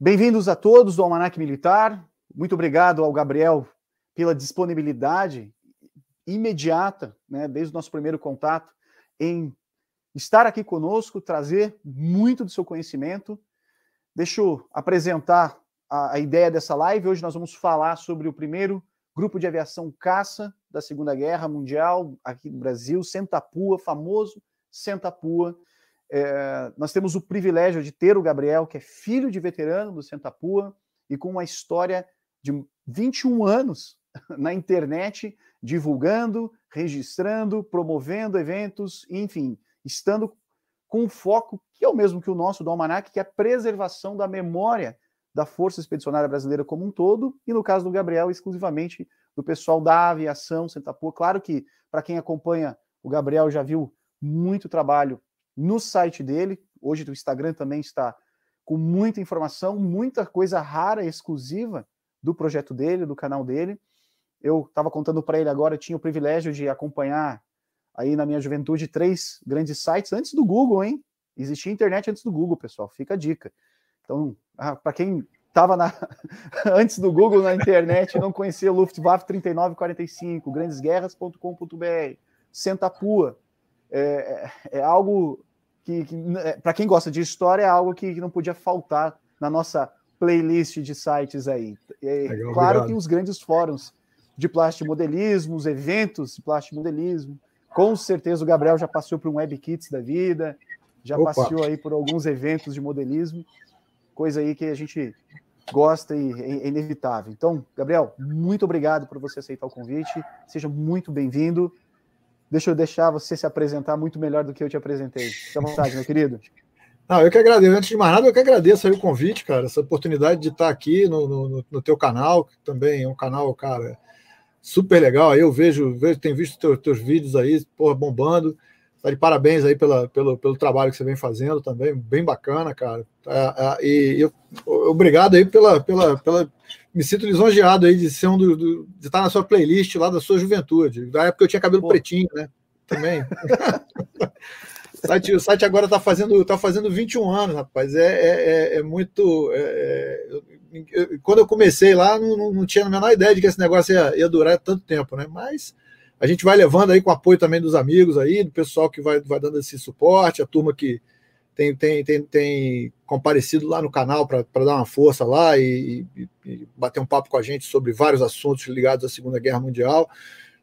Bem-vindos a todos do Almanac Militar. Muito obrigado ao Gabriel pela disponibilidade imediata, né, desde o nosso primeiro contato, em estar aqui conosco, trazer muito do seu conhecimento. Deixa eu apresentar a, a ideia dessa live. Hoje nós vamos falar sobre o primeiro grupo de aviação caça da Segunda Guerra Mundial aqui no Brasil, Sentapua, famoso Sentapua. É, nós temos o privilégio de ter o Gabriel, que é filho de veterano do Sentapua e com uma história de 21 anos na internet, divulgando, registrando, promovendo eventos, enfim, estando com um foco que é o mesmo que o nosso do Almanac, que é a preservação da memória da Força Expedicionária Brasileira como um todo, e no caso do Gabriel, exclusivamente do pessoal da aviação Sentapua. Claro que, para quem acompanha o Gabriel, já viu muito trabalho no site dele. Hoje o Instagram também está com muita informação, muita coisa rara e exclusiva do projeto dele, do canal dele. Eu estava contando para ele agora, tinha o privilégio de acompanhar aí na minha juventude três grandes sites antes do Google, hein? Existia internet antes do Google, pessoal, fica a dica. Então, ah, para quem estava antes do Google na internet não conhecia Luftwaffe 3945, grandesguerras.com.br, Sentapua, é, é, é algo que, que é, para quem gosta de história, é algo que, que, não podia faltar na nossa playlist de sites aí. É, Legal, claro que os grandes fóruns de plastimodelismo, os eventos de plastimodelismo. Com certeza o Gabriel já passou por um WebKits da vida, já Opa. passeou aí por alguns eventos de modelismo, coisa aí que a gente gosta e é inevitável. Então, Gabriel, muito obrigado por você aceitar o convite. Seja muito bem-vindo. Deixa eu deixar você se apresentar muito melhor do que eu te apresentei. Fique à vontade, meu querido. Não, eu que agradeço. Antes de mais nada, eu que agradeço aí o convite, cara, essa oportunidade de estar aqui no, no, no teu canal, que também é um canal, cara, super legal. Eu vejo, vejo tenho visto teus, teus vídeos aí, porra, bombando. Tá de parabéns aí pela, pelo, pelo trabalho que você vem fazendo também, bem bacana, cara. É, é, e eu, obrigado aí pela, pela, pela. Me sinto lisonjeado aí de ser um do, do, de estar na sua playlist lá da sua juventude. Da época eu tinha cabelo Pô. pretinho, né? Também. o, site, o site agora está fazendo, tá fazendo 21 anos, rapaz. É, é, é, é muito. É, eu, quando eu comecei lá, não, não, não, tinha a menor ideia de que esse negócio ia, ia durar tanto tempo, né? Mas a gente vai levando aí com apoio também dos amigos aí, do pessoal que vai, vai dando esse suporte, a turma que tem, tem, tem, tem comparecido lá no canal para dar uma força lá e, e, e, bater um papo com a gente sobre vários assuntos ligados à Segunda Guerra Mundial.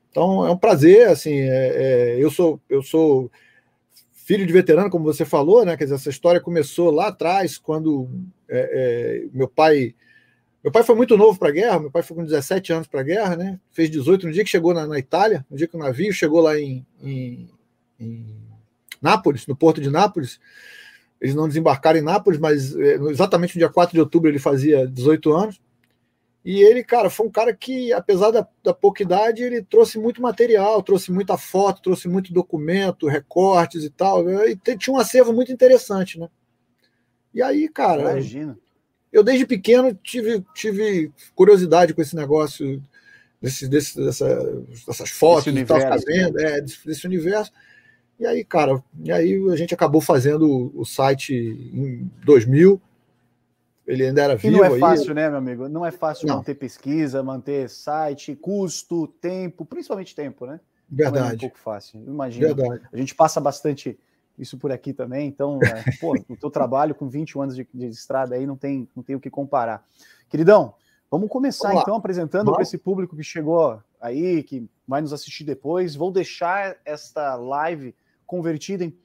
Então é um prazer, assim, é, é, eu sou eu sou filho de veterano, como você falou, né? Quer dizer, essa história começou lá atrás, quando é, é meu pai meu pai foi muito novo para a guerra, meu pai foi com 17 anos para a guerra, né? Fez 18 no dia que chegou na, na, Itália, no dia que o navio chegou lá em, em, em, Nápoles, no porto de Nápoles. Eles não desembarcaram em Nápoles, mas é, exatamente no dia 4 de outubro ele fazia 18 anos. E ele, cara, foi um cara que, apesar da, da pouca idade, ele trouxe muito material, trouxe muita foto, trouxe muito documento, recortes e tal. E tinha um acervo muito interessante, né? E aí, cara. Imagina eu desde pequeno tive, tive curiosidade com esse negócio, desse, desse, dessa, dessas fotos que estava fazendo, é, desse, desse, universo. E aí, cara, e aí a gente acabou fazendo o site em 2000. Ele ainda era vivo. E não é fácil, aí. né, meu amigo? Não é fácil não. manter pesquisa, manter site, custo, tempo, principalmente tempo, né? Verdade. Não é um pouco fácil. Imagina. Verdade. A gente passa bastante isso por aqui também. Então, é, pô, o teu trabalho com 21 anos de, de, estrada aí não tem, não tem o que comparar. Queridão, vamos começar vamos então apresentando para esse público que chegou aí, que vai nos assistir depois. Vou deixar esta live convertida em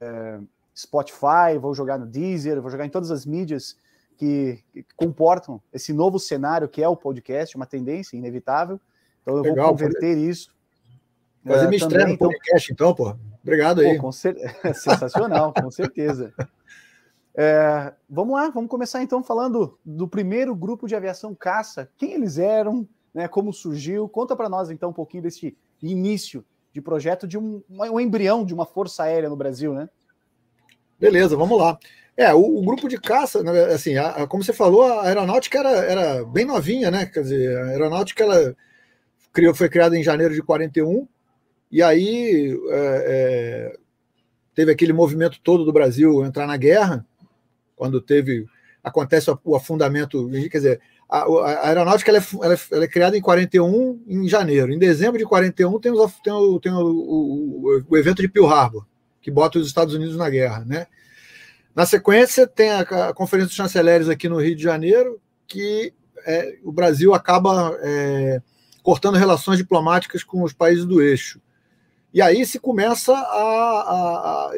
é, Spotify, vou jogar no Deezer, vou jogar em todas as mídias que, que, comportam esse novo cenário que é o podcast, uma tendência inevitável. Então eu Legal, vou converter isso Fazer é, minha estreia no podcast, então, pô. Obrigado aí. Pô, cer... Sensacional, com certeza. É, vamos lá, vamos começar então falando do primeiro grupo de aviação caça. Quem eles eram, né, como surgiu? Conta para nós então um pouquinho desse início de projeto de um, um embrião de uma força aérea no Brasil, né? Beleza, vamos lá. É, o, o grupo de caça, né, assim, a, a, como você falou, a aeronáutica era, era bem novinha, né? Quer dizer, a aeronáutica ela criou, foi criada em janeiro de 41 e aí é, é, teve aquele movimento todo do Brasil entrar na guerra, quando teve acontece o afundamento, quer dizer, a, a aeronáutica ela é, ela, é, ela é, criada em 41, em janeiro. Em dezembro de 41 tem, os, tem, o, tem o, o, o, evento de Pearl Harbor, que bota os Estados Unidos na guerra. Né? Na sequência, tem a, a Conferência dos Chanceleres aqui no Rio de Janeiro, que é, o Brasil acaba é, cortando relações diplomáticas com os países do eixo. E aí se começa a, a, a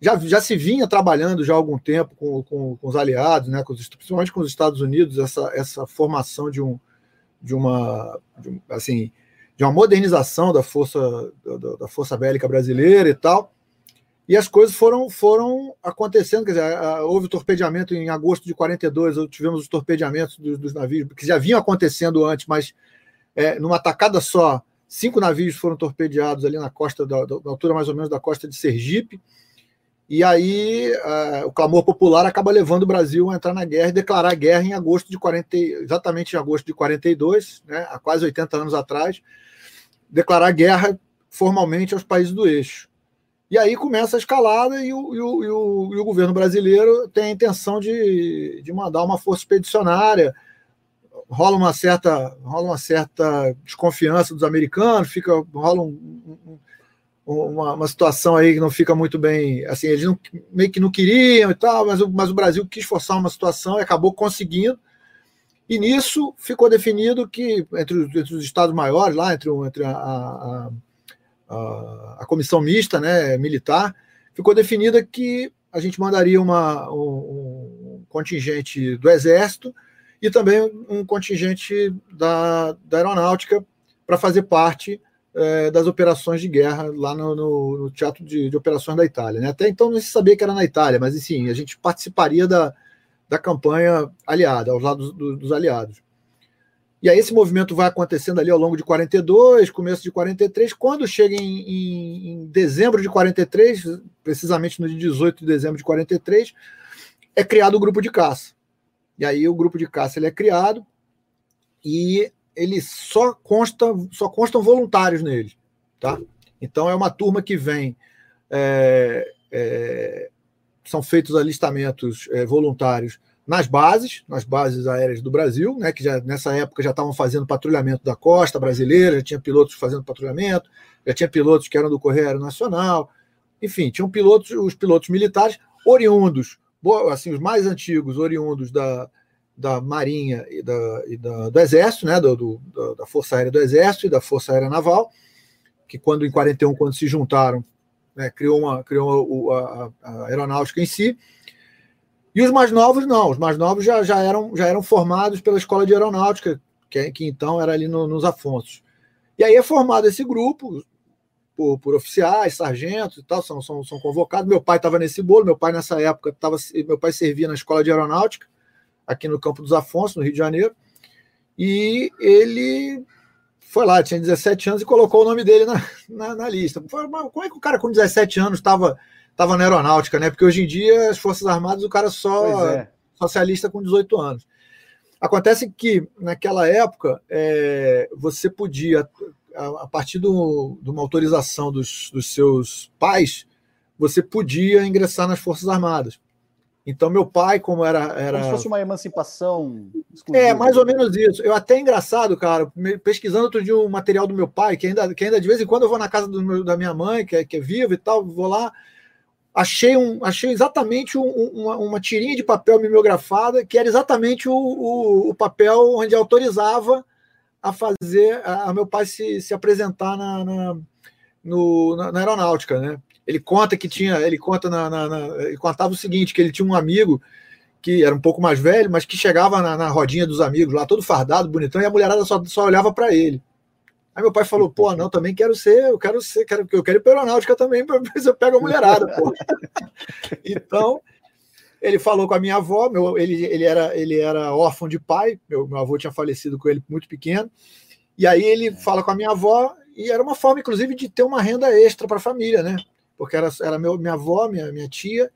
já, já se vinha trabalhando já há algum tempo com, com, com os aliados, né, com os, principalmente com os Estados Unidos, essa, essa formação de, um, de, uma, de, assim, de uma modernização da força, da, da, força bélica brasileira e tal. E as coisas foram, foram acontecendo, quer dizer, houve o torpedeamento em agosto de 42, tivemos os torpedeamentos dos, dos navios, que já vinham acontecendo antes, mas é, numa tacada só, cinco navios foram torpedeados ali na costa, da, da altura mais ou menos da costa de Sergipe, e aí uh, o clamor popular acaba levando o Brasil a entrar na guerra e declarar guerra em agosto de 40, exatamente em agosto de 42, né, há quase 80 anos atrás, declarar guerra formalmente aos países do eixo. E aí começa a escalada e o, e o, e o, e o governo brasileiro tem a intenção de, de mandar uma força expedicionária. Rola uma certa, rola uma certa desconfiança dos americanos, fica, rola um, um uma, uma, situação aí que não fica muito bem. Assim, eles não, meio que não queriam e tal, mas, mas o Brasil quis forçar uma situação e acabou conseguindo. E nisso ficou definido que, entre, entre os estados maiores, lá, entre, entre a, a, a, a, comissão mista né, militar, ficou definida que a gente mandaria uma, um, um contingente do Exército e também um contingente da, da aeronáutica para fazer parte é, das operações de guerra lá no, no, no Teatro de, de, Operações da Itália. Né? Até então não se sabia que era na Itália, mas enfim, a gente participaria da, da campanha aliada, aos lados do, dos aliados. E aí esse movimento vai acontecendo ali ao longo de 42, começo de 43, quando chega em, em, em dezembro de 43, precisamente no dia 18 de dezembro de 43, é criado o grupo de caça. E aí o grupo de caça ele é criado e ele só consta, só constam voluntários nele, tá? Então é uma turma que vem, é, é, são feitos alistamentos é, voluntários nas bases, nas bases aéreas do Brasil, né? Que já nessa época já estavam fazendo patrulhamento da costa brasileira, já tinha pilotos fazendo patrulhamento, já tinha pilotos que eram do Correio Aeronacional, enfim, tinham pilotos, os pilotos militares oriundos, assim, os mais antigos oriundos da, da Marinha e, da, e da, do Exército, né, do, do, da Força Aérea do Exército e da Força Aérea Naval, que quando em 41, quando se juntaram, né, criou, uma, criou a, a, aeronáutica em si. E os mais novos não, os mais novos já, já, eram, já eram formados pela Escola de Aeronáutica, que, que então era ali no, nos Afonsos. E aí é formado esse grupo por, por oficiais, sargentos e tal, são, são, são convocados. Meu pai estava nesse bolo, meu pai nessa época estava, meu pai servia na Escola de Aeronáutica, aqui no Campo dos Afonso, no Rio de Janeiro, e ele foi lá, tinha 17 anos e colocou o nome dele na, na, na lista. Como é que o cara com 17 anos estava tava na aeronáutica, né? Porque hoje em dia, as Forças Armadas, o cara só, é. só se alista com 18 anos. Acontece que, naquela época, é, você podia, a, partir do, de uma autorização dos, dos seus pais, você podia ingressar nas Forças Armadas. Então, meu pai, como era. era... Como se fosse uma emancipação. Exclusiva. É, mais ou menos isso. Eu até engraçado, cara, pesquisando outro dia o material do meu pai, que ainda, que ainda de vez em quando eu vou na casa meu, da minha mãe, que é, que é viva e tal, vou lá. Achei, um, achei exatamente um, uma, uma tirinha de papel mimeografada, que era exatamente o, o, o papel onde autorizava a fazer a, a meu pai se, se apresentar na, na, no, na, na aeronáutica, né? Ele conta que tinha, ele conta na, na, na, ele contava o seguinte, que ele tinha um amigo que era um pouco mais velho, mas que chegava na, na rodinha dos amigos lá, todo fardado, bonitão, e a mulherada só, só olhava para ele. Aí meu pai falou, pô, não, também quero ser, eu quero ser, quero, eu quero ir para aeronáutica também, para ver se eu pego a mulherada, pô. então, ele falou com a minha avó, meu, ele, ele, era, ele era órfão de pai, meu, meu avô tinha falecido com ele muito pequeno, e aí ele fala com a minha avó, e era uma forma, inclusive, de ter uma renda extra para a família, né? porque era, era meu, minha avó, minha, minha tia.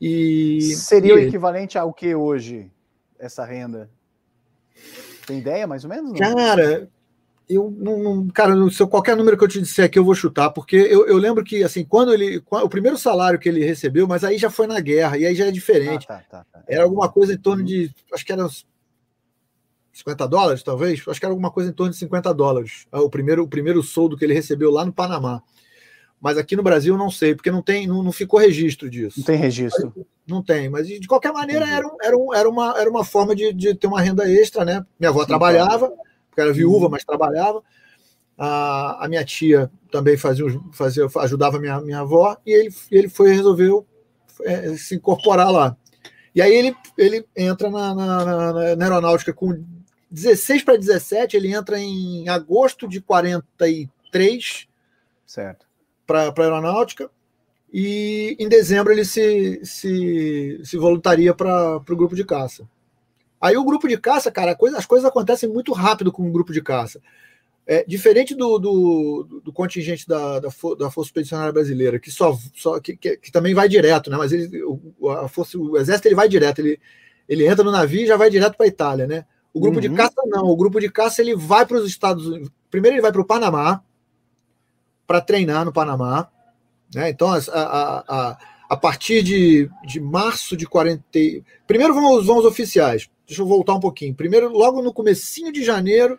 E. Seria e o equivalente ao que hoje, essa renda? Tem ideia, mais ou menos? Não? Cara, eu não, não, cara, se qualquer número que eu te disser aqui eu vou chutar, porque eu, eu lembro que assim, quando ele. O primeiro salário que ele recebeu, mas aí já foi na guerra, e aí já é diferente. Ah, tá, tá, tá. Era alguma coisa em torno de. Acho que era 50 dólares, talvez? Acho que era alguma coisa em torno de 50 dólares. Ah, o primeiro, o primeiro soldo que ele recebeu lá no Panamá. Mas aqui no Brasil não sei, porque não tem, não, não ficou registro disso. Não tem registro. Não tem, mas de qualquer maneira era, era, era, uma, era uma forma de, de ter uma renda extra, né? Minha avó Sim, trabalhava. Claro porque era viúva, uhum. mas trabalhava. A, a minha tia também fazia, fazia ajudava minha, minha avó, e ele, ele foi resolveu é, se incorporar lá. E aí ele, ele entra na, na, na, na aeronáutica com 16 para 17, ele entra em agosto de 43 certo. para a aeronáutica, e em dezembro ele se, se, se voluntaria para o grupo de caça. Aí o grupo de caça, cara, coisa, as coisas acontecem muito rápido com o grupo de caça. É, diferente do, do, do contingente da, da, da, Força Expedicionária Brasileira, que só, só que, que, que, também vai direto, né? Mas ele, o, a força, o exército ele vai direto, ele, ele entra no navio e já vai direto para a Itália, né? O grupo uhum. de caça não, o grupo de caça ele vai para os Estados Unidos. Primeiro ele vai para o Panamá para treinar no Panamá, né? Então a, a, a, a partir de, de março de 40. Primeiro vamos, vamos oficiais. Deixa eu voltar um pouquinho. Primeiro, logo no comecinho de janeiro,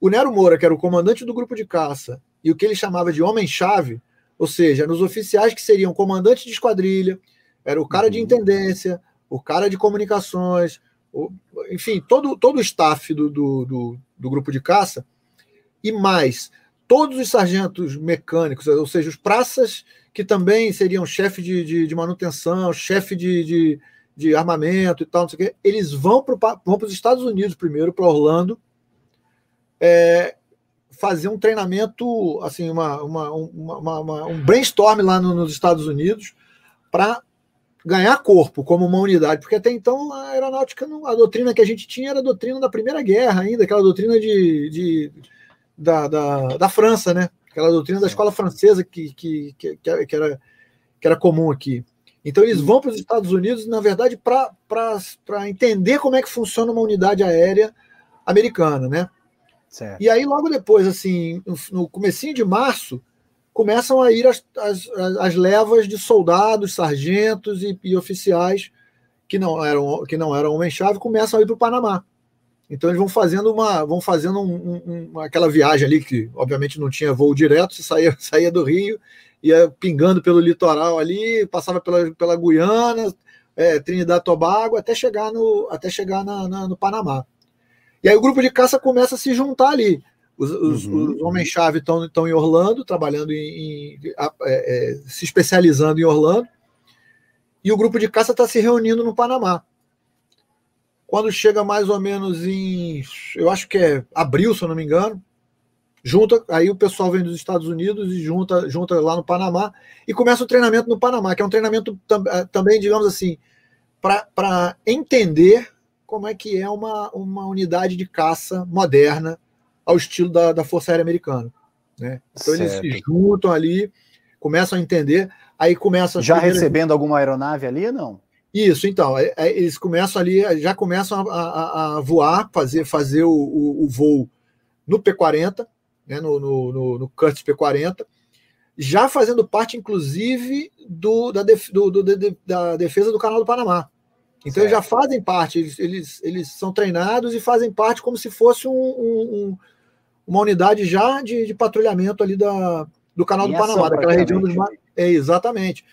o Nero Moura, que era o comandante do grupo de caça, e o que ele chamava de homem-chave, ou seja, nos oficiais que seriam comandante de esquadrilha, era o cara de uhum. intendência, o cara de comunicações, o, enfim, todo, todo o staff do, do, do, do grupo de caça, e mais todos os sargentos mecânicos, ou seja, os praças que também seriam chefe de, de, de manutenção, chefe de, de, de armamento e tal, não sei o quê, eles vão para os Estados Unidos primeiro, para Orlando, é, fazer um treinamento, assim, uma, uma, uma, uma um brainstorm lá no, nos Estados Unidos para ganhar corpo como uma unidade, porque até então a aeronáutica, a doutrina que a gente tinha era a doutrina da Primeira Guerra ainda, aquela doutrina de, de da, da, da, França, né? Aquela doutrina da escola francesa que, que, que, que, era, que era comum aqui. Então eles vão para os Estados Unidos, na verdade, para entender como é que funciona uma unidade aérea americana, né? Certo. E aí, logo depois, assim, no comecinho de março, começam a ir as, as, as levas de soldados, sargentos e, e, oficiais que não eram que não eram homem-chave, começam a ir para o Panamá. Então eles vão fazendo uma, vão fazendo um, um, aquela viagem ali que obviamente não tinha voo direto, você saía, saía do Rio ia pingando pelo litoral ali, passava pela, pela Guiana, é, Trinidad Tobago, até chegar, no, até chegar na, na, no Panamá. E aí o grupo de caça começa a se juntar ali. Os, os, uhum. os homens-chave estão em Orlando, trabalhando em. em é, é, se especializando em Orlando. E o grupo de caça está se reunindo no Panamá. Quando chega mais ou menos em. Eu acho que é abril, se eu não me engano junta, aí o pessoal vem dos Estados Unidos e junta, junta lá no Panamá e começa o treinamento no Panamá, que é um treinamento tam, eh, também, digamos assim, para entender como é que é uma, uma unidade de caça moderna ao estilo da, da Força Aérea Americana. Né? Então certo. eles se juntam ali, começam a entender, aí começa já primeiras... recebendo alguma aeronave ali, não? Isso, então, é, é, eles começam ali, já começam a, a, a voar, fazer, fazer o, o, o voo no P-40, né, no, no, no, no Curtis P40, já fazendo parte, inclusive, do, da, def, do, do, de, da defesa do Canal do Panamá. Então, certo. eles já fazem parte, eles, eles, eles são treinados e fazem parte como se fosse um, um, uma unidade já de, de, patrulhamento ali da, do Canal em do Panamá, daquela região dos mares. É, exatamente.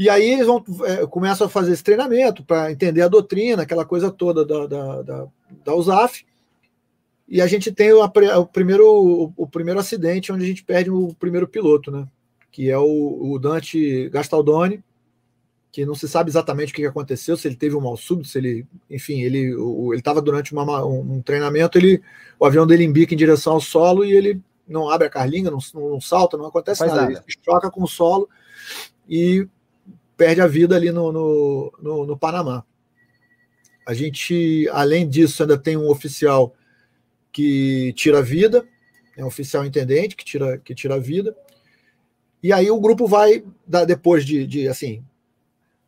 E aí eles vão, é, começam a fazer esse treinamento para entender a doutrina, aquela coisa toda da, da, da, da USAF. E a gente tem o, o, primeiro, o primeiro acidente onde a gente perde o primeiro piloto, né? Que é o, o Dante Gastaldoni, que não se sabe exatamente o que aconteceu, se ele teve um mal súbito, se ele, enfim, ele ele estava durante uma, um treinamento, ele o avião dele embica em direção ao solo e ele não abre a carlinga, não, não salta, não acontece nada. nada. Ele choca com o solo e perde a vida ali no, no, no, no Panamá. A gente, além disso, ainda tem um oficial que tira a vida, é um oficial intendente que tira, que tira a vida. E aí o grupo vai, depois de, de assim,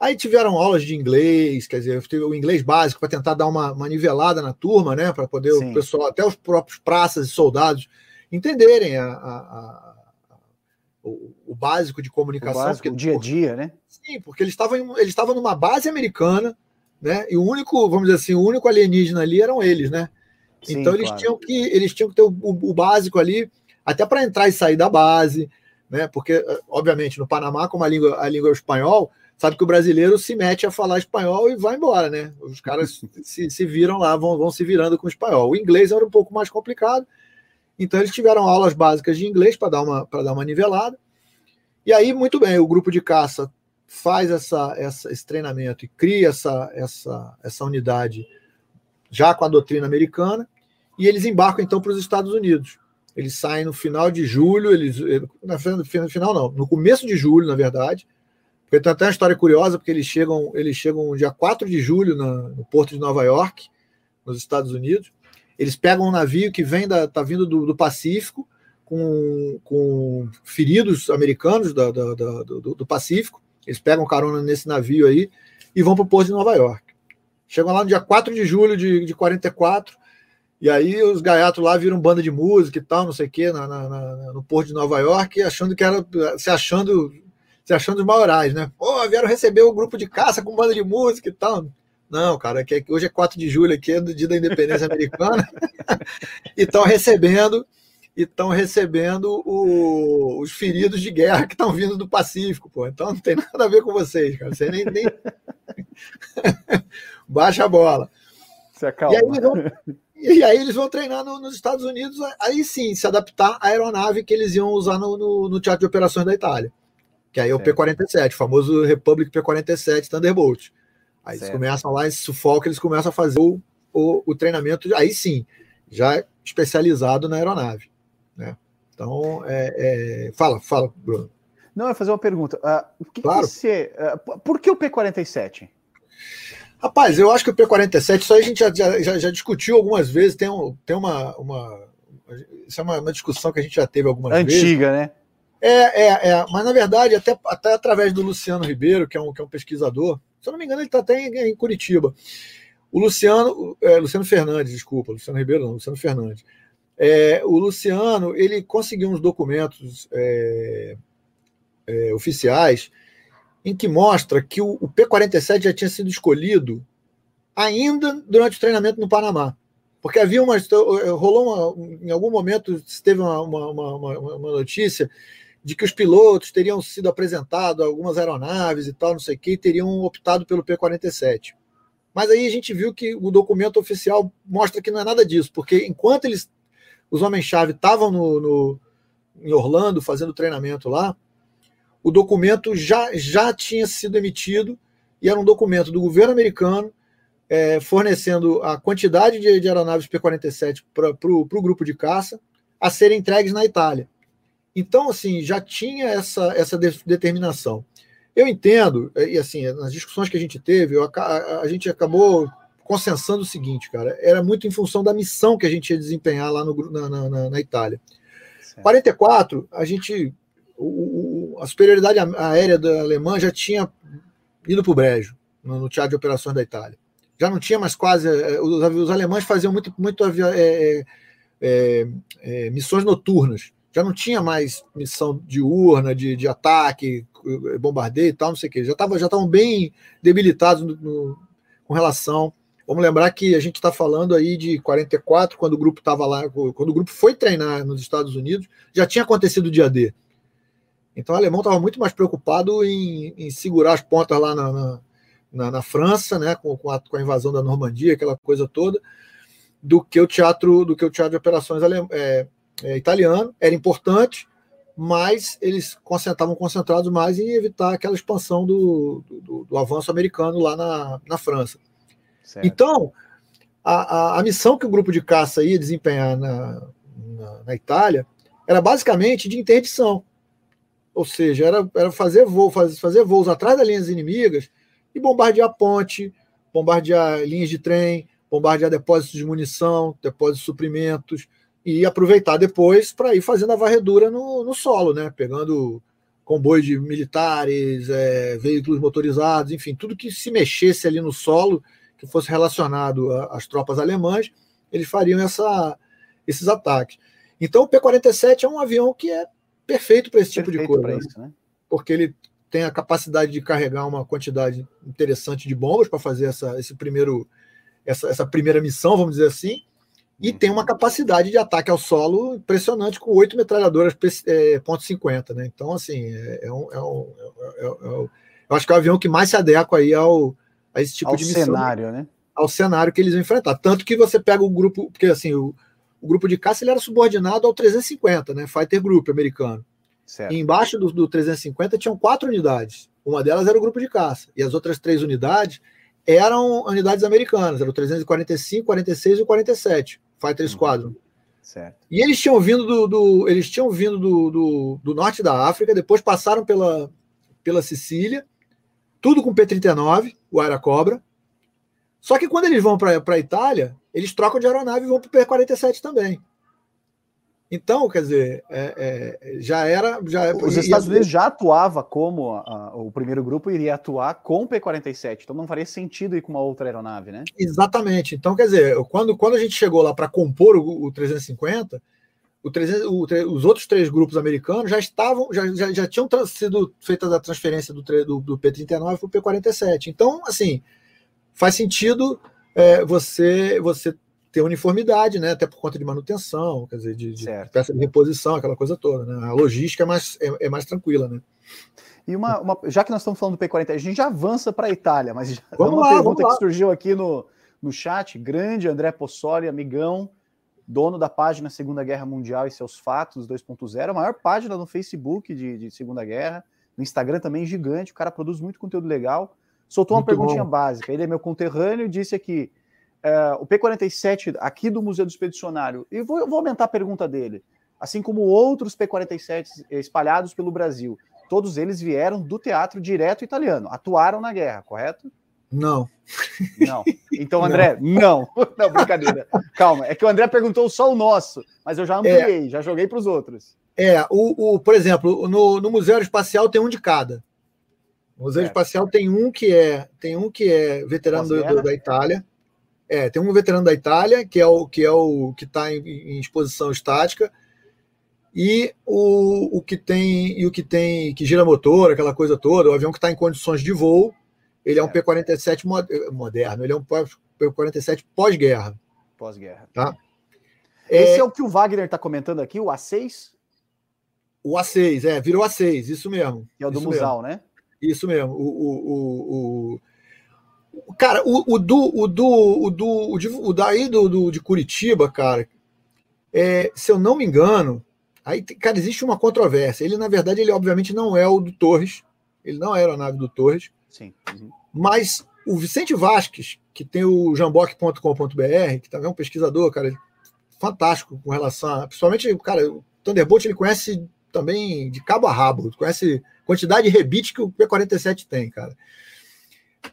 Aí tiveram aulas de inglês, quer dizer, o inglês básico para tentar dar uma, uma, nivelada na turma, né? Para poder Sim. o pessoal, até os próprios praças e soldados, entenderem a, a, a, o, o, básico de comunicação. O, básico, porque, o dia a dia, né? Sim, porque eles estavam eles estavam numa base americana, né? E o único, vamos dizer assim, o único alienígena ali eram eles, né? Sim, então eles claro. tinham que eles tinham que ter o, o básico ali, até para entrar e sair da base, né? Porque, obviamente, no Panamá, como a língua, a língua é o espanhol, sabe que o brasileiro se mete a falar espanhol e vai embora, né? Os caras se, se viram lá, vão, vão se virando com o espanhol. O inglês era um pouco mais complicado, então eles tiveram aulas básicas de inglês para dar, uma, dar uma nivelada. E aí, muito bem, o grupo de caça faz essa, essa, esse treinamento e cria essa, essa, essa unidade já com a doutrina americana, e eles embarcam então para os Estados Unidos. Eles saem no final de julho, eles. No final, não, no começo de julho, na verdade, porque tem até uma história curiosa, porque eles chegam, eles chegam dia 4 de julho na, no porto de Nova York, nos Estados Unidos. Eles pegam um navio que vem da, tá vindo do, do Pacífico, com, com feridos americanos da, da, da, do, do, Pacífico. Eles pegam carona nesse navio aí e vão para o porto de Nova York. Chegam lá no dia 4 de julho de, de 44, e aí os gaiatos lá viram banda de música e tal, não sei o quê, na, na, na, no porto de Nova York, achando que era. se achando se achando os maiorais, né? Pô, vieram receber o um grupo de caça com banda de música e tal. Não, cara, que hoje é 4 de julho aqui, é do dia da independência americana. e estão recebendo e estão recebendo o, os feridos de guerra que estão vindo do Pacífico, pô. Então não tem nada a ver com vocês, cara. Você nem, nem... baixa a bola. Se acalma. E aí, vão, e aí eles vão treinar no, nos Estados Unidos, aí sim, se adaptar à aeronave que eles iam usar no, no, no Teatro de Operações da Itália que aí é o P-47, o famoso Republic P-47 Thunderbolt. Aí certo. eles começam lá, em sufoco, eles começam a fazer o, o, o, treinamento, aí sim, já especializado na aeronave. Né? Então, é, é... fala, fala, Bruno. Não, eu ia fazer uma pergunta. Uh, o que claro. Que você, uh, por que o P-47? Rapaz, eu acho que o P-47, isso aí a gente já, já, já, discutiu algumas vezes, tem, um, tem uma, uma. Isso é uma, uma discussão que a gente já teve algumas Antiga, vezes. Antiga, né? É, é, é. Mas, na verdade, até, até através do Luciano Ribeiro, que é um, que é um pesquisador, se eu não me engano, ele está até em, em, Curitiba. O Luciano, é, Luciano Fernandes, desculpa, Luciano Ribeiro não, Luciano Fernandes. É, o Luciano, ele conseguiu uns documentos é, é oficiais em que mostra que o, o P-47 já tinha sido escolhido ainda durante o treinamento no Panamá. Porque havia uma. rolou uma, em algum momento, teve uma, uma, uma, uma notícia de que os pilotos teriam sido apresentados algumas aeronaves e tal, não sei o que, e teriam optado pelo P-47. Mas aí a gente viu que o documento oficial mostra que não é nada disso, porque enquanto eles, os homens-chave estavam no, no, em Orlando fazendo treinamento lá, o documento já, já tinha sido emitido e era um documento do governo americano é, fornecendo a quantidade de, de aeronaves P-47 para o grupo de caça a serem entregues na Itália. Então, assim, já tinha essa, essa de, determinação. Eu entendo, e assim, nas discussões que a gente teve, eu, a, a, gente acabou consensando o seguinte, cara, era muito em função da missão que a gente ia desempenhar lá no, na, na, na Itália. Certo. 44, a gente, o, o, a superioridade aérea da Alemanha já tinha ido para o brejo, no, no teatro de operações da Itália. Já não tinha mais quase, eh, os, os alemães faziam muito, muito é, é, é, missões noturnas já não tinha mais missão de urna, de, de ataque, bombardeio e tal, não sei o quê. Já estavam já bem debilitados no, no, com relação. Vamos lembrar que a gente está falando aí de 44, quando o grupo estava lá, quando o grupo foi treinar nos Estados Unidos, já tinha acontecido o dia D. Então o alemão estava muito mais preocupado em, em, segurar as pontas lá na, na, na, na França, né, com, com, a, com, a, invasão da Normandia, aquela coisa toda, do que o teatro, do que o teatro de operações alemão. É, é, italiano, era importante, mas eles estavam concentrados mais em evitar aquela expansão do, do, do avanço americano lá na, na França. Certo. Então, a, a, a, missão que o grupo de caça ia desempenhar na, na, na, Itália era basicamente de interdição. Ou seja, era, era fazer, voo, fazer, fazer voos atrás das linhas inimigas e bombardear ponte, bombardear linhas de trem, bombardear depósitos de munição, depósitos de suprimentos, e aproveitar depois para ir fazendo a varredura no, no solo, né? Pegando comboio de militares, é, veículos motorizados, enfim, tudo que se mexesse ali no solo, que fosse relacionado às tropas alemãs, eles fariam essa, esses ataques. Então, o P-47 é um avião que é perfeito para esse perfeito tipo de coisa, isso, né? porque ele tem a capacidade de carregar uma quantidade interessante de bombas para fazer essa, esse primeiro, essa, essa primeira missão, vamos dizer assim, e tem uma capacidade de ataque ao solo impressionante com oito metralhadoras é, .50, né? Então, assim, é, é, um, é, um, é, é, eu acho que é o avião que mais se adequa aí ao, a esse tipo ao de missão. cenário, né? Ao cenário que eles vão enfrentar. Tanto que você pega o grupo, porque assim, o, o grupo de caça ele era subordinado ao 350, né? Fighter Group americano. Certo. E embaixo do, do 350 tinham quatro unidades. Uma delas era o grupo de caça. E as outras três unidades eram unidades americanas, era o 345, 46 e o 47. Fighter Squadron. Certo. E eles tinham vindo do, do eles tinham vindo do, do, do, norte da África, depois passaram pela, pela Sicília, tudo com P-39, o Aeracobra. Só que quando eles vão para a Itália, eles trocam de aeronave e vão para o P-47 também. Então, quer dizer, é, é, já era. Já, Os Estados Unidos já atuava como a, a, o primeiro grupo iria atuar com o P-47, então não faria sentido ir com uma outra aeronave, né? Exatamente. Então, quer dizer, quando, quando a gente chegou lá para compor o, o 350, o 300, o, os outros três grupos americanos já estavam, já, já, já tinham sido feitas a transferência do, do, do P-39 para o P-47. Então, assim, faz sentido é, você, você ter uniformidade, né? Até por conta de manutenção, quer dizer, de, de peça de reposição, aquela coisa toda. Né? A logística é mais, é, é mais tranquila, né? E uma, uma, já que nós estamos falando do P40, a gente já avança para a Itália, mas já, vamos uma lá, pergunta que surgiu aqui no, no chat. Grande André Possoli, amigão, dono da página Segunda Guerra Mundial e seus fatos 2.0, a maior página no Facebook de, de, Segunda Guerra, no Instagram também gigante, o cara produz muito conteúdo legal. Soltou muito uma perguntinha bom. básica. Ele é meu conterrâneo e disse aqui: é, o P-47 aqui do Museu do Expedicionário, e vou, vou aumentar a pergunta dele, assim como outros P-47 espalhados pelo Brasil, todos eles vieram do teatro direto italiano, atuaram na guerra, correto? Não. Não. Então, André, não. Não, não brincadeira. Calma, é que o André perguntou só o nosso, mas eu já ampliei, é, já joguei para os outros. É, o, o, por exemplo, no, no Museu Espacial tem um de cada. O Museu é. Espacial tem um que é tem um que é veterano do, do, da Itália, é, tem um veterano da Itália, que é o que é o que está em, em, exposição estática, e o, o que tem e o que tem que gira motor, aquela coisa toda, o avião que está em condições de voo, ele é um P-47 moderno, ele é um P-47 pós-guerra. Pós-guerra. Tá? Esse é, é o que o Wagner está comentando aqui, o A6? O A6, é, virou A6, isso mesmo. Que é o do Musal, né? Isso mesmo. O, o, o, Cara, o, o, do, o, do, o, do, o, de, o daí do, do, de Curitiba, cara, é, se eu não me engano, aí, cara, existe uma controvérsia. Ele, na verdade, ele obviamente não é o do Torres, ele não é a aeronave do Torres. Sim. Uhum. Mas o Vicente Vasques, que tem o jamboc.com.br, que também é um pesquisador, cara, fantástico com relação a. Principalmente, cara, o Thunderbolt ele conhece também de cabo a rabo, conhece quantidade de rebite que o P-47 tem, cara.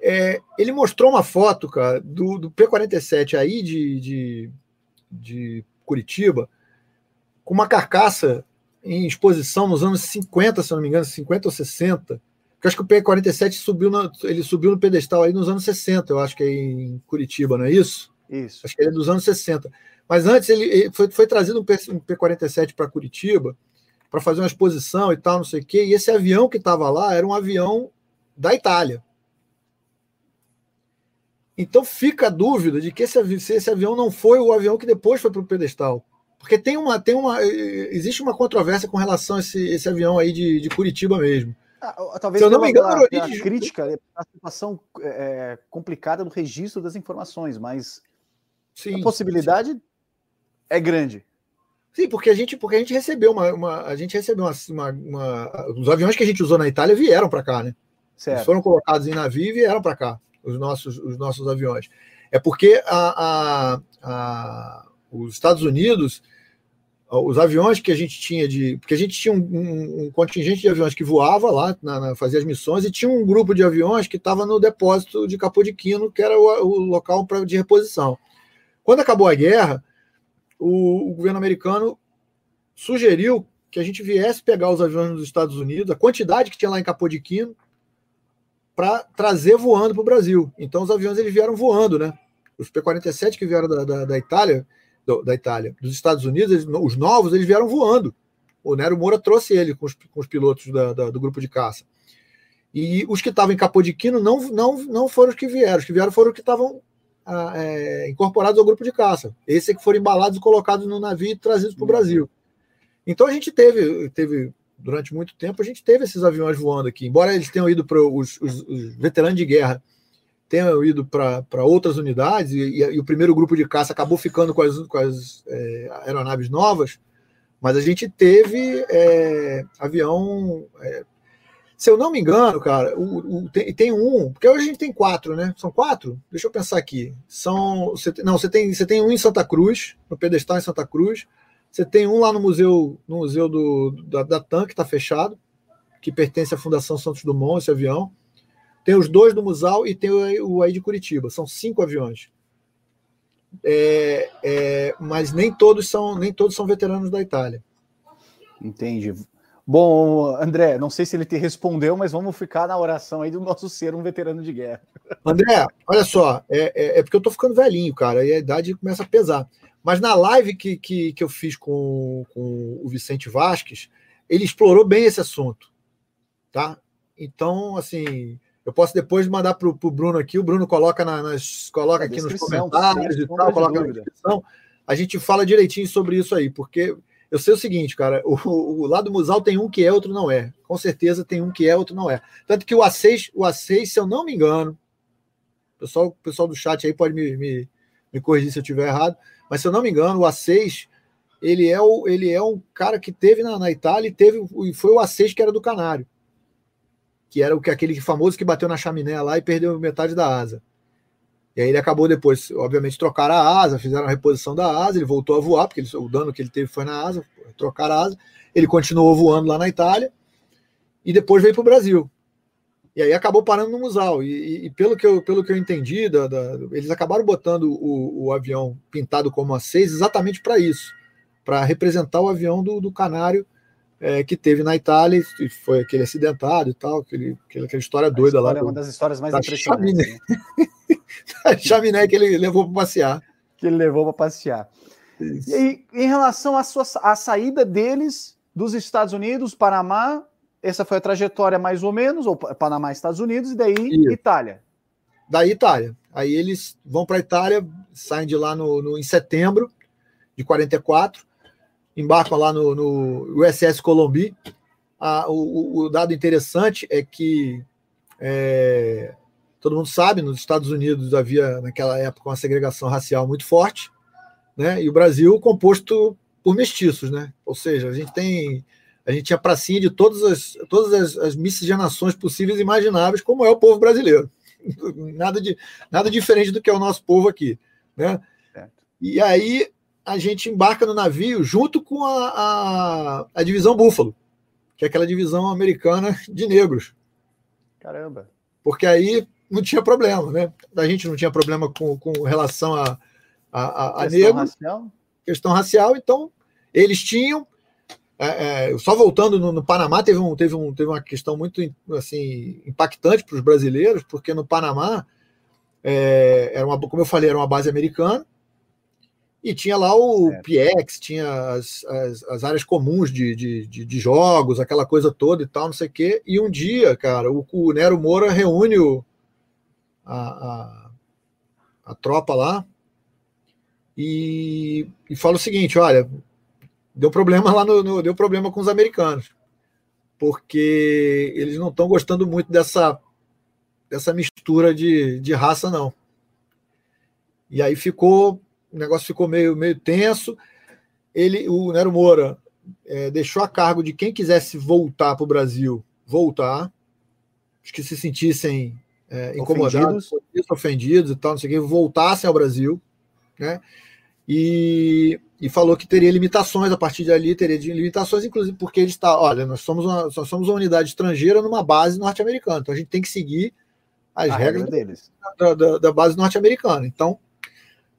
É, ele mostrou uma foto, cara, do, do P-47 aí de, de, de, Curitiba, com uma carcaça em exposição nos anos 50, se não me engano, 50 ou 60. Eu acho que o P-47 subiu, no, ele subiu no pedestal aí nos anos 60, eu acho que é em Curitiba, não é isso? Isso. Acho que ele é dos anos 60. Mas antes ele, ele foi, foi trazido um P-47 para Curitiba para fazer uma exposição e tal, não sei o quê. E esse avião que estava lá era um avião da Itália. Então fica a dúvida de que esse, se esse avião não foi o avião que depois foi para o pedestal. Porque tem uma, tem uma, existe uma controvérsia com relação a esse, esse avião aí de, de Curitiba mesmo. Ah, talvez Se eu não me engano, a, a crítica a situação é, complicada do registro das informações, mas sim, a possibilidade sim. é grande. Sim, porque a gente, porque a gente recebeu uma, uma a gente recebeu uma, uma, uma, os aviões que a gente usou na Itália vieram para cá, né? Certo. Eles foram colocados em navio e vieram para cá os nossos, os nossos aviões. É porque a, a, a, os Estados Unidos, os aviões que a gente tinha de. Porque a gente tinha um, um, contingente de aviões que voava lá, na, na, fazia as missões, e tinha um grupo de aviões que estava no depósito de Capodiquino, que era o, o local pra, de reposição. Quando acabou a guerra, o, o governo americano sugeriu que a gente viesse pegar os aviões dos Estados Unidos, a quantidade que tinha lá em Capodiquino, para trazer voando para o Brasil. Então os aviões eles vieram voando, né? Os P-47 que vieram da, da, da Itália, do, da Itália, dos Estados Unidos, eles, os novos, eles vieram voando. O Nero Moura trouxe ele com os, com os pilotos da, da, do grupo de caça. E os que estavam em Capodiquino não, não, não foram os que vieram. Os que vieram foram os que estavam ah, é, incorporados ao grupo de caça. Esses é que foram embalados e colocados no navio e trazidos para o uhum. Brasil. Então a gente teve, teve, durante muito tempo, a gente teve esses aviões voando aqui. Embora eles tenham ido para os, os, os veteranos de guerra tenham ido para outras unidades, e, e, e, o primeiro grupo de caça acabou ficando com as, com as é, aeronaves novas, mas a gente teve é, avião. É, se eu não me engano, cara, o, o, tem, tem, um, porque hoje a gente tem quatro, né? São quatro? Deixa eu pensar aqui. São. Você, não, você tem, você tem um em Santa Cruz, no pedestal em Santa Cruz. Você tem um lá no museu, no museu do, da, da TAM, que está fechado, que pertence à Fundação Santos Dumont, esse avião. Tem os dois do Musal e tem o aí de Curitiba. São cinco aviões. É, é, mas nem todos são nem todos são veteranos da Itália. Entendi. Bom, André, não sei se ele te respondeu, mas vamos ficar na oração aí do nosso ser um veterano de guerra. André, olha só, é, é, é porque eu tô ficando velhinho, cara, e a idade começa a pesar. Mas na live que, que, que eu fiz com, com o Vicente Vasques, ele explorou bem esse assunto, tá? Então, assim, eu posso depois mandar para o Bruno aqui, o Bruno coloca, na, nas, coloca aqui nos comentários e tal, coloca na descrição. A gente fala direitinho sobre isso aí, porque eu sei o seguinte, cara, o, o, lado musal tem um que é, outro não é. Com certeza tem um que é, outro não é. Tanto que o A6, o A6, se eu não me engano, o pessoal, pessoal do chat aí pode me, me, me corrigir se eu estiver errado, mas se eu não me engano, o A6 ele é, o, ele é um cara que teve na, na Itália e teve, foi o A6 que era do Canário que era o que aquele famoso que bateu na chaminé lá e perdeu metade da asa. E aí ele acabou depois, obviamente, trocar a asa, fizeram a reposição da asa, ele voltou a voar, porque ele, o dano que ele teve foi na asa, trocar a asa. Ele continuou voando lá na Itália e depois veio para o Brasil. E aí acabou parando no Musal. E, e, e, pelo, que eu, pelo que eu entendi, da, da, eles acabaram botando o, o, avião pintado como A6 exatamente para isso para representar o avião do, do Canário é, que teve na Itália e foi aquele acidentado e tal, aquele, aquela, história doida história, lá. É uma das histórias mais impressionantes. Chaminé. Né? a chaminé que ele levou para passear. Que ele levou para passear. Isso. E em relação à, sua, à saída deles dos Estados Unidos, Panamá, essa foi a trajetória mais ou menos, ou Panamá, Estados Unidos, e daí Isso. Itália. Daí Itália. Aí eles vão para a Itália, saem de lá no, no, em setembro de 44, embarcam lá no, no USS Colombi. Ah, o, o, dado interessante é que é, todo mundo sabe, nos Estados Unidos havia naquela época uma segregação racial muito forte, né? E o Brasil composto por mestiços, né? Ou seja, a gente tem a gente tinha pracinha de todas as todas as, as miscigenações possíveis e imagináveis, como é o povo brasileiro. Nada de nada diferente do que é o nosso povo aqui, né? E aí a gente embarca no navio junto com a, a, a divisão Búfalo, que é aquela divisão americana de negros. Caramba. Porque aí não tinha problema, né? A gente não tinha problema com, com relação a, a, a, questão negro, racial. questão racial, então eles tinham. É, é, só voltando no, no, Panamá, teve, um, teve, um, teve uma questão muito assim, impactante para os brasileiros, porque no Panamá, é, era uma, como eu falei, era uma base americana, e tinha lá o é. PX, tinha as, as, as, áreas comuns de, de, de, de, jogos, aquela coisa toda e tal, não sei o quê. E um dia, cara, o, o Nero Moura reúne o, a, a, a, tropa lá e, e fala o seguinte: olha, deu problema lá no, no deu problema com os americanos, porque eles não estão gostando muito dessa, dessa mistura de, de raça, não. E aí ficou o negócio ficou meio, meio tenso. Ele, o Nero Moura é, deixou a cargo de quem quisesse voltar para o Brasil, voltar. Os que se sentissem é, incomodados, ofendidos. ofendidos e tal, não sei o que, voltassem ao Brasil, né? E, e falou que teria limitações a partir de ali, teria limitações, inclusive porque ele está, olha, nós somos uma, nós somos uma unidade estrangeira numa base norte-americana, então a gente tem que seguir as a regras regra deles. Da, da, da base norte-americana. Então,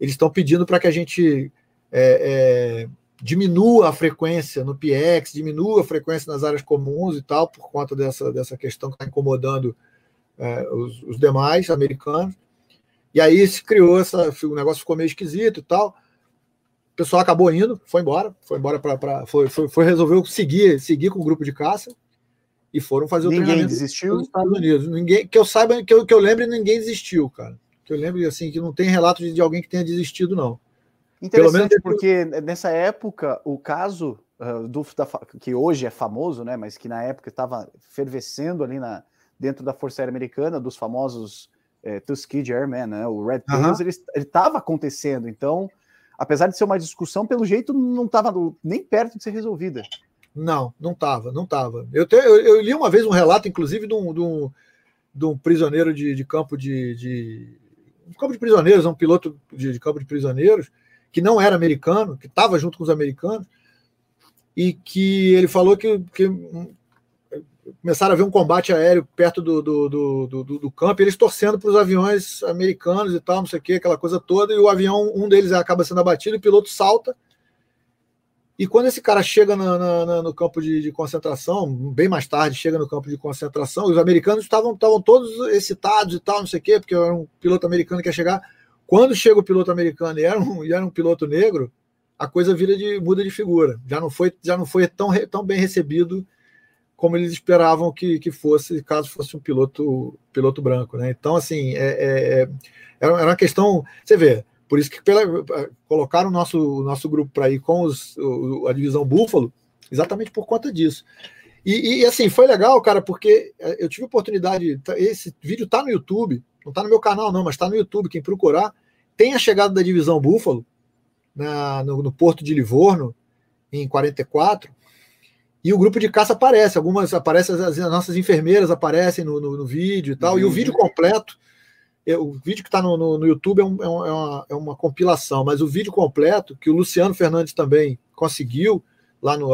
eles estão pedindo para que a gente é, é, diminua a frequência no PX, diminua a frequência nas áreas comuns e tal, por conta dessa, dessa questão que está incomodando é, os, os, demais americanos. E aí se criou essa. O negócio ficou meio esquisito e tal. O pessoal acabou indo, foi embora, foi embora para. Foi, foi, foi, resolveu seguir, seguir com o grupo de caça e foram fazer o ninguém treinamento desistiu? nos Estados Unidos. Ninguém, que eu saiba, que eu, que eu lembre, ninguém desistiu, cara. Que eu lembro assim, que não tem relato de, de alguém que tenha desistido, não. Interessante, porque nessa época, o caso uh, do, da, que hoje é famoso, né, mas que na época estava fervescendo ali na, dentro da Força Aérea Americana, dos famosos é, Tuskegee Airmen, né, o Red Tails, ele estava acontecendo. Então, apesar de ser uma discussão, pelo jeito não estava nem perto de ser resolvida. Não, não estava, não estava. Eu, eu, eu, li uma vez um relato, inclusive, de um, de um, de um prisioneiro de, de campo de, de, campo de prisioneiros, um piloto de, de campo de prisioneiros, que não era americano, que estava junto com os americanos, e que ele falou que, que começaram a ver um combate aéreo perto do, do, do, do, do campo, e eles torcendo para os aviões americanos e tal, não sei o que, aquela coisa toda, e o avião, um deles acaba sendo abatido, e o piloto salta. E quando esse cara chega no campo de, de, concentração, bem mais tarde, chega no campo de concentração, os americanos estavam, estavam todos excitados e tal, não sei o quê, porque era um piloto americano que ia chegar. Quando chega o piloto americano e era um, e era um piloto negro, a coisa vira de muda de figura. Já não foi, já não foi tão, tão bem recebido como eles esperavam que, que fosse, caso fosse um piloto piloto branco, né? Então, assim, é, é, é era uma questão. Você vê, por isso que pela, colocaram o nosso, nosso grupo para ir com os, o, a divisão Búfalo, exatamente por conta disso. E, e, assim, foi legal, cara, porque eu tive oportunidade. Tá, esse vídeo tá no YouTube, não tá no meu canal, não, mas tá no YouTube. Quem procurar, tem a chegada da divisão Búfalo na, no, no, porto de Livorno, em 44, e o grupo de caça aparece. Algumas aparecem, as, as nossas enfermeiras aparecem no, no, no vídeo e tal, uhum. e o vídeo completo. É, o vídeo que está no, no, YouTube é, um, é, uma, é uma compilação, mas o vídeo completo, que o Luciano Fernandes também conseguiu lá no,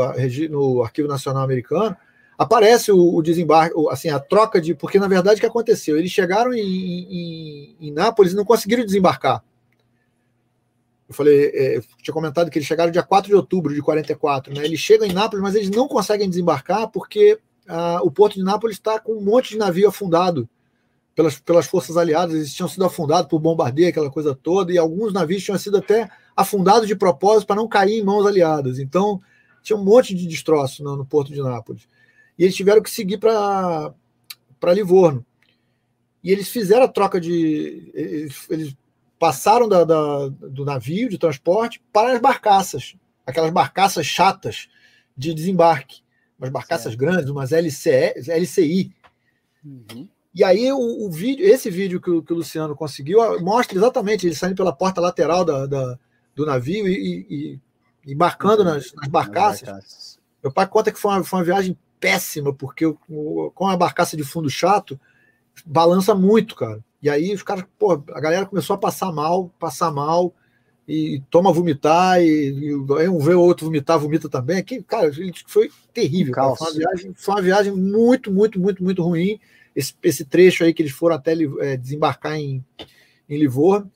no Arquivo Nacional Americano, aparece o, o desembarque, assim, a troca de. Porque, na verdade, o que aconteceu? Eles chegaram em, em, em Nápoles e não conseguiram desembarcar. Eu falei, é, eu tinha comentado que eles chegaram dia 4 de outubro de 44, né? Eles chegam em Nápoles, mas eles não conseguem desembarcar porque ah, o porto de Nápoles está com um monte de navio afundado pelas, pelas forças aliadas. Eles tinham sido afundados por bombardeio, aquela coisa toda, e alguns navios tinham sido até afundados de propósito para não cair em mãos aliadas. Então, tinha um monte de destroço no, no porto de Nápoles. E eles tiveram que seguir para Livorno. E eles fizeram a troca de. Eles, eles passaram da, da, do navio de transporte para as barcaças, aquelas barcaças chatas de desembarque, umas barcaças certo. grandes, umas LCE, LCI. Uhum. E aí o, o, vídeo, esse vídeo que o, que o, Luciano conseguiu mostra exatamente ele saindo pela porta lateral da, da do navio e, e, e embarcando uhum. nas, nas, barcaças. Meu pai conta que foi uma, foi uma viagem péssima, porque com a barcaça de fundo chato, balança muito, cara. E aí os caras, pô, a galera começou a passar mal, passar mal, e toma vomitar, e, e um vê o outro vomitar, vomita também. Que, cara, foi terrível. Foi, uma viagem, foi uma viagem muito, muito, muito, muito ruim. Esse, esse trecho aí que eles foram até é, desembarcar em, em Livorno,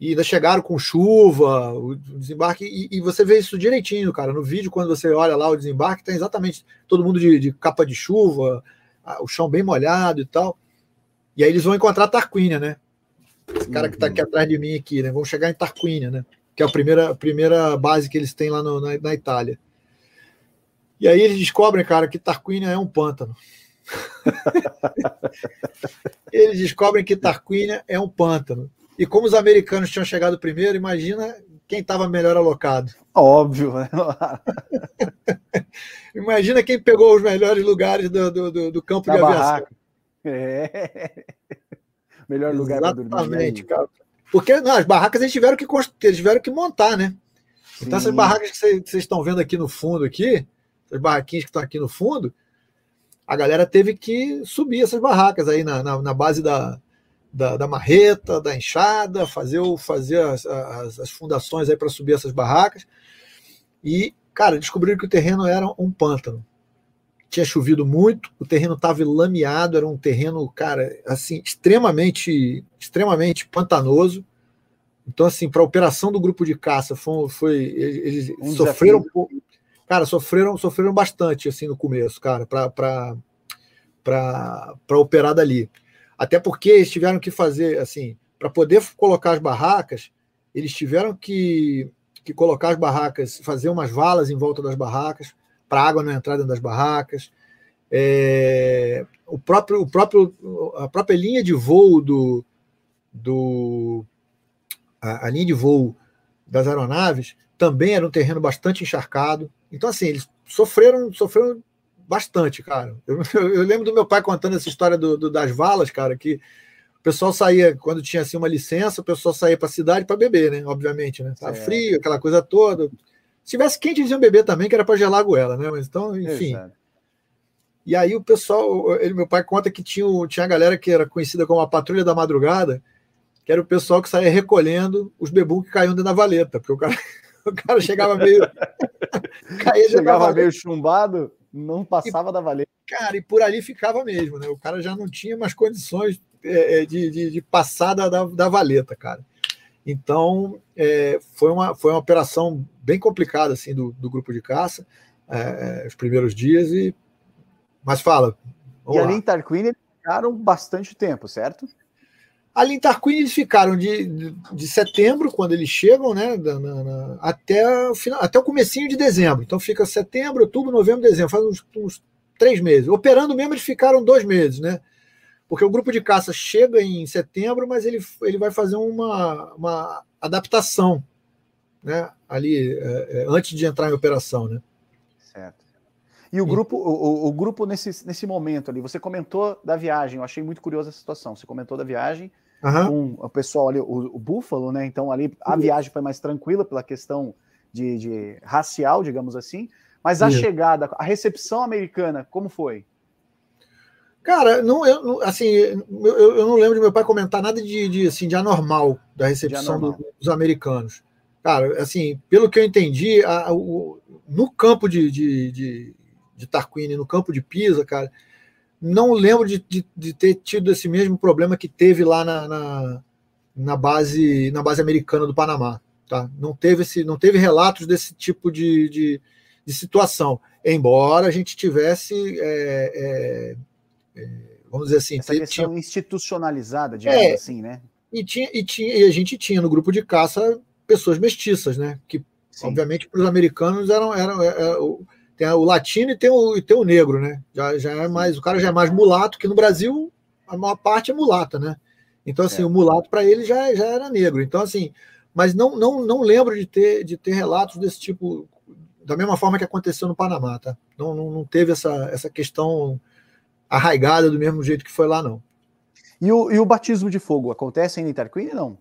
e ainda chegaram com chuva, o desembarque, e, e, você vê isso direitinho, cara. No vídeo, quando você olha lá o desembarque, tem exatamente todo mundo de, de capa de chuva, o chão bem molhado e tal. E aí eles vão encontrar Tarquínia, né? Esse cara que está aqui atrás de mim aqui, né? Vão chegar em Tarquínia, né? Que é a primeira, a primeira base que eles têm lá no, na, na, Itália. E aí eles descobrem, cara, que Tarquínia é um pântano. eles descobrem que Tarquínia é um pântano. E como os americanos tinham chegado primeiro, imagina quem estava melhor alocado. Óbvio, né? imagina quem pegou os melhores lugares do, do, do campo da de aviação. Barraca. É. Melhor lugar para dormir. Exatamente, cara. Porque não, as barracas eles tiveram que eles tiveram que montar, né? Sim. Então essas barracas que vocês estão vendo aqui no fundo aqui, essas barraquinhas que estão aqui no fundo, a galera teve que subir essas barracas aí na, na, na base da, da, da, marreta, da enxada, fazer, fazer as, as, as fundações aí para subir essas barracas. E, cara, descobriram que o terreno era um pântano tinha chovido muito, o terreno estava lameado, era um terreno, cara, assim, extremamente, extremamente pantanoso, Então, assim, para a operação do grupo de caça, foi, foi eles um sofreram. Cara, sofreram, sofreram bastante assim no começo, cara, para operar dali. Até porque eles tiveram que fazer, assim, para poder colocar as barracas, eles tiveram que, que colocar as barracas, fazer umas valas em volta das barracas, para água não entrar dentro das barracas. É, o próprio, o próprio, a própria linha de voo do, do a, a, linha de voo das aeronaves também era um terreno bastante encharcado. Então, assim, eles sofreram, sofreram bastante, cara. Eu, eu lembro do meu pai contando essa história do, do, das valas, cara, que o pessoal saía, quando tinha assim, uma licença, o pessoal saía para a cidade para beber, né? Obviamente, né? Tava é. frio, aquela coisa toda. Se tivesse quente, eles iam beber também, que era para gelar a goela, né? Mas então, enfim. Exato. E aí o pessoal, ele, meu pai conta que tinha, tinha a galera que era conhecida como a patrulha da madrugada, que era o pessoal que saía recolhendo os bebum que caíam dentro da valeta, porque o cara, o cara chegava meio. chegava meio chumbado, não passava e, da valeta. Cara, e por ali ficava mesmo, né? O cara já não tinha mais condições é, é, de, de, de passada da, da valeta, cara. Então, é, foi, uma, foi uma operação bem complicada assim do, do grupo de caça, é, os primeiros dias, e mas fala. E ali em Tarquin eles ficaram bastante tempo, certo? Ali em Tarquin eles ficaram de, de, de setembro, quando eles chegam, né, na, na, até, o final, até o comecinho de dezembro. Então fica setembro, outubro, novembro, dezembro, faz uns, uns três meses. Operando mesmo eles ficaram dois meses, né? porque o grupo de caça chega em setembro, mas ele, ele vai fazer uma, uma adaptação, né? Ali é, é, antes de entrar em operação, né? Certo. E o grupo, o, o, grupo nesse, nesse momento ali, você comentou da viagem, eu achei muito curiosa a situação. Você comentou da viagem uhum. com o pessoal ali, o, o Búfalo, né? Então ali a viagem foi mais tranquila pela questão de, de racial, digamos assim. Mas a uhum. chegada, a recepção americana, como foi? Cara, não, eu, assim, eu, eu não lembro de meu pai comentar nada de, de, assim, de anormal da recepção anormal. dos americanos. Cara, assim, pelo que eu entendi, a, o, no campo de, de, de, de Tarquini, no campo de Pisa, cara, não lembro de, de, de, ter tido esse mesmo problema que teve lá na, na, na, base na base americana do Panamá. Tá? Não teve esse, não teve relatos desse tipo de, de, de situação. Embora a gente tivesse é, é, é, vamos dizer assim. Essa questão tinha... institucionalizada, digamos é, assim, né? E, tinha, e, tinha, e a gente tinha no grupo de caça pessoas mestiças, né? Que, Sim. obviamente, para os americanos eram. eram, eram, eram tem o latino e tem o, e tem o negro, né? Já, já é mais, o cara já é mais mulato, que no Brasil a maior parte é mulata, né? Então, assim, é. o mulato para ele já, já era negro. Então, assim, mas não, não, não lembro de ter, de ter relatos desse tipo, da mesma forma que aconteceu no Panamá, tá? Não, não, não teve essa, essa questão arraigada do mesmo jeito que foi lá, não. E o, e o batismo de fogo acontece ainda em Tarquini, não?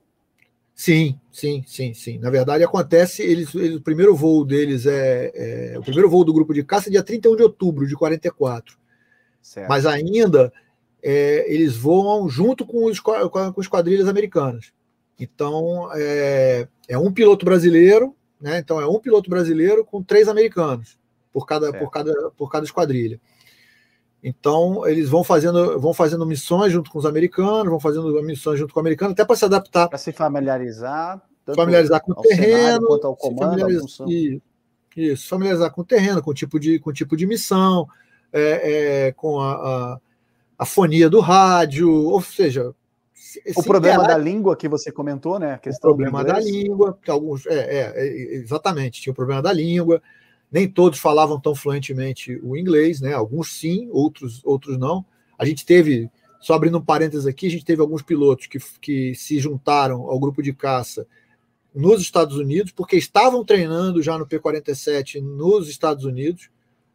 Sim, sim, sim, sim. Na verdade, acontece. Eles, eles, o primeiro voo deles é, é, O primeiro voo do grupo de caça é dia 31 de outubro de 44. Certo. Mas ainda é, eles voam junto com os, com as quadrilhas americanas. Então, é, é um piloto brasileiro, né? Então, é um piloto brasileiro com três americanos por cada, por cada, por cada esquadrilha. Então, eles vão fazendo, vão fazendo missões junto com os americanos, vão fazendo missões junto com o americano, até para se adaptar. Para se familiarizar. Familiarizar com o terreno. Quanto ao comando, familiarizar, isso, familiarizar com o terreno, com o tipo de, com o tipo de missão, é, é, com a, a, a, fonia do rádio, ou seja. O problema da língua que você comentou, né? O problema da língua, alguns. É, é, é, exatamente, tinha o problema da língua nem todos falavam tão fluentemente o inglês, né? Alguns sim, outros, outros não. A gente teve, só abrindo um parênteses aqui, a gente teve alguns pilotos que, que se juntaram ao grupo de caça nos Estados Unidos, porque estavam treinando já no P-47 nos Estados Unidos,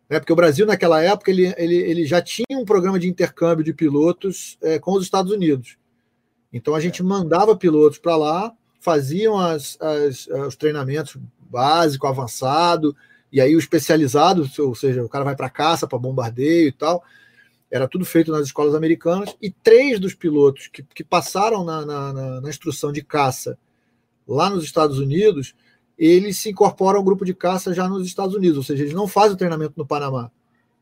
né? Porque o Brasil, naquela época, ele, ele, ele já tinha um programa de intercâmbio de pilotos é, com os Estados Unidos. Então a gente mandava pilotos para lá, faziam as, as, os treinamentos básico, avançado, e aí o especializado, ou seja, o cara vai para caça, para bombardeio e tal, era tudo feito nas escolas americanas, e três dos pilotos que, que passaram na, na, na instrução de caça lá nos Estados Unidos, eles se incorporam ao grupo de caça já nos Estados Unidos, ou seja, eles não fazem o treinamento no Panamá,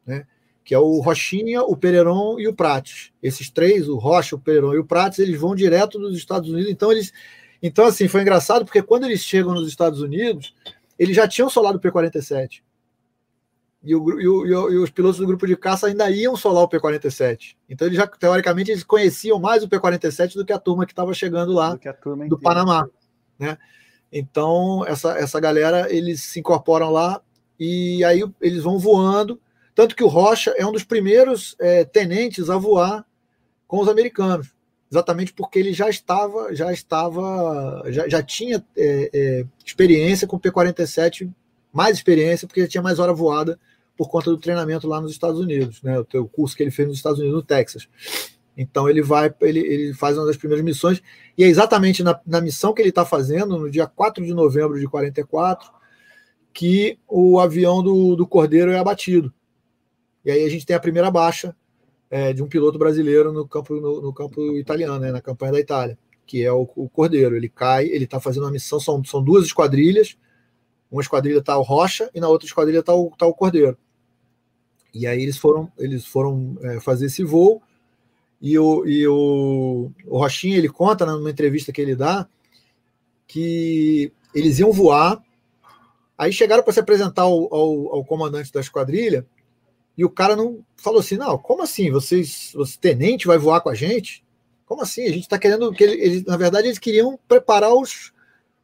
né? que é o Rochinha, o Pereron e o Prates. Esses três, o Rocha, o Pereron e o Prates, eles vão direto dos Estados Unidos, então eles, Então, assim, foi engraçado porque quando eles chegam nos Estados Unidos, eles já tinham solado o P-47. E, o, e, o, e, os pilotos do grupo de caça ainda iam solar o P-47. Então, eles já, teoricamente, eles conheciam mais o P-47 do que a turma que estava chegando lá do, do Panamá. Né? Então, essa, essa galera, eles se incorporam lá e aí eles vão voando. Tanto que o Rocha é um dos primeiros é, tenentes a voar com os americanos exatamente porque ele já estava, já estava, já, já tinha é, é, experiência com o P-47, mais experiência, porque ele tinha mais hora voada por conta do treinamento lá nos Estados Unidos, né? O, o curso que ele fez nos Estados Unidos, no Texas. Então ele vai, ele, ele faz uma das primeiras missões, e é exatamente na, na missão que ele está fazendo, no dia 4 de novembro de 44, que o avião do, do Cordeiro é abatido. E aí a gente tem a primeira baixa é, de um piloto brasileiro no campo, no, no campo italiano, né, na campanha da Itália, que é o, o Cordeiro. Ele cai, ele está fazendo uma missão, são, são duas esquadrilhas, uma esquadrilha está o Rocha e na outra esquadrilha está o, tá o Cordeiro. E aí eles foram, eles foram é, fazer esse voo e o, e o, o Rochinha ele conta né, numa entrevista que ele dá que eles iam voar, aí chegaram para se apresentar ao, ao, ao comandante da esquadrilha e o cara não falou assim: não, como assim? Vocês, você tenente vai voar com a gente? Como assim? A gente está querendo que ele, na verdade, eles queriam preparar os,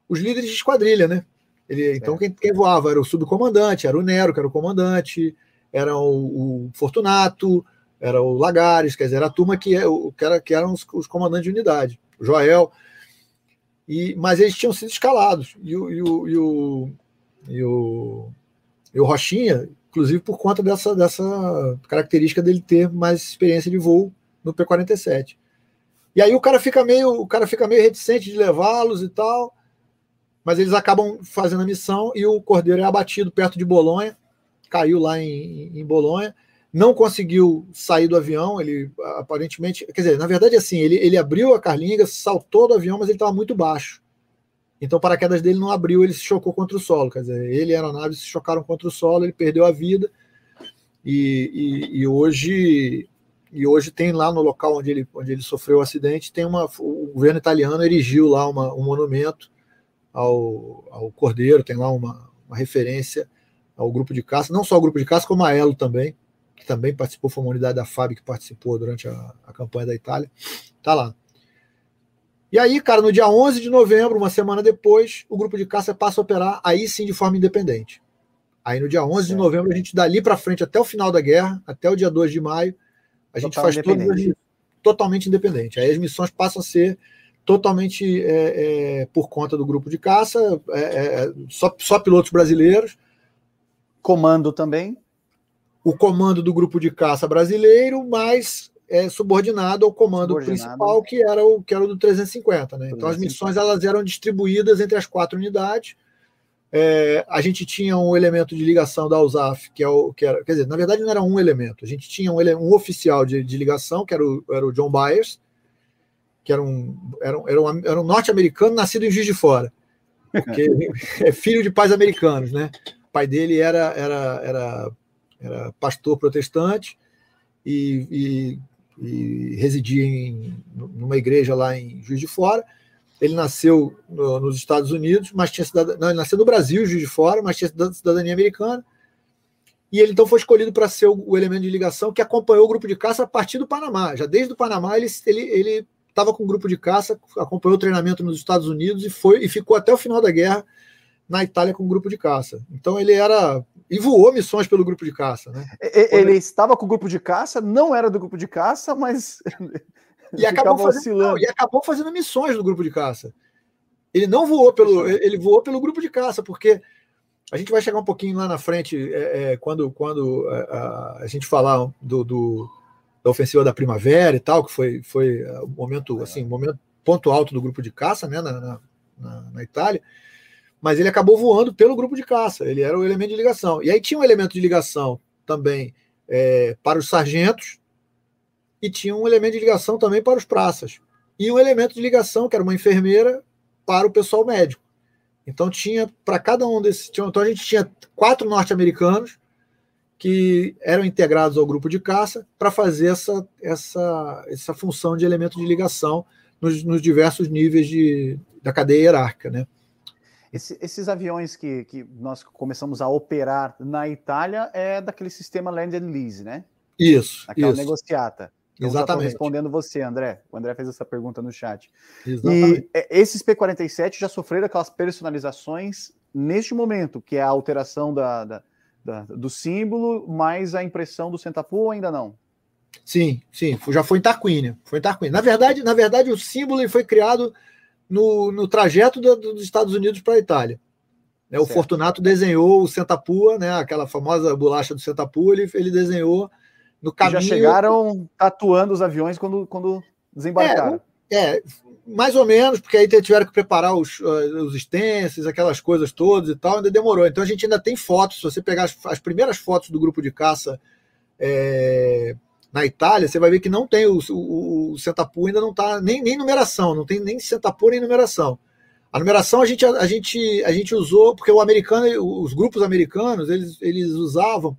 os líderes de esquadrilha, né? Ele, então, quem, quem, voava era o subcomandante, era o Nero, que era o comandante, era o, o Fortunato, era o Lagares, quer dizer, era a turma que, é, que, era, que eram os, os comandantes de unidade, o Joel. E, mas eles tinham sido escalados. E o, e o, e o, e o, e o Rochinha inclusive por conta dessa, dessa característica dele ter mais experiência de voo no P-47. E aí o cara fica meio, o cara fica meio reticente de levá-los e tal, mas eles acabam fazendo a missão e o Cordeiro é abatido perto de Bolonha, caiu lá em, em Bolonha, não conseguiu sair do avião, ele aparentemente, quer dizer, na verdade assim, ele, ele abriu a carlinga, saltou do avião, mas ele estava muito baixo. Então o paraquedas dele não abriu, ele se chocou contra o solo. Quer dizer, ele e a aeronave se chocaram contra o solo, ele perdeu a vida. E, e, e, hoje e hoje tem lá no local onde ele, onde ele sofreu o acidente, tem uma, o governo italiano erigiu lá uma, um monumento ao, ao Cordeiro, tem lá uma, uma referência ao grupo de caça, não só o grupo de caça, como a Elo também, que também participou, foi uma unidade da FAB que participou durante a, a campanha da Itália. Está lá. E aí, cara, no dia 11 de novembro, uma semana depois, o grupo de caça passa a operar aí sim de forma independente. Aí no dia 11 de novembro, a gente dali para frente até o final da guerra, até o dia 2 de maio, a gente Total faz tudo totalmente independente. Aí as missões passam a ser totalmente é, é, por conta do grupo de caça, é, é só, só pilotos brasileiros. Comando também? O comando do grupo de caça brasileiro, mas é, subordinado ao comando subordinado. principal, que era o que era o do 350. Né? Então, as missões elas eram distribuídas entre as quatro unidades. É, a gente tinha um elemento de ligação da USAF, que, é o, que era, quer dizer, na verdade não era um elemento, a gente tinha um, um oficial de, de, ligação, que era o, era o John Byers, que era um, era um, era um, era um norte-americano nascido em Juiz de Fora, porque é filho de pais americanos, né? O pai dele era, era, era, era pastor protestante e, e e residia em numa igreja lá em Juiz de Fora. Ele nasceu no, nos Estados Unidos, mas tinha cidadania, não, ele nasceu no Brasil, Juiz de Fora, mas tinha cidadania americana. E ele então foi escolhido para ser o, o, elemento de ligação que acompanhou o grupo de caça a partir do Panamá. Já desde o Panamá ele ele ele estava com o grupo de caça, acompanhou o treinamento nos Estados Unidos e foi e ficou até o final da guerra na Itália com o grupo de caça. Então ele era e voou missões pelo grupo de caça, né? Ele, estava com o grupo de caça, não era do grupo de caça, mas e acabou fazendo, não, e acabou fazendo missões do grupo de caça. Ele não voou pelo, ele voou pelo grupo de caça, porque a gente vai chegar um pouquinho lá na frente é, é, quando, quando a, é, a, a, gente falar do, do, da ofensiva da primavera e tal, que foi foi o momento assim, momento ponto alto do grupo de caça, né, na, na, na Itália mas ele acabou voando pelo grupo de caça, ele era o elemento de ligação. E aí tinha um elemento de ligação também é, para os sargentos, e tinha um elemento de ligação também para os praças. E um elemento de ligação, que era uma enfermeira, para o pessoal médico. Então tinha, para cada um desses. Tinha, então a gente tinha quatro norte-americanos que eram integrados ao grupo de caça para fazer essa, essa, essa função de elemento de ligação nos, nos diversos níveis de, da cadeia hierárquica, né? Esse, esses aviões que, que nós começamos a operar na Itália é daquele sistema Land and Lease, né? Isso. Aquela isso. negociata. Então, Exatamente. respondendo você, André. O André fez essa pergunta no chat. Exatamente. E é, esses P-47 já sofreram aquelas personalizações neste momento, que é a alteração da, da, da, do símbolo, mais a impressão do Centapu ou ainda não? Sim, sim, já foi em Tarquínia. Foi em Tarquínia. Na verdade, na verdade, o símbolo foi criado no, no trajeto do, dos Estados Unidos para a Itália. Né, o Fortunato desenhou o Sentapua, né, aquela famosa bolacha do Sentapua, ele, ele desenhou no caminho. Já chegaram tatuando os aviões quando, quando desembarcaram. É, é, mais ou menos, porque aí tiveram que preparar os, uh, os aquelas coisas todas e tal, ainda demorou. Então a gente ainda tem fotos, se você pegar as, as primeiras fotos do grupo de caça é, na Itália, você vai ver que não tem o, o, o ainda não está nem, nem numeração, não tem nem Sentapu nem numeração. A numeração a gente, a, gente, a gente usou, porque o americano, os grupos americanos, eles, eles usavam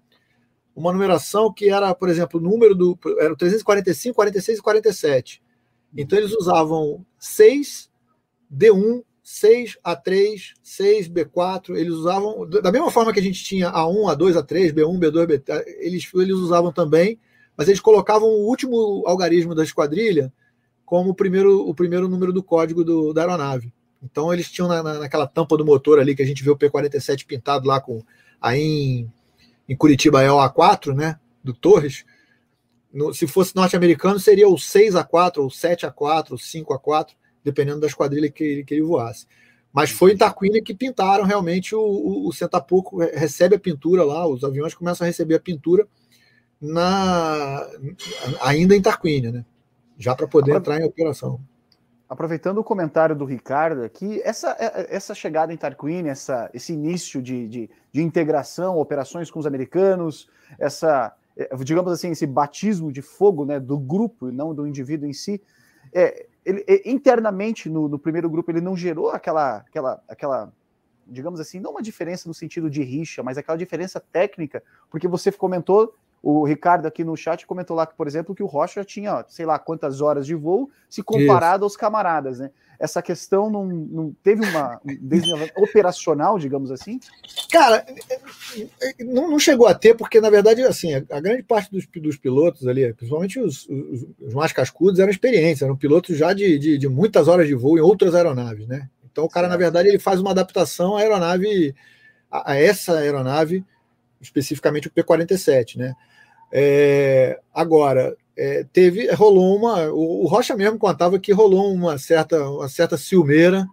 uma numeração que era, por exemplo, o número do. Era o 345, 46 e 47. Então eles usavam 6, D1, 6, A3, 6, B4. Eles usavam. Da mesma forma que a gente tinha A1, A2, A3, B1, B2, B3, eles, eles usavam também mas eles colocavam o último algarismo da esquadrilha como o primeiro, o primeiro número do código do, da aeronave. Então eles tinham na, na, naquela tampa do motor ali que a gente vê o P-47 pintado lá com aí em, em Curitiba é o A4, né? Do Torres. No, se fosse norte-americano, seria o 6A4, ou 7A4, ou 5A4, dependendo da esquadrilha que, que ele voasse. Mas foi em Tarquínia que pintaram realmente o, o, o recebe a pintura lá, os aviões começam a receber a pintura na ainda em Tarquínia, né? Já para poder entrar em operação. Aproveitando o comentário do Ricardo aqui, essa, é, é, essa chegada em Tarquínia, essa, esse início de, de, de integração, operações com os americanos, essa, é, digamos assim, esse batismo de fogo né, do grupo, não do indivíduo em si, é, ele, internamente no, no, primeiro grupo ele não gerou aquela, aquela, aquela, digamos assim, não uma diferença no sentido de rixa, mas aquela diferença técnica, porque você comentou o Ricardo aqui no chat comentou lá que, por exemplo, que o Rocha tinha, sei lá, quantas horas de voo se comparado Isso. aos camaradas, né? Essa questão não, não teve uma um operacional, digamos assim? Cara, não, não, chegou a ter, porque, na verdade, assim, a, a grande parte dos, dos, pilotos ali, principalmente os, os, os, mais cascudos, eram experientes, eram pilotos já de, de, de, muitas horas de voo em outras aeronaves, né? Então, o cara, na verdade, ele faz uma adaptação à aeronave, a, a essa aeronave, especificamente o P-47, né? É, agora, é, teve, rolou uma. O, o, Rocha mesmo contava que rolou uma certa, uma certa ciumeira,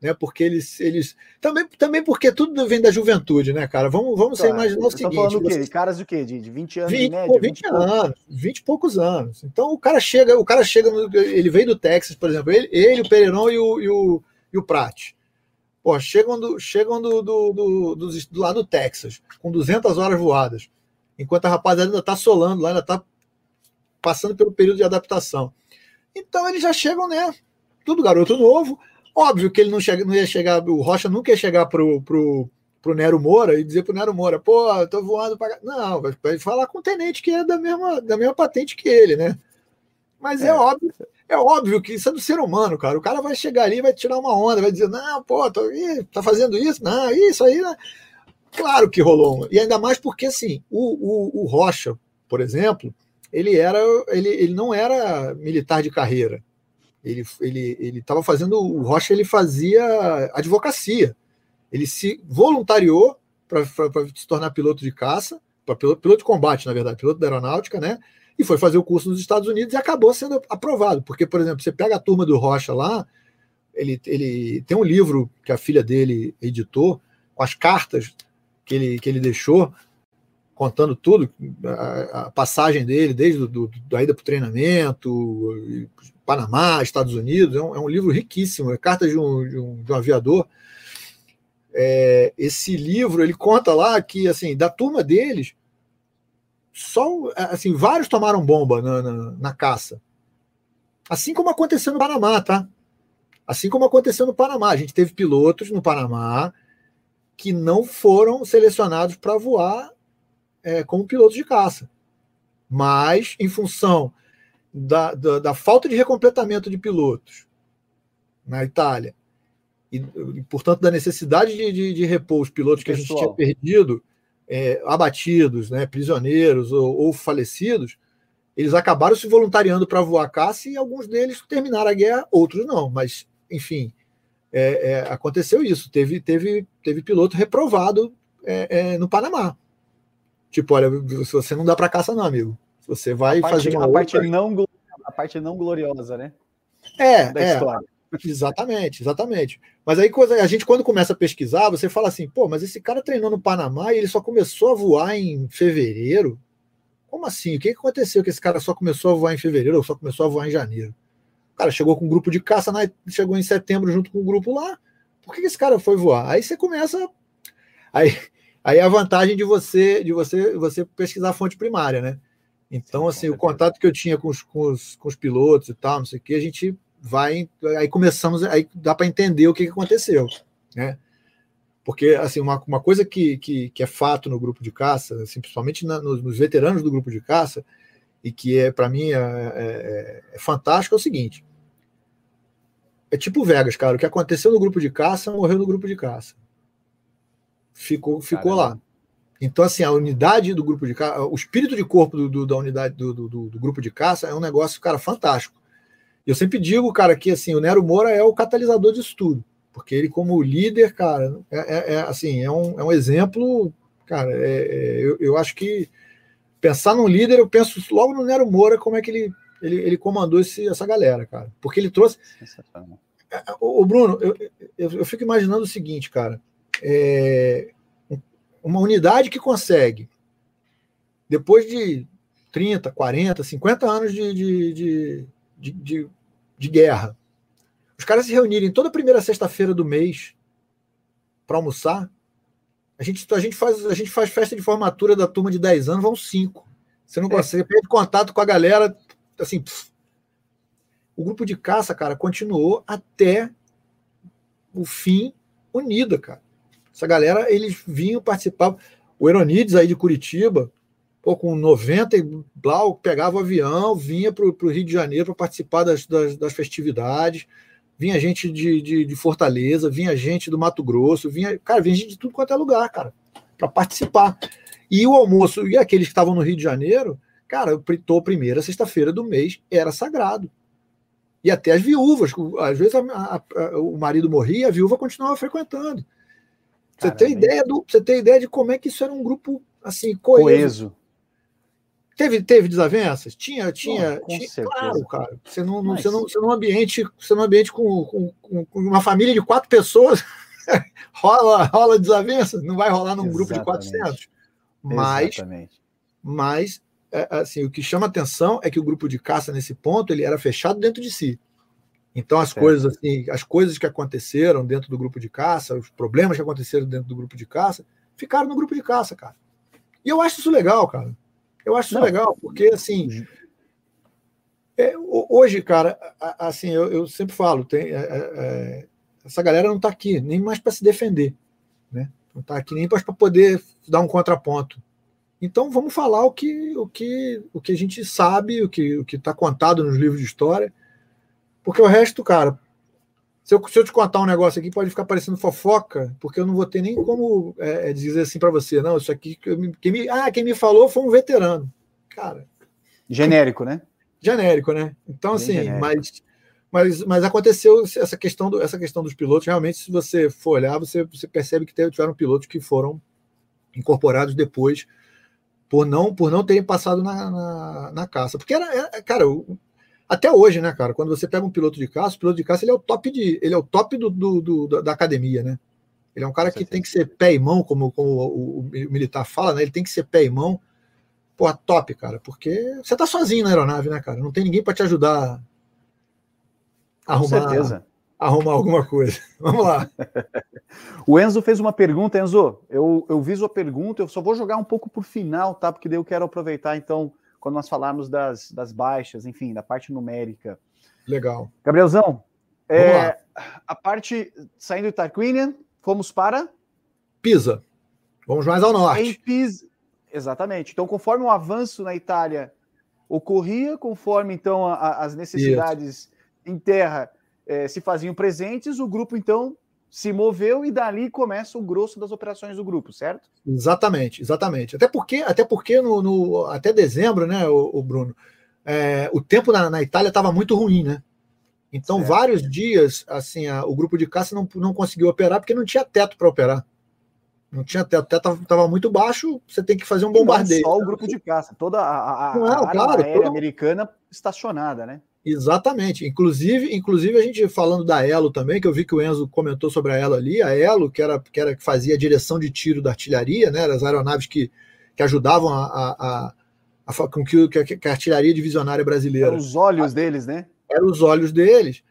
né? Porque eles. eles também, também porque tudo vem da juventude, né, cara? Vamos, vamos claro. imaginar o seguinte. falando o quê? Caras de quê? De, de 20 anos 20, média, 20, 20 anos, 20 e poucos anos. Então o cara chega, o cara chega, no, ele veio do Texas, por exemplo, ele, ele o Pereirão e o, e o, e o Prat. Pô, chegam, do, chegam do, do, do, do, do lá do Texas, com 200 horas voadas enquanto a rapaziada ainda está solando lá, ainda está passando pelo período de adaptação. Então eles já chegam, né? Tudo garoto novo. Óbvio que ele não, chega, não ia chegar, o Rocha nunca ia chegar pro, pro, pro Nero Moura e dizer pro Nero Moura, pô, eu tô voando para Não, vai falar com o tenente que é da mesma, da mesma patente que ele, né? Mas é. é, óbvio, é óbvio que isso é do ser humano, cara. O cara vai chegar ali, vai tirar uma onda, vai dizer, não, pô, tô, ih, tá fazendo isso? Não, isso aí, né? Claro que rolou. E ainda mais porque, assim, o, o, o Rocha, por exemplo, ele era ele, ele não era militar de carreira. Ele ele ele estava fazendo o Rocha ele fazia advocacia. Ele se voluntariou para se tornar piloto de caça, para piloto, piloto de combate, na verdade, piloto da aeronáutica, né? E foi fazer o curso nos Estados Unidos e acabou sendo aprovado. Porque, por exemplo, você pega a turma do Rocha lá, ele, ele tem um livro que a filha dele editou com as cartas que ele, que ele deixou, contando tudo, a, a passagem dele, desde do, do, a ida para o treinamento, Panamá, Estados Unidos, é um, é um, livro riquíssimo, é carta de um, de um, de um aviador. É, esse livro ele conta lá que assim da turma deles só assim vários tomaram bomba na, na, na caça. Assim como aconteceu no Panamá tá? Assim como aconteceu no Panamá. A gente teve pilotos no Panamá que não foram selecionados para voar é, como pilotos de caça. Mas, em função da, da, da, falta de recompletamento de pilotos na Itália e, portanto, da necessidade de, de, de repor os pilotos que a gente tinha perdido, é, abatidos, né, prisioneiros ou, ou, falecidos, eles acabaram se voluntariando para voar caça e alguns deles terminaram a guerra, outros não. Mas, enfim, é, é, aconteceu isso. Teve, teve, teve piloto reprovado é, é, no Panamá. Tipo, olha, se você não dá para caça, não, amigo. Você vai parte, fazer uma a outra... parte não a parte não gloriosa, né? É, da é, história. Exatamente, exatamente. Mas aí a gente, quando começa a pesquisar, você fala assim, pô, mas esse cara treinou no Panamá e ele só começou a voar em fevereiro? Como assim? O que aconteceu que esse cara só começou a voar em fevereiro ou só começou a voar em janeiro? O cara chegou com um grupo de caça, né? chegou em setembro junto com o um grupo lá. Por que esse cara foi voar? Aí você começa. Aí, aí é a vantagem de você de você, você pesquisar a fonte primária, né? Então, assim, o contato que eu tinha com os, com os, com os pilotos e tal, não sei o que, a gente vai. Aí começamos, aí dá para entender o que, que aconteceu, né? Porque, assim, uma, uma coisa que, que, que é fato no grupo de caça, assim, principalmente na, nos, nos, veteranos do grupo de caça, e que é para mim é, é, é, fantástico, é o seguinte: é tipo Vegas, cara. O que aconteceu no grupo de caça morreu no grupo de caça. Ficou, ficou lá. Então, assim, a unidade do grupo de caça, o espírito de corpo do, do da unidade do, do, do, grupo de caça é um negócio, cara, fantástico. Eu sempre digo, cara, que assim, o Nero Moura é o catalisador disso tudo. Porque ele, como líder, cara, é, é, é assim, é um, é um exemplo, cara, é, é, eu, eu acho que pensar num líder, eu penso logo no Nero Moura, como é que ele, ele, ele comandou esse, essa galera, cara. Porque ele trouxe. O Bruno, eu, eu, eu, fico imaginando o seguinte, cara. É, uma unidade que consegue, depois de 30, 40, 50 anos de, de, de, de, de, de guerra, os caras se reunirem toda primeira sexta-feira do mês para almoçar. A gente, a, gente faz, a gente faz festa de formatura da turma de 10 anos, vão 5. Você não é. consegue, perde contato com a galera, assim. Pff. O grupo de caça, cara, continuou até o fim unida, cara. Essa galera, eles vinham participar. O Eronides aí de Curitiba, pô, com 90 e blau, pegava o avião, vinha para o Rio de Janeiro para participar das, das, das, festividades. Vinha gente de, de, de, Fortaleza, vinha gente do Mato Grosso, vinha, cara, vinha gente de tudo quanto é lugar, cara, para participar. E o almoço, e aqueles que estavam no Rio de Janeiro, cara, tô primeira sexta-feira do mês era sagrado. E até as viúvas, às vezes a, a, a, o marido morria, a viúva continuava frequentando. Você tem ideia do, você tem ideia de como é que isso era um grupo assim coeso. coeso. Teve, teve desavenças? Tinha, tinha, tinha claro, cara. Você não, Mas... você não, você num ambiente, você num ambiente com, com, com, uma família de quatro pessoas, rola, rola desavença. Não vai rolar num Exatamente. grupo de 400. Mas, Exatamente. mas é, assim, o que chama atenção é que o grupo de caça nesse ponto ele era fechado dentro de si. Então as coisas assim, as coisas que aconteceram dentro do grupo de caça, os problemas que aconteceram dentro do grupo de caça, ficaram no grupo de caça, cara. E eu acho isso legal, cara. Eu acho Não. legal, porque assim, é, hoje, cara, assim, eu, eu sempre falo, tem, é, é, é essa galera não está aqui nem mais para se defender, né? Não está aqui nem para poder dar um contraponto. Então vamos falar o que, o que, o que a gente sabe, o que o que está contado nos livros de história porque o resto, cara, se eu, se eu te contar um negócio aqui, pode ficar parecendo fofoca, porque eu não vou ter nem como é, é dizer assim para você, não, isso aqui, quem me, ah, quem me falou foi um veterano. Cara. Genérico, né? Genérico, né? Então, Bem assim, genérico. mas. Mas, mas aconteceu essa questão, do, essa questão dos pilotos. Realmente, se você for olhar, você, você percebe que tiveram pilotos que foram incorporados depois por não por não terem passado na, na, na caça. Porque era, era cara, até hoje, né, cara? Quando você pega um piloto de caça, o piloto de caça ele é o top de, ele é o top do, do, do da academia, né? Ele é um cara que tem que ser pé e mão, como, como o, o, militar fala, né? Ele tem que ser pé e mão. Pô, top, cara, porque você tá sozinho na aeronave, né, cara? Não tem ninguém para te ajudar a arrumar, certeza. arrumar alguma coisa. Vamos lá. o Enzo fez uma pergunta, Enzo. Eu, eu vi sua pergunta, eu só vou jogar um pouco por final, tá? Porque daí eu quero aproveitar, então, quando nós falarmos das, das baixas, enfim, da parte numérica. Legal. Gabrielzão, é, a parte saindo de Tarquinian, fomos para Pisa. Vamos mais ao norte. Em Pisa. Exatamente. Então, conforme o avanço na Itália ocorria, conforme então a, a, as necessidades Isso. em terra eh, se faziam presentes, o grupo então se moveu e dali começa o grosso das operações do grupo, certo? Exatamente, exatamente. Até porque, até porque no, no até dezembro, né, o, o Bruno, é, o tempo na, na Itália estava muito ruim, né? Então, certo. vários dias, assim, a, o grupo de caça não, não conseguiu operar porque não tinha teto para operar. Não tinha teto, o teto estava muito baixo, você tem que fazer um bombardeio. Não só o grupo de caça, toda a, a, não, a área claro, toda... americana estacionada, né? Exatamente. Inclusive, inclusive a gente falando da Elo também, que eu vi que o Enzo comentou sobre a Elo ali, a Elo, que era que, era, que fazia a direção de tiro da artilharia, né? As aeronaves que, que ajudavam a, a, a, a com que, que, a artilharia divisionária brasileira. Eram os olhos deles, né? Eram os olhos deles.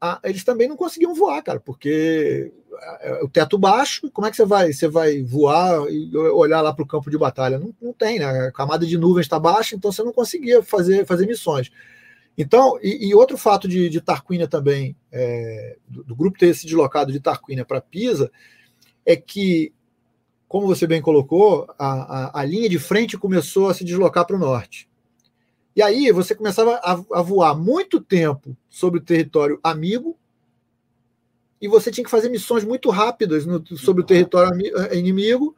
Ah, eles também não conseguiam voar, cara, porque o teto baixo, como é que você vai? Você vai voar e olhar lá para o campo de batalha? Não, não tem, né? A camada de nuvens está baixa, então você não conseguia fazer, fazer missões. Então, e, e outro fato de, de Tarquínia também, é, do, do, grupo ter se deslocado de Tarquínia para Pisa, é que, como você bem colocou, a, a, a linha de frente começou a se deslocar para o norte. E aí você começava a, a voar muito tempo sobre o território amigo, e você tinha que fazer missões muito rápidas no, sobre o território eh, inimigo,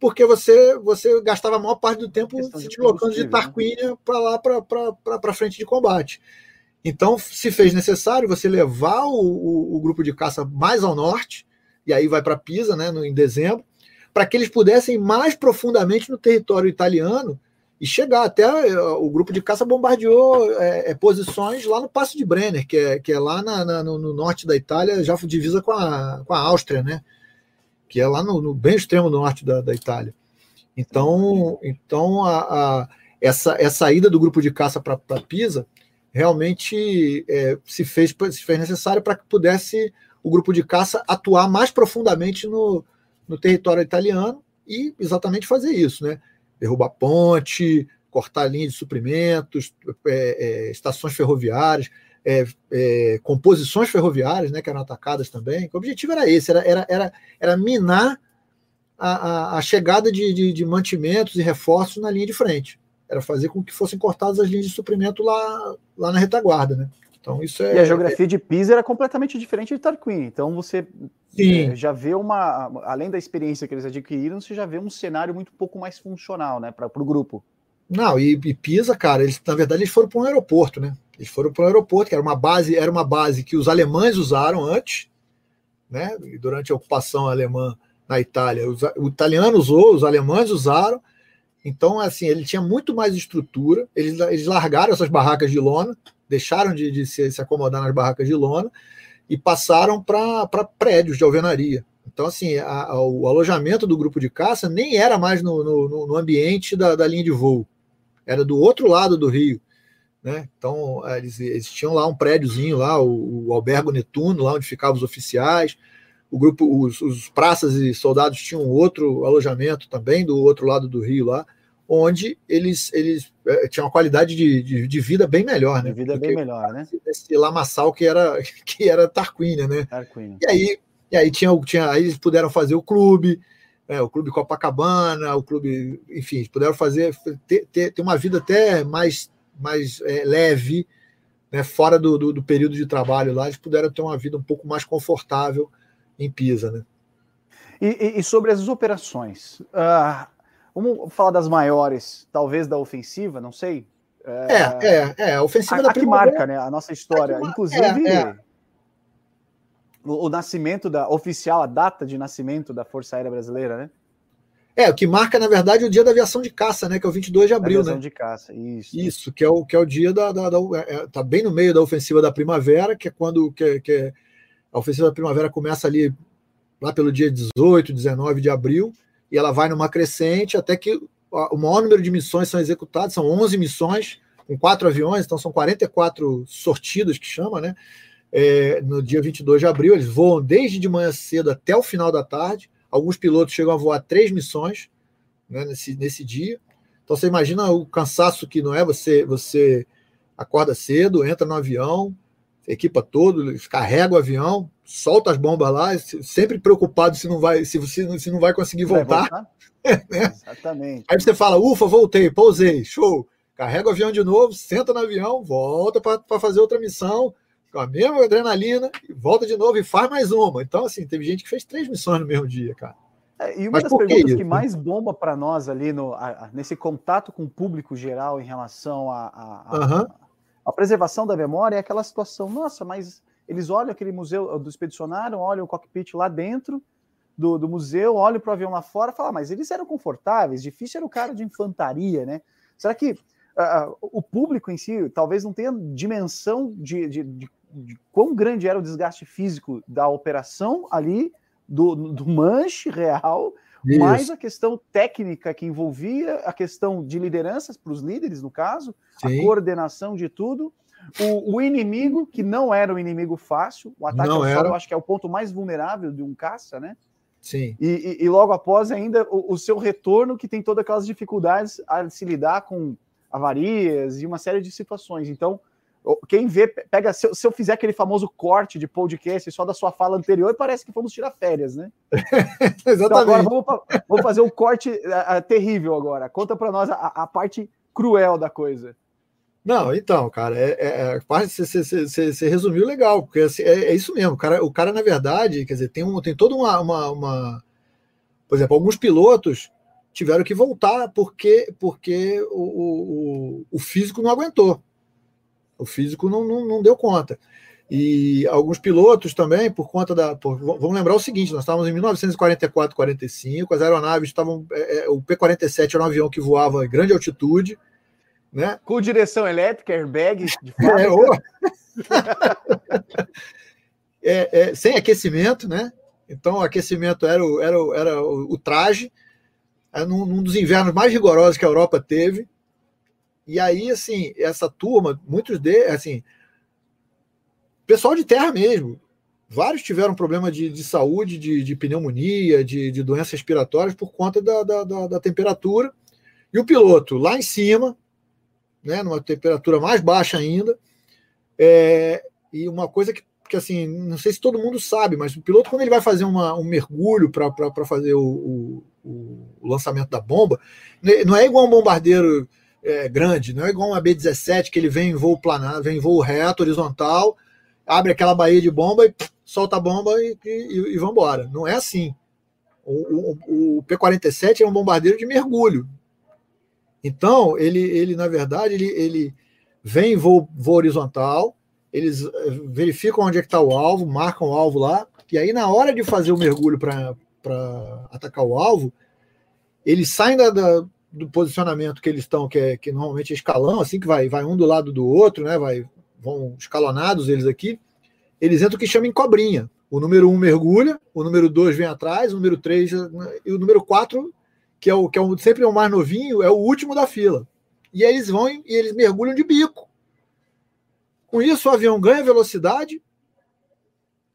porque você você gastava a maior parte do tempo se deslocando de, de Tarquínia né? para lá para frente de combate. Então se fez necessário você levar o, o, o grupo de caça mais ao norte, e aí vai para Pisa, né, no, em dezembro, para que eles pudessem ir mais profundamente no território italiano e chegar até eh, o grupo de caça bombardeou é, é, posições lá no Passo de Brenner, que é, que é lá na, na, no, no, norte da Itália, já divisa com a, com a Áustria, né? Que é lá no, no bem extremo norte da, da Itália. Então, então a, a, essa, essa ida do grupo de caça para Pisa realmente é, se, fez, se fez necessário para que pudesse o grupo de caça atuar mais profundamente no, no território italiano e exatamente fazer isso, né? derrubar ponte, cortar linha de suprimentos, é, é, estações ferroviárias, é, é, composições ferroviárias, né, que eram atacadas também. O objetivo era esse, era, era, era, era minar a, a, a chegada de, de, de, mantimentos e reforços na linha de frente. Era fazer com que fossem cortadas as linhas de suprimento lá, lá na retaguarda, né? Então, isso é, e a geografia de Pisa era completamente diferente de Tarquin. Então você é, já vê uma, além da experiência que eles adquiriram, você já vê um cenário muito pouco mais funcional, né, para o grupo. Não, e, e, Pisa, cara, eles na verdade eles foram para um aeroporto, né? Eles foram para um aeroporto que era uma base, era uma base que os alemães usaram antes, né? Durante a ocupação alemã na Itália, os, o italiano usou, os alemães usaram. Então, assim, ele tinha muito mais estrutura. Eles, eles largaram essas barracas de lona, deixaram de, de se, se, acomodar nas barracas de lona e passaram para prédios de alvenaria. Então, assim, a, a, o alojamento do grupo de caça nem era mais no, no, no ambiente da, da, linha de voo, era do outro lado do rio. Né? Então, eles, eles tinham lá um prédiozinho, lá, o, o Albergo Netuno, lá onde ficavam os oficiais. O grupo, os, os praças e soldados tinham outro alojamento também do outro lado do rio lá onde eles, eles é, tinham uma qualidade de, de, de, vida bem melhor, né? De vida bem melhor, né? Esse lamaçal que era, que era Tarquínia, né? Tarquínia. E aí, e aí, tinha, tinha, aí eles puderam fazer o clube, é, o clube Copacabana, o clube, enfim, puderam fazer, ter, ter, ter uma vida até mais, mais é, leve, né? fora do, do, do período de trabalho lá, eles puderam ter uma vida um pouco mais confortável em Pisa, né? E, e, sobre as operações, uh, Vamos falar das maiores, talvez da ofensiva, não sei. É, é, é, é a ofensiva a, da a que marca né, a nossa história. A Inclusive, é, é. O, o, nascimento da oficial, a data de nascimento da Força Aérea Brasileira, né? É, o que marca, na verdade, o dia da aviação de caça, né? Que é o 22 de abril, aviação né? de caça, isso. Isso, que é o, que é o dia da. da, da é, é, tá bem no meio da ofensiva da primavera, que é quando que, que a ofensiva da primavera começa ali lá pelo dia 18, 19 de abril e ela vai numa crescente até que o maior número de missões são executadas, são 11 missões, com quatro aviões, então são 44 sortidos que chama, né? É, no dia 22 de abril, eles voam desde de manhã cedo até o final da tarde. Alguns pilotos chegam a voar três missões né, nesse, nesse dia. Então você imagina o cansaço que não é você você acorda cedo, entra no avião, equipa todo, carrega o avião, solta as bombas lá, sempre preocupado se não vai, se você se não vai conseguir voltar. Vai voltar? né? Exatamente. Aí você fala, ufa, voltei, pousei, show. Carrega o avião de novo, senta no avião, volta para fazer outra missão, com a mesma adrenalina, volta de novo e faz mais uma. Então, assim, teve gente que fez três missões no mesmo dia, cara. É, e uma Mas das perguntas que, que mais bomba para nós ali no, a, nesse contato com o público geral em relação à uhum. a, preservação da memória é aquela situação, nossa, mas eles olham aquele museu do expedicionário, olham o cockpit lá dentro do, do museu, olham para o avião lá fora e falam, ah, mas eles eram confortáveis, difícil era o cara de infantaria, né? Será que uh, o público em si talvez não tenha dimensão de, de, de, de quão grande era o desgaste físico da operação ali do, do manche real, Isso. mais a questão técnica que envolvia, a questão de lideranças para os líderes, no caso, Sim. a coordenação de tudo. O, o, inimigo, que não era um inimigo fácil, o ataque não ao solo, eu acho que é o ponto mais vulnerável de um caça, né? Sim. E, e, e logo após ainda o, o, seu retorno, que tem todas aquelas dificuldades a se lidar com avarias e uma série de situações. Então, quem vê, pega. Se eu, se eu, fizer aquele famoso corte de podcast só da sua fala anterior, parece que fomos tirar férias, né? Exatamente. Então agora vamos, vamos fazer um corte uh, uh, terrível agora. Conta para nós a, a, parte cruel da coisa. Não, então, cara, é, é, é você resumiu legal, porque assim, é, é, isso mesmo. O cara, o cara, na verdade, quer dizer, tem, um, tem toda uma, uma, uma. Por exemplo, alguns pilotos tiveram que voltar porque, porque o, o, o físico não aguentou. O físico não, não, não deu conta. E alguns pilotos também, por conta da. Por, vamos lembrar o seguinte: nós estávamos em 1944, 45, as aeronaves estavam. É, é o P-47 era um avião que voava em grande altitude. Né? Com direção elétrica, airbag de é, é, é, sem aquecimento, né? Então, o aquecimento era o, era o, era o, o traje, era num, num dos invernos mais rigorosos que a Europa teve. E aí, assim, essa turma, muitos deles, assim, pessoal de terra mesmo, vários tiveram problema de, de saúde, de, de pneumonia, de, de, doenças respiratórias por conta da, da, da, da, temperatura. E o piloto lá em cima, né, numa temperatura mais baixa ainda. É, e uma coisa que, que, assim, não sei se todo mundo sabe, mas o piloto, quando ele vai fazer uma, um mergulho para fazer o, o, o lançamento da bomba, né, não é igual um bombardeiro é, grande, não é igual uma B-17 que ele vem em voo planar, vem em voo reto, horizontal, abre aquela baía de bomba e pff, solta a bomba e, e, e vambora. Não é assim. O, o, o P-47 é um bombardeiro de mergulho. Então, ele, ele na verdade, ele, ele vem em voo, voo horizontal, eles eh, verificam onde é que está o alvo, marcam o alvo lá, e aí na hora de fazer o mergulho para atacar o alvo, eles saem da, da, do posicionamento que eles estão, que, é, que normalmente é escalão, assim, que vai, vai um do lado do outro, né? Vai, vão escalonados eles aqui, eles entram o que chama em cobrinha. O número um mergulha, o número dois vem atrás, o número três e o número quatro, que é o que é o, sempre é o mais novinho, é o último da fila. E eles vão e eles mergulham de bico. Com isso, o avião ganha velocidade,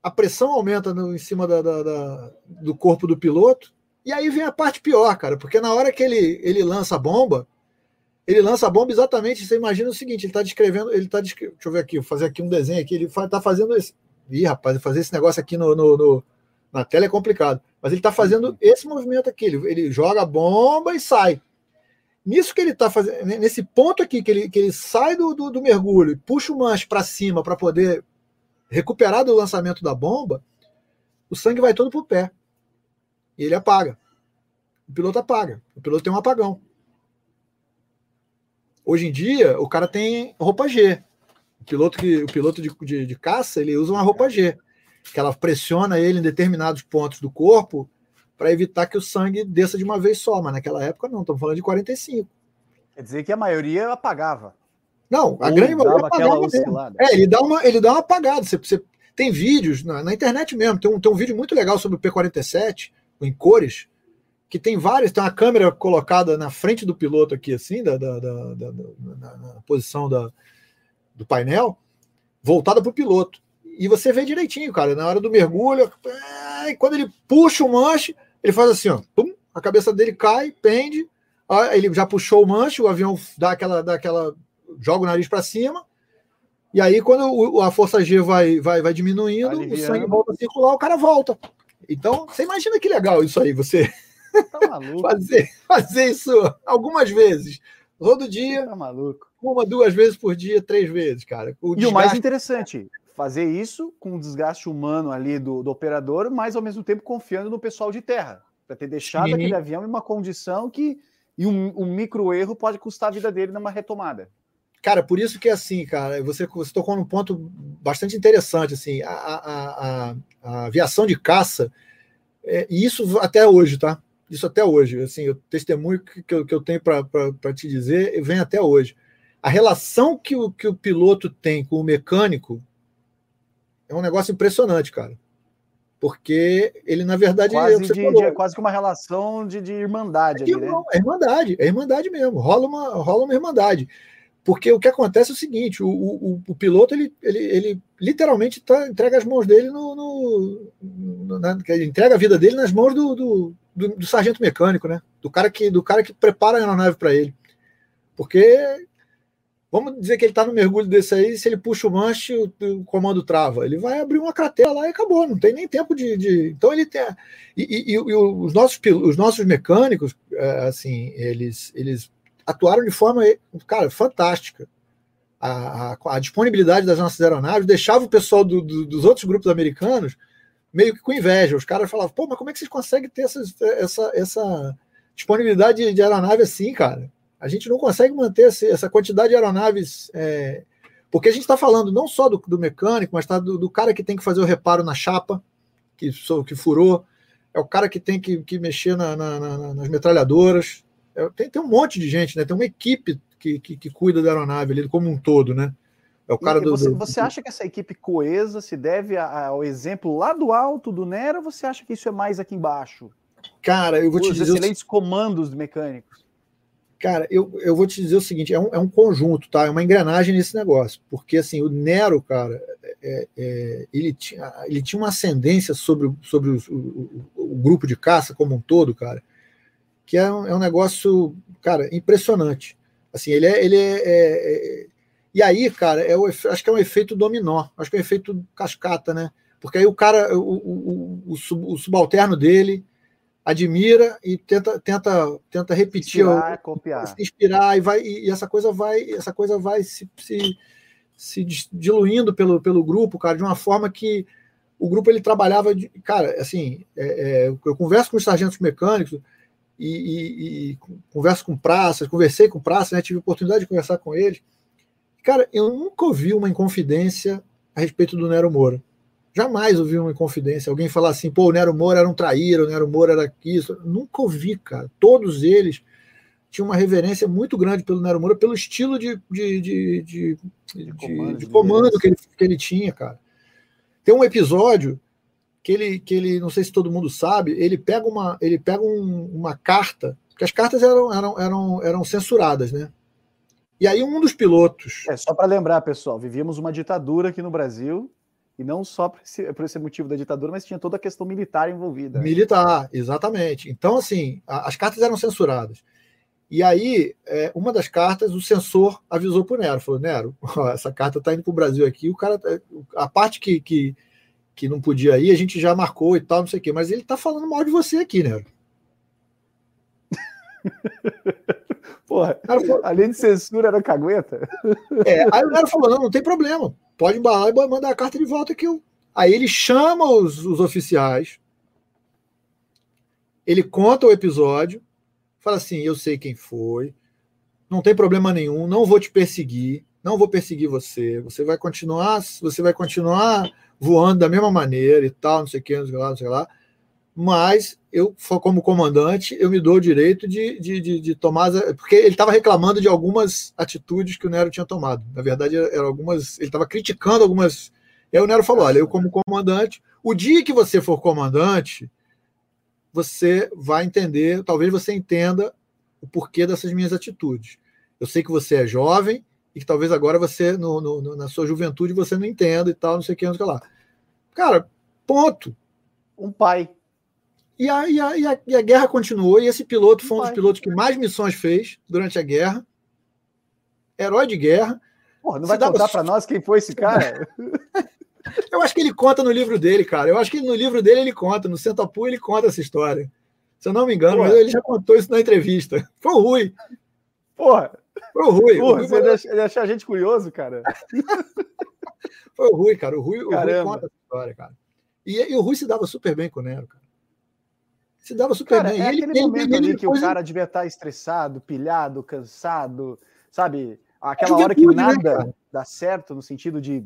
a pressão aumenta no, em cima da, da, da, do corpo do piloto, e aí vem a parte pior, cara, porque na hora que ele, ele lança a bomba, ele lança a bomba exatamente. Você imagina o seguinte: ele está descrevendo, ele está Deixa eu ver aqui, vou fazer aqui um desenho aqui. Ele está fazendo esse. Ih, rapaz, fazer esse negócio aqui no, no, no na tela é complicado. Mas ele está fazendo esse movimento aqui. Ele, ele joga a bomba e sai. Nisso que ele está fazendo, nesse ponto aqui, que ele, que ele sai do, do, do mergulho e puxa o manche para cima para poder recuperar do lançamento da bomba, o sangue vai todo para o pé e ele apaga. O piloto apaga. O piloto tem um apagão. Hoje em dia, o cara tem roupa G. O piloto, que, o piloto de, de, de caça, ele usa uma roupa G, que ela pressiona ele em determinados pontos do corpo para evitar que o sangue desça de uma vez só. Mas naquela época não, estamos falando de 45. Quer dizer que a maioria apagava. Não, a Ou grande maioria apagava. É, ele dá uma, ele dá uma apagada. Você, você tem vídeos na, na, internet mesmo. Tem um, tem um vídeo muito legal sobre o P47 em cores, que tem várias, tem uma câmera colocada na frente do piloto aqui, assim, da, da, da, da na, posição da, do painel, voltada para o piloto. E você vê direitinho, cara, na hora do mergulho, é, quando ele puxa o manche, ele faz assim, ó, pum, a cabeça dele cai, pende, ele já puxou o manche, o avião dá aquela, dá aquela joga o nariz para cima, e aí quando a força G vai, vai, vai diminuindo, Aliviando. o sangue volta a circular, o cara volta. Então, você imagina que legal isso aí, você tá fazer, fazer isso algumas vezes. Todo dia. Tá maluco. Uma, duas vezes por dia, três vezes, cara. O e desgaste... o mais interessante, fazer isso com o desgaste humano ali do, do operador, mas ao mesmo tempo confiando no pessoal de terra, para ter deixado Sim. aquele avião em uma condição que e um, um, micro erro pode custar a vida dele numa retomada. Cara, por isso que é assim, cara, você, você tocou num ponto bastante interessante, assim, a, a, a, a aviação de caça, é, e isso até hoje, tá? Isso até hoje, assim, o testemunho que eu, que eu tenho para te dizer vem até hoje. A relação que o, que o piloto tem com o mecânico é um negócio impressionante, cara. Porque ele, na verdade, quase, é, de, de, é quase que uma relação de, de irmandade. É, ali, né? é irmandade, é irmandade mesmo. Rola uma, rola uma irmandade. Porque o que acontece é o seguinte: o, o, o piloto ele, ele, ele literalmente tá, entrega as mãos dele no. no, na, entrega a vida dele nas mãos do, do, do, do, sargento mecânico, né? Do cara que, do cara que prepara a aeronave para ele. Porque Vamos dizer que ele está no mergulho desse aí, se ele puxa o manche, o, o, comando trava. Ele vai abrir uma cratera lá e acabou, não tem nem tempo de. de... Então ele tem. E, e, e, os, nossos, os nossos mecânicos, é, assim, eles, eles atuaram de forma, cara, fantástica. A, a, a disponibilidade das nossas aeronaves deixava o pessoal do, do, dos outros grupos americanos meio que com inveja. Os caras falavam, pô, mas como é que vocês conseguem ter essa, essa, essa disponibilidade de, aeronave assim, cara? A gente não consegue manter essa quantidade de aeronaves. É, porque a gente está falando não só do, do mecânico, mas tá do, do, cara que tem que fazer o reparo na chapa, que, que furou, é o cara que tem que, que mexer na, na, na, nas metralhadoras. É, tem, tem um monte de gente, né? Tem uma equipe que, que, que cuida da aeronave ali como um todo, né? É o cara do, você, do, você, acha que essa equipe coesa se deve ao exemplo lá do alto do Nero ou você acha que isso é mais aqui embaixo? Cara, eu vou Os te dizer. Os excelentes comandos mecânicos. Cara, eu, eu vou te dizer o seguinte: é um, é um conjunto, tá? É uma engrenagem nesse negócio. Porque, assim, o Nero, cara, é, é, ele, tinha, ele tinha uma ascendência sobre, sobre o, o, o, grupo de caça como um todo, cara, que é um, é um negócio, cara, impressionante. Assim, ele é. Ele é, é, é e aí, cara, é o, acho que é um efeito dominó, acho que é um efeito cascata, né? Porque aí o cara, o, o, o, subalterno dele admira e tenta tenta tenta repetir inspirar, copiar se inspirar e vai e essa coisa vai essa coisa vai se, se, se diluindo pelo, pelo grupo cara de uma forma que o grupo ele trabalhava de, cara assim é, é, eu converso com os sargentos mecânicos e, e, e, converso com praças conversei com praças né, tive oportunidade de conversar com eles cara eu nunca ouvi uma inconfidência a respeito do Nero Moura Jamais ouvi uma confidência, alguém falar assim, pô, o Nero Moura era um traíra, o Nero Moura era isso. Nunca ouvi, cara. Todos eles tinham uma reverência muito grande pelo Nero Moura, pelo estilo de, de, de, de, de comando, de comando que, ele, que ele tinha, cara. Tem um episódio que ele, que ele, não sei se todo mundo sabe, ele pega uma, ele pega um, uma carta, porque as cartas eram, eram, eram, eram censuradas, né? E aí um dos pilotos. É só para lembrar, pessoal, vivíamos uma ditadura aqui no Brasil e não só por esse, por esse, motivo da ditadura, mas tinha toda a questão militar envolvida. Militar, exatamente. Então, assim, a, as cartas eram censuradas. E aí, é, uma das cartas, o censor avisou para o Nero, falou, Nero, ó, essa carta está indo para o Brasil aqui, o cara, tá, a parte que, que, que não podia ir, a gente já marcou e tal, não sei o quê, mas ele está falando mal de você aqui, Nero. Porra, falou, além de censura, era cagueta. É, aí o Nero falou, não, não tem problema, pode embalar e mandar a carta de volta que eu. Aí ele chama os, os oficiais, ele conta o episódio, fala assim: eu sei quem foi, não tem problema nenhum, não vou te perseguir, não vou perseguir você, você vai continuar, você vai continuar voando da mesma maneira e tal, não sei o que, não sei lá, não sei lá. Mas eu, como comandante, eu me dou o direito de, de, de, de tomar. Porque ele estava reclamando de algumas atitudes que o Nero tinha tomado. Na verdade, eram algumas. Ele estava criticando algumas. E aí o Nero falou: olha, eu, como comandante, o dia que você for comandante, você vai entender, talvez você entenda o porquê dessas minhas atitudes. Eu sei que você é jovem e que talvez agora você, no, no, na sua juventude, você não entenda e tal, não sei o que, não sei o que lá. Cara, ponto. Um pai. E a, e, a, e, a, e a guerra continuou, e esse piloto foi um dos pilotos que mais missões fez durante a guerra. Herói de guerra. Porra, não vai contar pra... para nós quem foi esse cara? Eu acho que ele conta no livro dele, cara. Eu acho que no livro dele ele conta, no Sentapu ele conta essa história. Se eu não me engano, mas ele já contou isso na entrevista. Foi o Rui. Porra. Foi o Rui. Porra, o Rui você deixa, deixa a gente curioso, cara. Foi o Rui, cara. O Rui, o Rui conta essa história, cara. E, e, o Rui se dava super bem com o Nero, cara. Se dava super cara, bem. É ele, aquele ele, momento ele, ali que o cara devia estar estressado, pilhado, cansado, sabe? Aquela hora que né, nada né, dá certo no sentido de,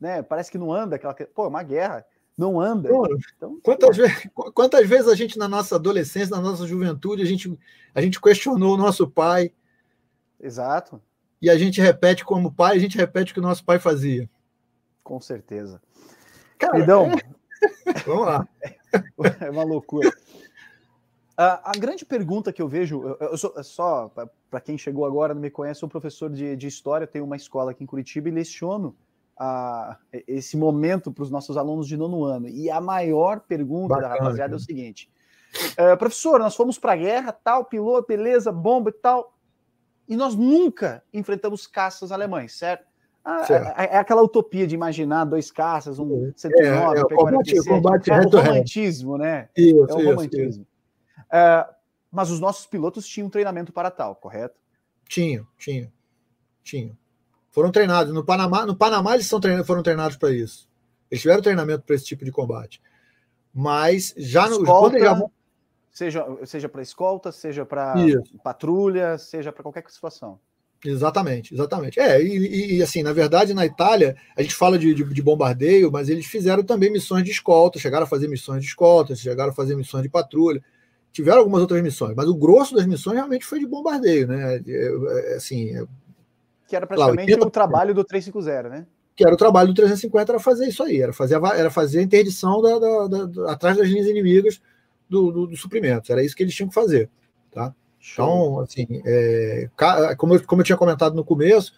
né? Parece que não anda aquela, pô, é uma guerra, não anda. Pô, então, quantas, vezes, quantas vezes a gente na nossa adolescência, na nossa juventude, a gente a gente questionou o nosso pai. Exato. E a gente repete como pai, a gente repete o que o nosso pai fazia. Com certeza. Cara, então, é... vamos lá. É uma loucura. A, a, grande pergunta que eu vejo, eu, eu sou, só para quem chegou agora não me conhece, sou professor de, de história, tenho uma escola aqui em Curitiba e leciono a, esse momento para os nossos alunos de nono ano. E a maior pergunta Bacana, da rapaziada cara. é o seguinte: uh, professor, nós fomos para a guerra, tal, piloto, beleza, bomba e tal, e nós nunca enfrentamos caças alemães, certo? Ah, é, é, aquela utopia de imaginar dois caças, um 109, é, é, combate, combate é o romantismo, né? Isso, é o romantismo. Isso, isso. Uh, mas os nossos pilotos tinham treinamento para tal, correto? Tinham, tinham, tinham. Foram treinados. No Panamá, no Panamá eles são treinados, foram treinados para isso. Eles tiveram treinamento para esse tipo de combate. Mas já no. Escolta, já... Seja, seja para escolta, seja para patrulha, seja para qualquer situação. Exatamente, exatamente. É, e, e, assim, na verdade, na Itália, a gente fala de, de, de, bombardeio, mas eles fizeram também missões de escolta, chegaram a fazer missões de escolta, chegaram a fazer missões de patrulha, tiveram algumas outras missões, mas o grosso das missões realmente foi de bombardeio, né? É, é, assim, é, que era praticamente lá, 80... o trabalho do 350, né? Que era o trabalho do 350, era fazer isso aí, era fazer a, era fazer a interdição da, da, da atrás das linhas inimigas do, do, do suprimentos, era isso que eles tinham que fazer, tá? Então, assim, é, como, eu, como eu tinha comentado no começo,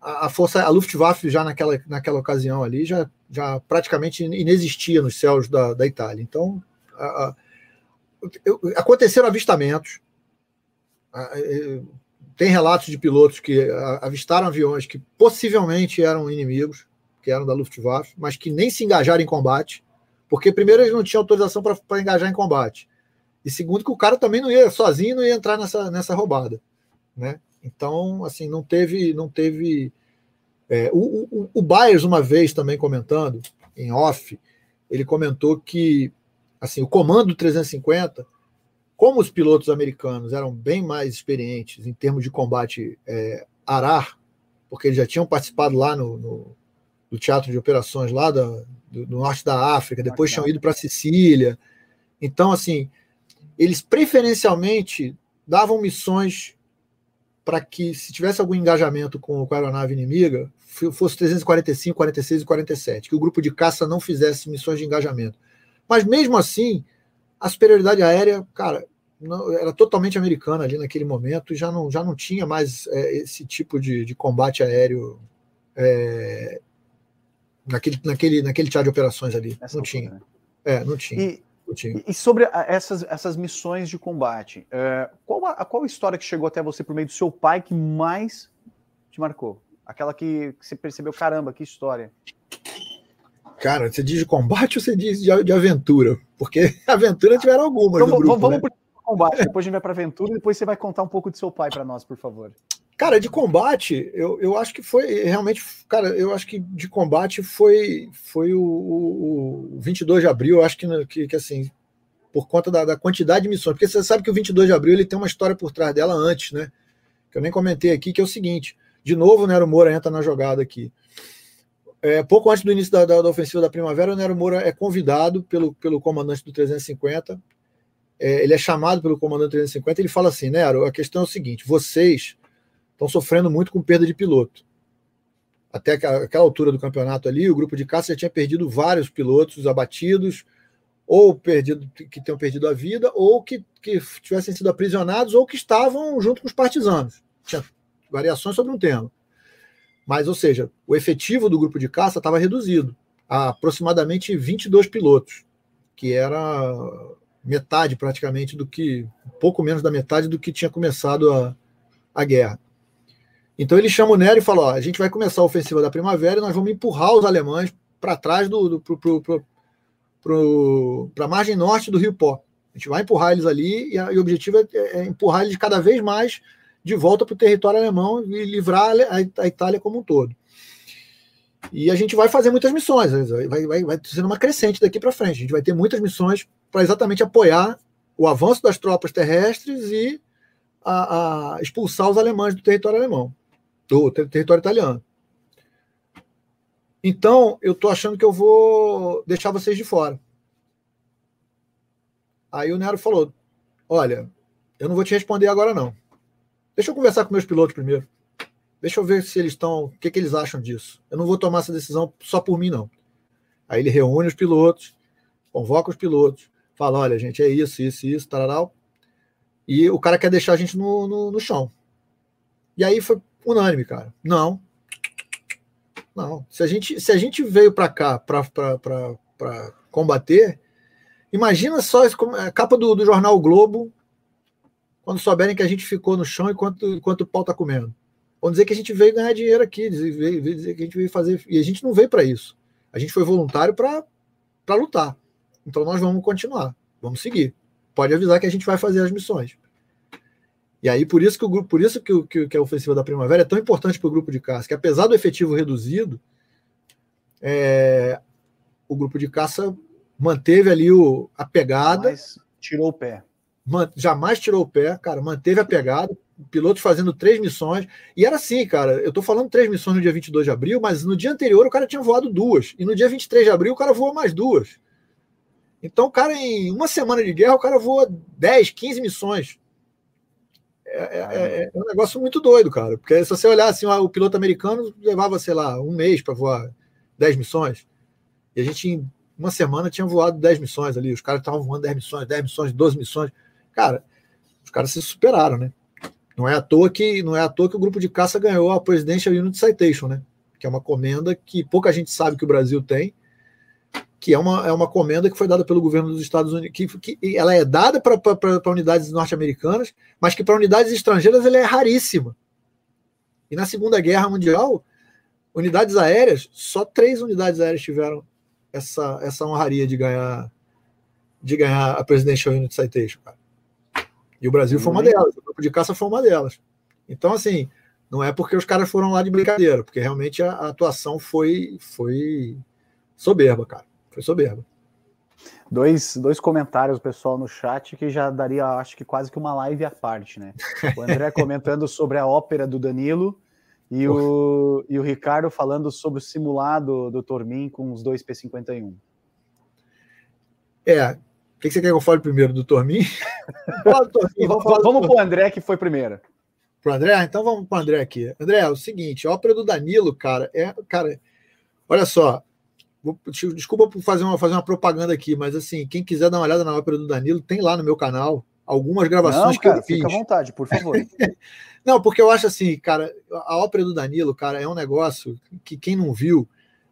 a, a, força, a Luftwaffe já naquela, naquela ocasião ali já, já praticamente inexistia nos céus da, da Itália. Então, a, a, eu, aconteceram avistamentos. tem relatos de pilotos que avistaram aviões que possivelmente eram inimigos, que eram da Luftwaffe, mas que nem se engajaram em combate, porque primeiro eles não tinham autorização para engajar em combate. E segundo, que o cara também não ia sozinho, não ia entrar nessa, nessa roubada. Né? Então, assim, não teve. Não teve é, o, o, o Byers, uma vez também comentando, em off, ele comentou que assim, o comando 350, como os pilotos americanos eram bem mais experientes em termos de combate é, arar, porque eles já tinham participado lá no, no, no teatro de operações lá da, do, do norte da África, depois tinham ido para Sicília. Então, assim, eles preferencialmente davam missões para que, se tivesse algum engajamento com, com a aeronave inimiga, fosse 345, 46 e 47, que o grupo de caça não fizesse missões de engajamento. Mas mesmo assim, a superioridade aérea, cara, não, era totalmente americana ali naquele momento e já não, já não tinha mais é, esse tipo de, de combate aéreo é, naquele, naquele, naquele teatro de operações ali. Essa não tinha. Né? É, não tinha. E, e sobre essas, essas missões de combate, é, qual, a, qual a história que chegou até você por meio do seu pai que mais te marcou? Aquela que, que você percebeu, caramba, que história. Cara, você diz de combate ou você diz de, de aventura? Porque aventura tiveram algumas. Então, grupo, vamos né? para combate, depois a gente vai para aventura e depois você vai contar um pouco de seu pai para nós, por favor. Cara, de combate, eu, eu acho que foi realmente, cara, eu acho que de combate foi foi o, o, o 22 de abril, eu acho que, que, que assim, por conta da, da, quantidade de missões, porque você sabe que o 22 de abril ele tem uma história por trás dela antes, né? Que eu nem comentei aqui, que é o seguinte: de novo o Nero Moura entra na jogada aqui. É, pouco antes do início da, da, da, ofensiva da primavera, o Nero Moura é convidado pelo, pelo comandante do 350. É, ele é chamado pelo comandante do 350 e ele fala assim: Nero, a questão é o seguinte: vocês estão sofrendo muito com perda de piloto. Até aquela altura do campeonato ali, o grupo de caça já tinha perdido vários pilotos abatidos, ou perdido, que tenham perdido a vida, ou que, que tivessem sido aprisionados, ou que estavam junto com os partisanos. Tinha variações sobre um tema. Mas, ou seja, o efetivo do grupo de caça estava reduzido a aproximadamente 22 pilotos, que era metade praticamente do que, pouco menos da metade do que tinha começado a, a guerra. Então ele chama o Nero e fala: ó, a gente vai começar a ofensiva da primavera e nós vamos empurrar os alemães para trás do, do para a margem norte do Rio Pó. A gente vai empurrar eles ali e, a, e o objetivo é, é, empurrar eles cada vez mais de volta para o território alemão e livrar a, a, Itália como um todo. E a gente vai fazer muitas missões, vai, vai, vai sendo uma crescente daqui para frente. A gente vai ter muitas missões para exatamente apoiar o avanço das tropas terrestres e a expulsar os alemães do território alemão, do território italiano. Então, eu estou achando que eu vou deixar vocês de fora. Aí o Nero falou: Olha, eu não vou te responder agora, não. Deixa eu conversar com meus pilotos primeiro. Deixa eu ver se eles estão. O que, que eles acham disso. Eu não vou tomar essa decisão só por mim, não. Aí ele reúne os pilotos, convoca os pilotos, fala: olha, gente, é isso, isso, isso, tararau. E o cara quer deixar a gente no, no, no chão. E aí foi unânime, cara. Não. Não. Se a gente, se a gente veio para cá para combater, imagina só a capa do, do jornal o Globo quando souberem que a gente ficou no chão enquanto, enquanto o pau está comendo. Vão dizer que a gente veio ganhar dinheiro aqui, dizer, dizer que a gente veio fazer. E a gente não veio para isso. A gente foi voluntário para lutar. Então nós vamos continuar, vamos seguir. Pode avisar que a gente vai fazer as missões. E aí, por isso que o grupo, por isso que, que, que a ofensiva da primavera é tão importante para o grupo de caça, que apesar do efetivo reduzido, é, o grupo de caça manteve ali o, a pegada. Mas tirou o pé. Man, jamais tirou o pé, cara, manteve a pegada, pilotos fazendo três missões. E era assim, cara, eu tô falando três missões no dia 22 de abril, mas no dia anterior o cara tinha voado duas. E no dia 23 de abril o cara voou mais duas. Então, o cara, em uma semana de guerra, o cara voa 10, 15 missões. É, é, é, é, um negócio muito doido, cara. Porque se você olhar assim, o piloto americano levava, sei lá, um mês para voar 10 missões. E a gente, em uma semana, tinha voado 10 missões ali. Os caras estavam voando 10 missões, 10 missões, 12 missões. Cara, os caras se superaram, né? Não é à toa que, não é à toa que o grupo de caça ganhou a Presidential Unit Citation, né? Que é uma comenda que pouca gente sabe que o Brasil tem que é uma, é uma comenda que foi dada pelo governo dos Estados Unidos, que, que ela é dada para unidades norte-americanas, mas que para unidades estrangeiras ela é raríssima. E na Segunda Guerra Mundial, unidades aéreas, só três unidades aéreas tiveram essa, essa honraria de ganhar de ganhar a Presidential Unit Citation, cara. E o Brasil foi uma uhum. delas, o grupo de caça foi uma delas. Então, assim, não é porque os caras foram lá de brincadeira, porque realmente a, a atuação foi, foi soberba, cara. Foi soberba. Dois, dois comentários, pessoal, no chat que já daria, acho que quase que uma live à parte, né? O André comentando sobre a ópera do Danilo e o, e o Ricardo falando sobre o simulado do Tormin com os dois P51. É, o que você quer que eu fale primeiro do Tormin? vamos vamos para o André, que foi primeiro. Para André? Então vamos para André aqui. André, é o seguinte, a ópera do Danilo, cara, é. Cara, olha só, Desculpa por fazer uma, fazer uma propaganda aqui, mas assim, quem quiser dar uma olhada na ópera do Danilo, tem lá no meu canal algumas gravações não, cara, que eu fiz. Fica à vontade, por favor. não, porque eu acho assim, cara, a ópera do Danilo, cara, é um negócio que quem não viu,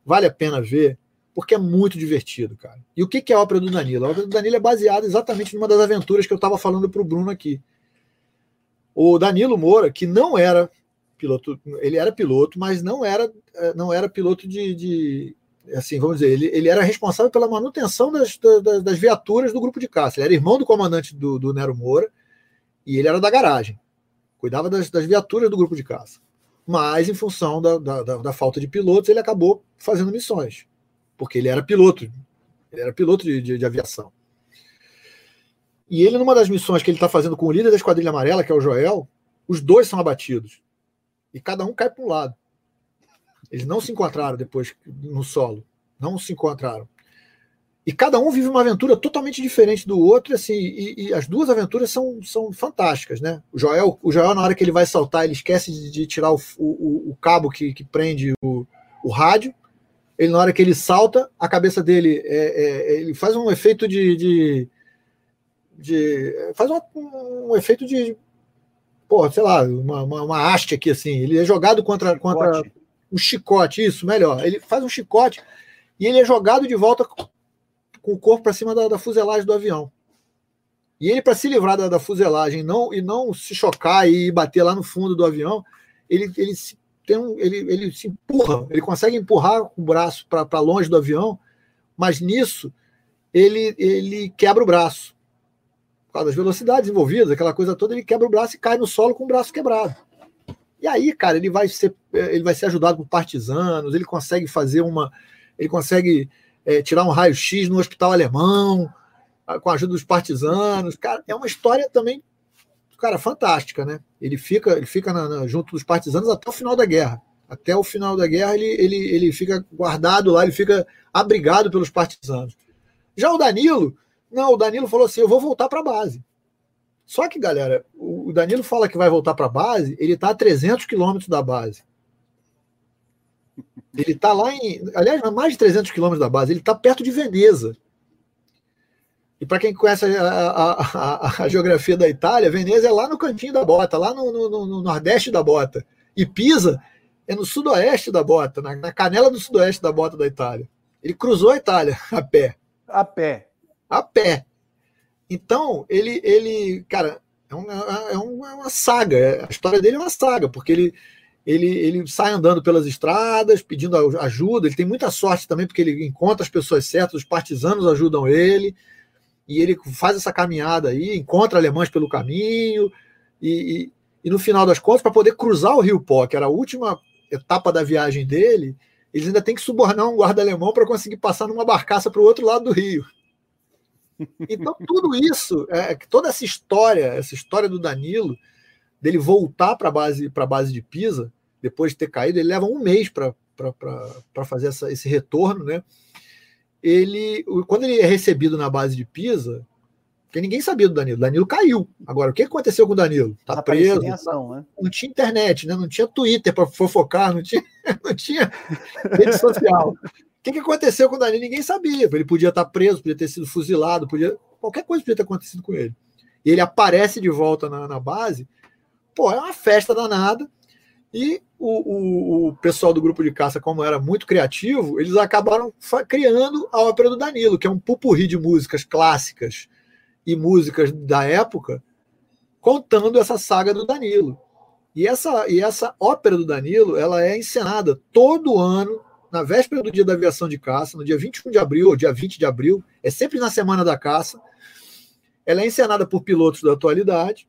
vale a pena ver, porque é muito divertido, cara. E o que é a ópera do Danilo? A ópera do Danilo é baseada exatamente numa das aventuras que eu estava falando para o Bruno aqui. O Danilo Moura, que não era piloto, ele era piloto, mas não era, eh, não era piloto de, de assim, vamos dizer, ele, ele era responsável pela manutenção das, das, das, viaturas do grupo de caça. Ele era irmão do comandante do, do Nero Moura e ele era da garagem. Cuidava das, das viaturas do grupo de caça. Mas, em função da, da, da, falta de pilotos, ele acabou fazendo missões. Porque ele era piloto. Ele era piloto de, de, de aviação. E ele, numa das missões que ele está fazendo com o líder da Esquadrilha Amarela, que é o Joel, os dois são abatidos. E cada um cai para um lado. Eles não se encontraram depois no solo. Não se encontraram. E cada um vive uma aventura totalmente diferente do outro, assim, e, e, as duas aventuras são, são fantásticas, né? O Joel, o Joel, na hora que ele vai saltar, ele esquece de, de tirar o, o, o, cabo que, que prende o, o rádio. Ele, na hora que ele salta, a cabeça dele é, é, ele faz um efeito de. de, de faz um, um, efeito de. Pô, sei lá, uma, uma, uma haste aqui, assim. Ele é jogado contra. contra um chicote, isso, melhor. Ele faz um chicote e ele é jogado de volta com o corpo para cima da, da, fuselagem do avião. E ele, para se livrar da, da, fuselagem não, e não se chocar e bater lá no fundo do avião, ele, ele, se, tem um, ele, ele se empurra, ele consegue empurrar o braço para longe do avião, mas nisso ele, ele quebra o braço. Por causa das velocidades envolvidas, aquela coisa toda, ele quebra o braço e cai no solo com o braço quebrado. E aí, cara, ele vai ser, ele vai ser ajudado por partisanos, ele consegue fazer uma. Ele consegue é, tirar um raio-x no hospital alemão, com a ajuda dos partisanos. Cara, é uma história também, cara, fantástica, né? Ele fica, ele fica na, na, junto dos partisanos até o final da guerra. Até o final da guerra ele, ele, ele fica guardado lá, ele fica abrigado pelos partisanos. Já o Danilo, não, o Danilo falou assim: eu vou voltar para a base. Só que, galera, o Danilo fala que vai voltar para a base, ele está a 300 quilômetros da base. Ele está lá em. Aliás, mais de 300 quilômetros da base, ele está perto de Veneza. E para quem conhece a, a, a, a, geografia da Itália, Veneza é lá no cantinho da bota, lá no, no, no nordeste da bota. E Pisa é no sudoeste da bota, na, na, canela do sudoeste da bota da Itália. Ele cruzou a Itália a pé. A pé. A pé. Então, ele, ele cara, é uma, é uma saga. A história dele é uma saga, porque ele, ele, ele sai andando pelas estradas, pedindo ajuda. Ele tem muita sorte também, porque ele encontra as pessoas certas, os partisanos ajudam ele, e ele faz essa caminhada aí, encontra alemães pelo caminho, e, e, e no final das contas, para poder cruzar o Rio Pó, que era a última etapa da viagem dele, eles ainda têm que subornar um guarda alemão para conseguir passar numa barcaça para o outro lado do rio. Então, tudo isso, é, toda essa história, essa história do Danilo, dele voltar para a base, base de Pisa, depois de ter caído, ele leva um mês para fazer essa, esse retorno, né? Ele, quando ele é recebido na base de Pisa, porque ninguém sabia do Danilo. Danilo caiu. Agora, o que aconteceu com o Danilo? Tá preso. Ação, né? Não tinha internet, né? não tinha Twitter para fofocar, não tinha, não tinha rede social que, que aconteceu com o Danilo? Ninguém sabia. Ele podia estar preso, podia ter sido fuzilado, podia qualquer coisa podia ter acontecido com ele. E ele aparece de volta na, na base. Pô, é uma festa danada. E o, o, o, pessoal do grupo de caça, como era muito criativo, eles acabaram criando a ópera do Danilo, que é um pupurri de músicas clássicas e músicas da época, contando essa saga do Danilo. E essa, e essa ópera do Danilo, ela é encenada todo ano na véspera do dia da aviação de caça, no dia 21 de abril ou dia 20 de abril, é sempre na semana da caça. Ela é encenada por pilotos da atualidade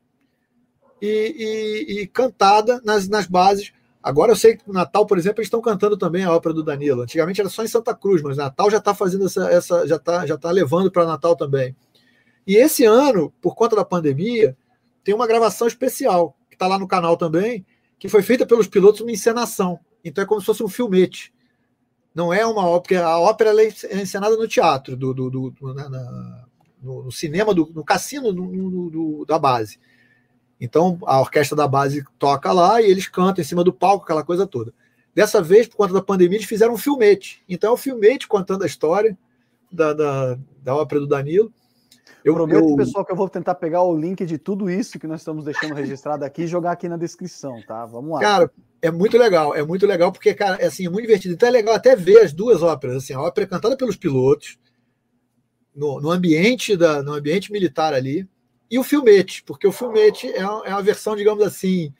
e, e, e cantada nas, nas bases. Agora eu sei que no Natal, por exemplo, eles estão cantando também a ópera do Danilo. Antigamente era só em Santa Cruz, mas Natal já está fazendo essa, essa, já está já tá levando para Natal também. E esse ano, por conta da pandemia, tem uma gravação especial que está lá no canal também, que foi feita pelos pilotos uma encenação. Então é como se fosse um filmete não é uma ópera, a ópera é encenada no teatro, do, do, do na, na, no, no, cinema, do, no cassino do, da base. Então a orquestra da base toca lá e eles cantam em cima do palco, aquela coisa toda. Dessa vez, por conta da pandemia, eles fizeram um filmete. Então é um filmete contando a história da, da, da ópera do Danilo. Eu prometo, eu... pessoal, que eu vou tentar pegar o link de tudo isso que nós estamos deixando registrado aqui e jogar aqui na descrição, tá? Vamos lá. Cara, é muito legal, é muito legal porque, cara, é, assim, é muito divertido. Então é legal até ver as duas óperas, assim, a ópera é cantada pelos pilotos, no, no, ambiente da, no ambiente militar ali, e o filmete, porque o filmete é, é uma versão, digamos assim,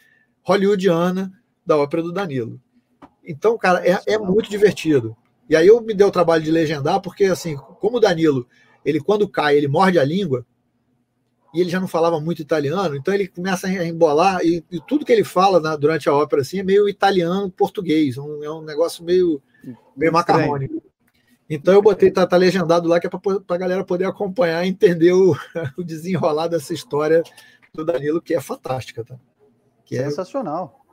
hollywoodiana da ópera do Danilo. Então, cara, é, é muito divertido. E aí eu me dei o trabalho de legendar, porque, assim, como o Danilo, ele quando cai, ele morde a língua, e ele já não falava muito italiano, então ele começa a embolar, e, e tudo que ele fala na, durante a ópera assim, é meio italiano-português, um, é um negócio meio, meio macarrônico. Então eu botei, tá, tá legendado lá, que é para a galera poder acompanhar e entender o, o desenrolar dessa história do Danilo, que é fantástica. Tá? Que é Sensacional.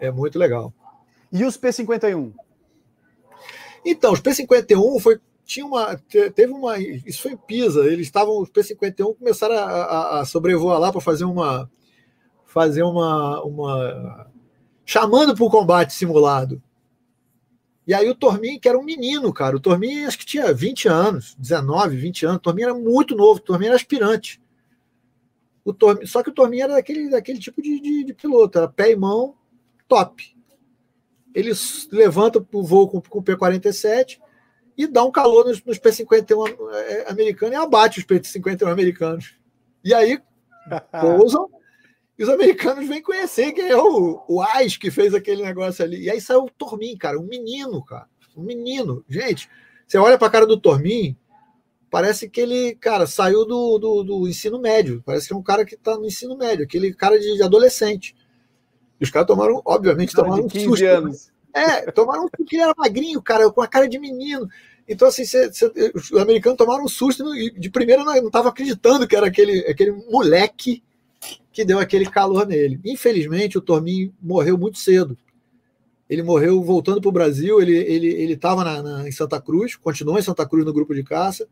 É, é muito legal. E os P-51? Então, os P-51 foi tinha uma, teve uma, isso foi em Pisa, eles estavam, os P-51 começaram a, a, a sobrevoar lá para fazer uma, fazer uma, uma chamando para o combate simulado. E aí o Tormin, que era um menino, cara, o Tormin acho que tinha 20 anos, 19, 20 anos, o Tormin era muito novo, o Tormin era aspirante. O Tormin, só que o Tormin era daquele, daquele tipo de, de, de piloto, era pé e mão, top. Ele levanta o voo com, com o P-47, e dá um calor nos, nos P-51 é, americanos e abate os P-51 americanos. E aí pousam e os americanos vêm conhecer quem é o, o Ais que fez aquele negócio ali. E aí saiu o Tormin, cara, um menino, cara. Um menino. Gente, você olha para a cara do Tormin, parece que ele, cara, saiu do, do, do, ensino médio. Parece que é um cara que está no ensino médio, aquele cara de, de adolescente. E os caras tomaram, obviamente, Cara tomaram de um 15 susto. anos. É, tomaram um susto, ele era magrinho, cara, com a cara de menino. Então, assim, cê, cê, os americanos tomaram um susto e de primeira não estavam acreditando que era aquele, aquele moleque que deu aquele calor nele. Infelizmente, o Torminho morreu muito cedo. Ele morreu voltando para o Brasil, ele estava ele, ele tava em Santa Cruz, continuou em Santa Cruz no grupo de caça,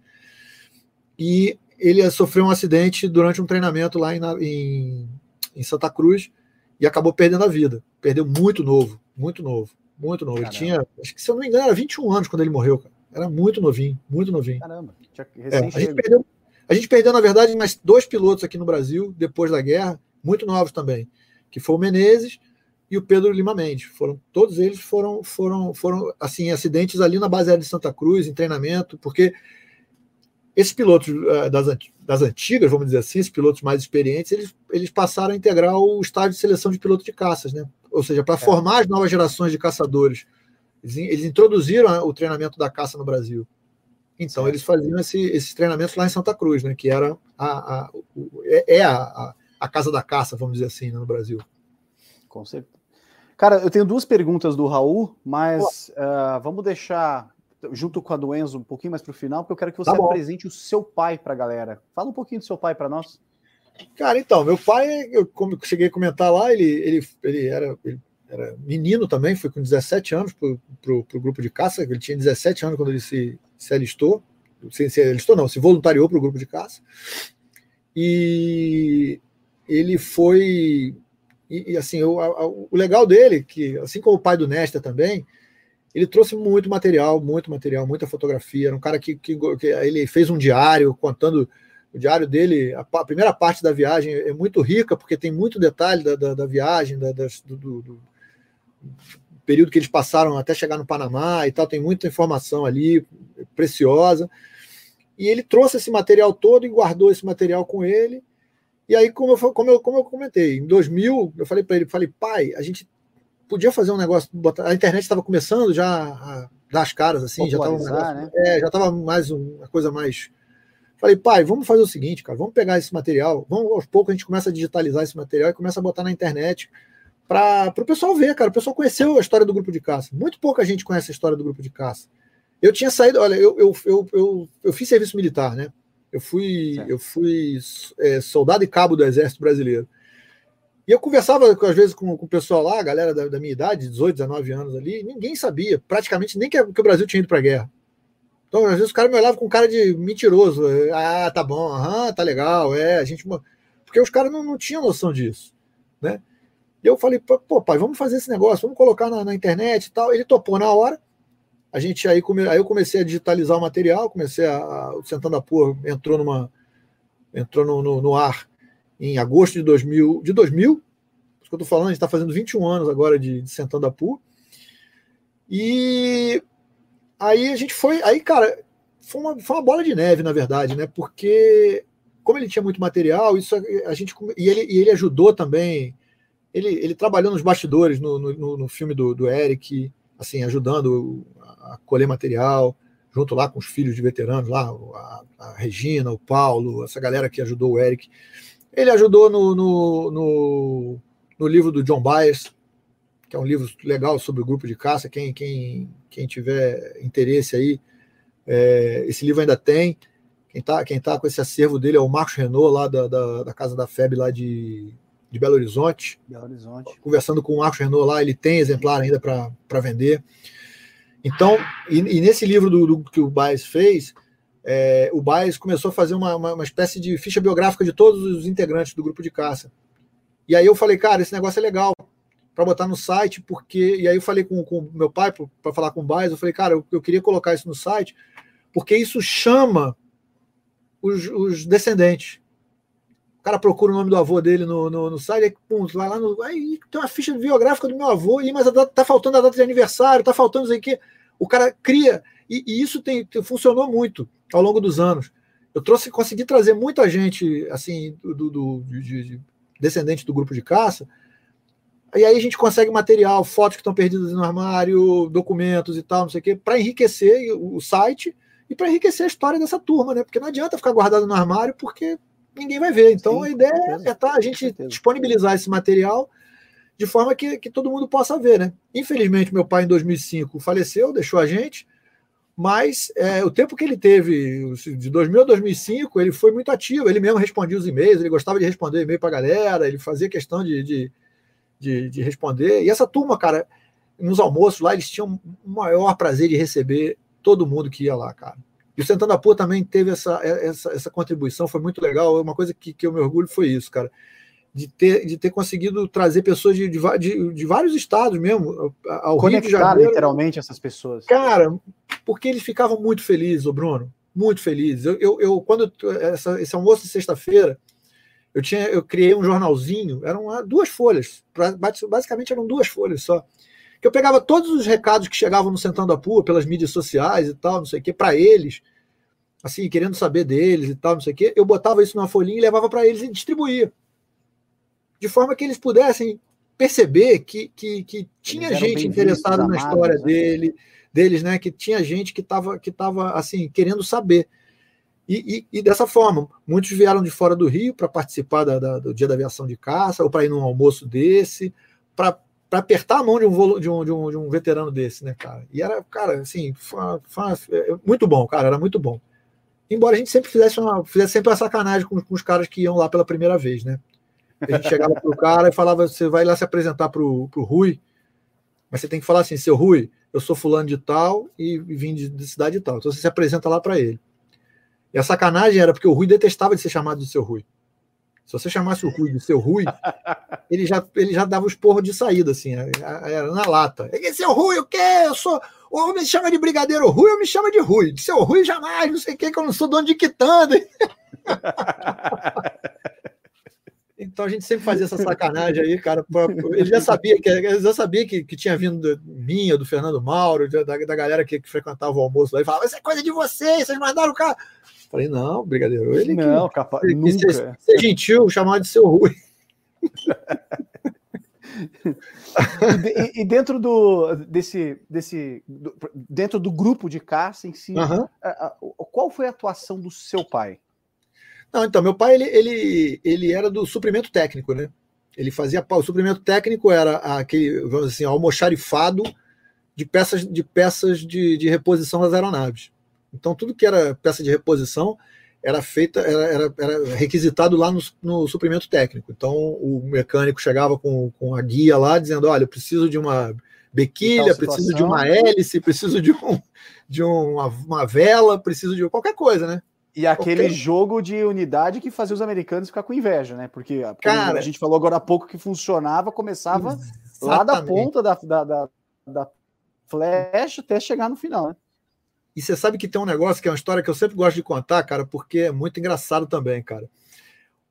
e ele sofreu um acidente durante um treinamento lá em, em, em Santa Cruz e acabou perdendo a vida. Perdeu muito novo, muito novo, muito novo. Caramba. Ele tinha, acho que se eu não me engano, era 21 anos quando ele morreu, cara. Era muito novinho, muito novinho. Caramba, é, a, gente perdeu, a gente perdeu, na verdade, mais dois pilotos aqui no Brasil, depois da guerra, muito novos também, que foi o Menezes e o Pedro Lima Mendes. Foram, todos eles foram, foram, foram assim, acidentes ali na base aérea de Santa Cruz, em treinamento, porque esses pilotos uh, das, das antigas, vamos dizer assim, esses pilotos mais experientes, eles, eles passaram a integrar o estágio de seleção de piloto de caças, né? Ou seja, para é. formar as novas gerações de caçadores eles, eles introduziram o treinamento da caça no Brasil. Então, eles faziam esse, esses treinamentos lá em Santa Cruz, né, que era a, a, é, é a, a, casa da caça, vamos dizer assim, né, no Brasil. Com certeza. Cara, eu tenho duas perguntas do Raul, mas uh, vamos deixar junto com a do Enzo um pouquinho mais para o final, porque eu quero que você tá apresente o seu pai para a galera. Fala um pouquinho do seu pai para nós. Cara, então, meu pai, eu como eu cheguei a comentar lá, ele, ele, ele era ele era menino também, foi com 17 anos para o grupo de caça, ele tinha 17 anos quando ele se, se alistou, se, se alistou não, se voluntariou para o grupo de caça, e ele foi, e, e assim, o, a, o legal dele, que assim como o pai do Nesta também, ele trouxe muito material, muito material, muita fotografia, era um cara que, que, que ele fez um diário contando o diário dele, a, a, primeira parte da viagem é muito rica, porque tem muito detalhe da, da, da viagem, da, das, do, do, período que eles passaram até chegar no Panamá e tal, tem muita informação ali preciosa. E ele trouxe esse material todo e guardou esse material com ele. E aí, como eu, como eu, como eu comentei, em 2000, eu falei para ele, falei, pai, a gente podia fazer um negócio, botar, a internet estava começando já a dar as caras, assim, já estava um né? é, já mais uma coisa mais... Falei, pai, vamos fazer o seguinte, cara, vamos pegar esse material, vamos aos poucos a gente começa a digitalizar esse material e começa a botar na internet, para o pessoal ver, cara. O pessoal conheceu a história do grupo de caça. Muito pouca gente conhece a história do grupo de caça. Eu tinha saído, olha, eu, eu, eu, eu, eu fiz serviço militar, né? Eu fui, eu fui é, soldado e cabo do Exército Brasileiro. E eu conversava, às vezes, com, com o pessoal lá, a galera da, da, minha idade, 18, 19 anos ali, ninguém sabia, praticamente, nem que, que o Brasil tinha ido para a guerra. Então, às vezes, os caras me olhavam com cara de mentiroso. Ah, tá bom, aham, tá legal, é, a gente. Porque os caras não, não tinham noção disso, né? E eu falei, pô, pai, vamos fazer esse negócio, vamos colocar na, na internet e tal. Ele topou na hora. A gente aí, come, aí eu comecei a digitalizar o material, comecei a. a o Sentando a Pua entrou numa. entrou no, no, no, ar em agosto de 2000. De 2000, isso que eu tô falando, a gente está fazendo 21 anos agora de, de Sentando a Pua. E aí a gente foi. Aí, cara, foi uma, foi uma bola de neve, na verdade, né? Porque como ele tinha muito material, isso a gente e ele, e ele ajudou também ele, ele trabalhou nos bastidores no, no, no filme do, do Eric, assim, ajudando a colher material, junto lá com os filhos de veteranos, lá, a, a Regina, o Paulo, essa galera que ajudou o Eric. Ele ajudou no, no, no, no, livro do John Byers, que é um livro legal sobre o grupo de caça. Quem, quem, quem tiver interesse aí, é, esse livro ainda tem. Quem está quem tá com esse acervo dele é o Marcos Renault, lá da, da, da Casa da FEB, lá de, de Belo Horizonte. Belo Horizonte. Conversando com o Marcos Renault lá, ele tem exemplar ainda para vender. Então, e, e, nesse livro do, do, que o Baez fez, é, o Baez começou a fazer uma, uma, uma, espécie de ficha biográfica de todos os integrantes do grupo de caça. E aí eu falei, cara, esse negócio é legal para botar no site, porque. E aí eu falei com o meu pai, para falar com o Baez, eu falei, cara, eu, eu, queria colocar isso no site, porque isso chama os, os descendentes cara procura o nome do avô dele no, no, no site, aí, pum, vai lá no. Aí tem uma ficha biográfica do meu avô, e, mas data, tá faltando a data de aniversário, tá faltando isso aqui. O cara cria, e, e isso tem, funcionou muito ao longo dos anos. Eu trouxe, consegui trazer muita gente, assim, do, do de, de, descendente do grupo de caça, e aí a gente consegue material, fotos que estão perdidas no armário, documentos e tal, não sei o quê, para enriquecer o, site e para enriquecer a história dessa turma, né? Porque não adianta ficar guardado no armário, porque ninguém vai ver. Então Sim, a ideia é tá, a gente disponibilizar esse material de forma que, que todo mundo possa ver, né? Infelizmente, meu pai em 2005 faleceu, deixou a gente, mas é, o tempo que ele teve, de 2000 a 2005, ele foi muito ativo, ele mesmo respondia os e-mails, ele gostava de responder e-mail para a galera, ele fazia questão de, de, de, de, responder. E essa turma, cara, nos almoços lá, eles tinham o maior prazer de receber todo mundo que ia lá, cara. E o Santana Pua também teve essa, essa, essa contribuição, foi muito legal. Uma coisa que, que eu me orgulho foi isso, cara de ter, de ter conseguido trazer pessoas de, de, de, vários estados mesmo ao Conectar Rio de Janeiro. literalmente essas pessoas. Cara, porque eles ficavam muito felizes, o Bruno, muito felizes. Eu, eu, eu quando essa, esse almoço de sexta-feira, eu tinha, eu criei um jornalzinho, eram duas folhas, basicamente eram duas folhas só. Que eu pegava todos os recados que chegavam no Sentando a Pua pelas mídias sociais e tal, não sei o que, para eles, assim, querendo saber deles e tal, não sei o que, eu botava isso numa folhinha e levava para eles e distribuía de forma que eles pudessem perceber que, que, que tinha gente interessada na história né? dele, deles, né? Que tinha gente que estava que tava, assim querendo saber. E, e, e, dessa forma, muitos vieram de fora do Rio para participar da, da, do Dia da Aviação de Caça, ou para ir num almoço desse, para apertar a mão de um, de, um, de, um, de um veterano desse, né, cara? E era, cara, assim, foi, é, muito bom, cara, era muito bom. Embora a gente sempre fizesse, uma, fizesse sempre uma sacanagem com, com os caras que iam lá pela primeira vez, né? A gente chegava pro cara e falava: você vai lá se apresentar pro, pro Rui, mas você tem que falar assim: seu Rui, eu sou fulano de tal e, vim de, de, cidade de tal. Então você se apresenta lá para ele. E a sacanagem era porque o Rui detestava de ser chamado de seu Rui. Se você chamasse o Rui de seu Rui, ele já, ele já dava os porros de saída, assim, era na lata. Seu Rui, o quê? Eu sou. Ou me chama de Brigadeiro Rui, ou me chama de Rui. De seu Rui jamais, não sei o que, que eu não sou dono de quitanda. Então a gente sempre fazia essa sacanagem aí, cara. Ele já sabia que ele já sabia que, que tinha vindo do, minha, do Fernando Mauro, da, da galera que, que, frequentava o almoço lá e falava: Isso é coisa de vocês, vocês mandaram o cara. Falei, não, brigadeiro. Ele não, que, capaz, ele, nunca. Ser, ser gentil, chamar de seu Rui. e, e, dentro do desse, desse do, dentro do grupo de caça em si, uhum. a, a, qual foi a atuação do seu pai? Não, então, meu pai, ele, ele, ele era do suprimento técnico, né? Ele fazia. O suprimento técnico era aquele, vamos dizer assim, almoxarifado de peças de peças de, de reposição das aeronaves. Então, tudo que era peça de reposição era feita, era, era, era requisitado lá no, no, suprimento técnico. Então, o mecânico chegava com, com a guia lá, dizendo: olha, eu preciso de uma bequilha, preciso de uma hélice, preciso de, um, de uma, uma vela, preciso de qualquer coisa, né? E aquele okay. jogo de unidade que fazia os americanos ficar com inveja, né? Porque Cara, a gente falou agora há pouco que funcionava, começava exatamente. lá da ponta da, da, da, da flecha até chegar no final, né? E você sabe que tem um negócio que é uma história que eu sempre gosto de contar, cara, porque é muito engraçado também, cara.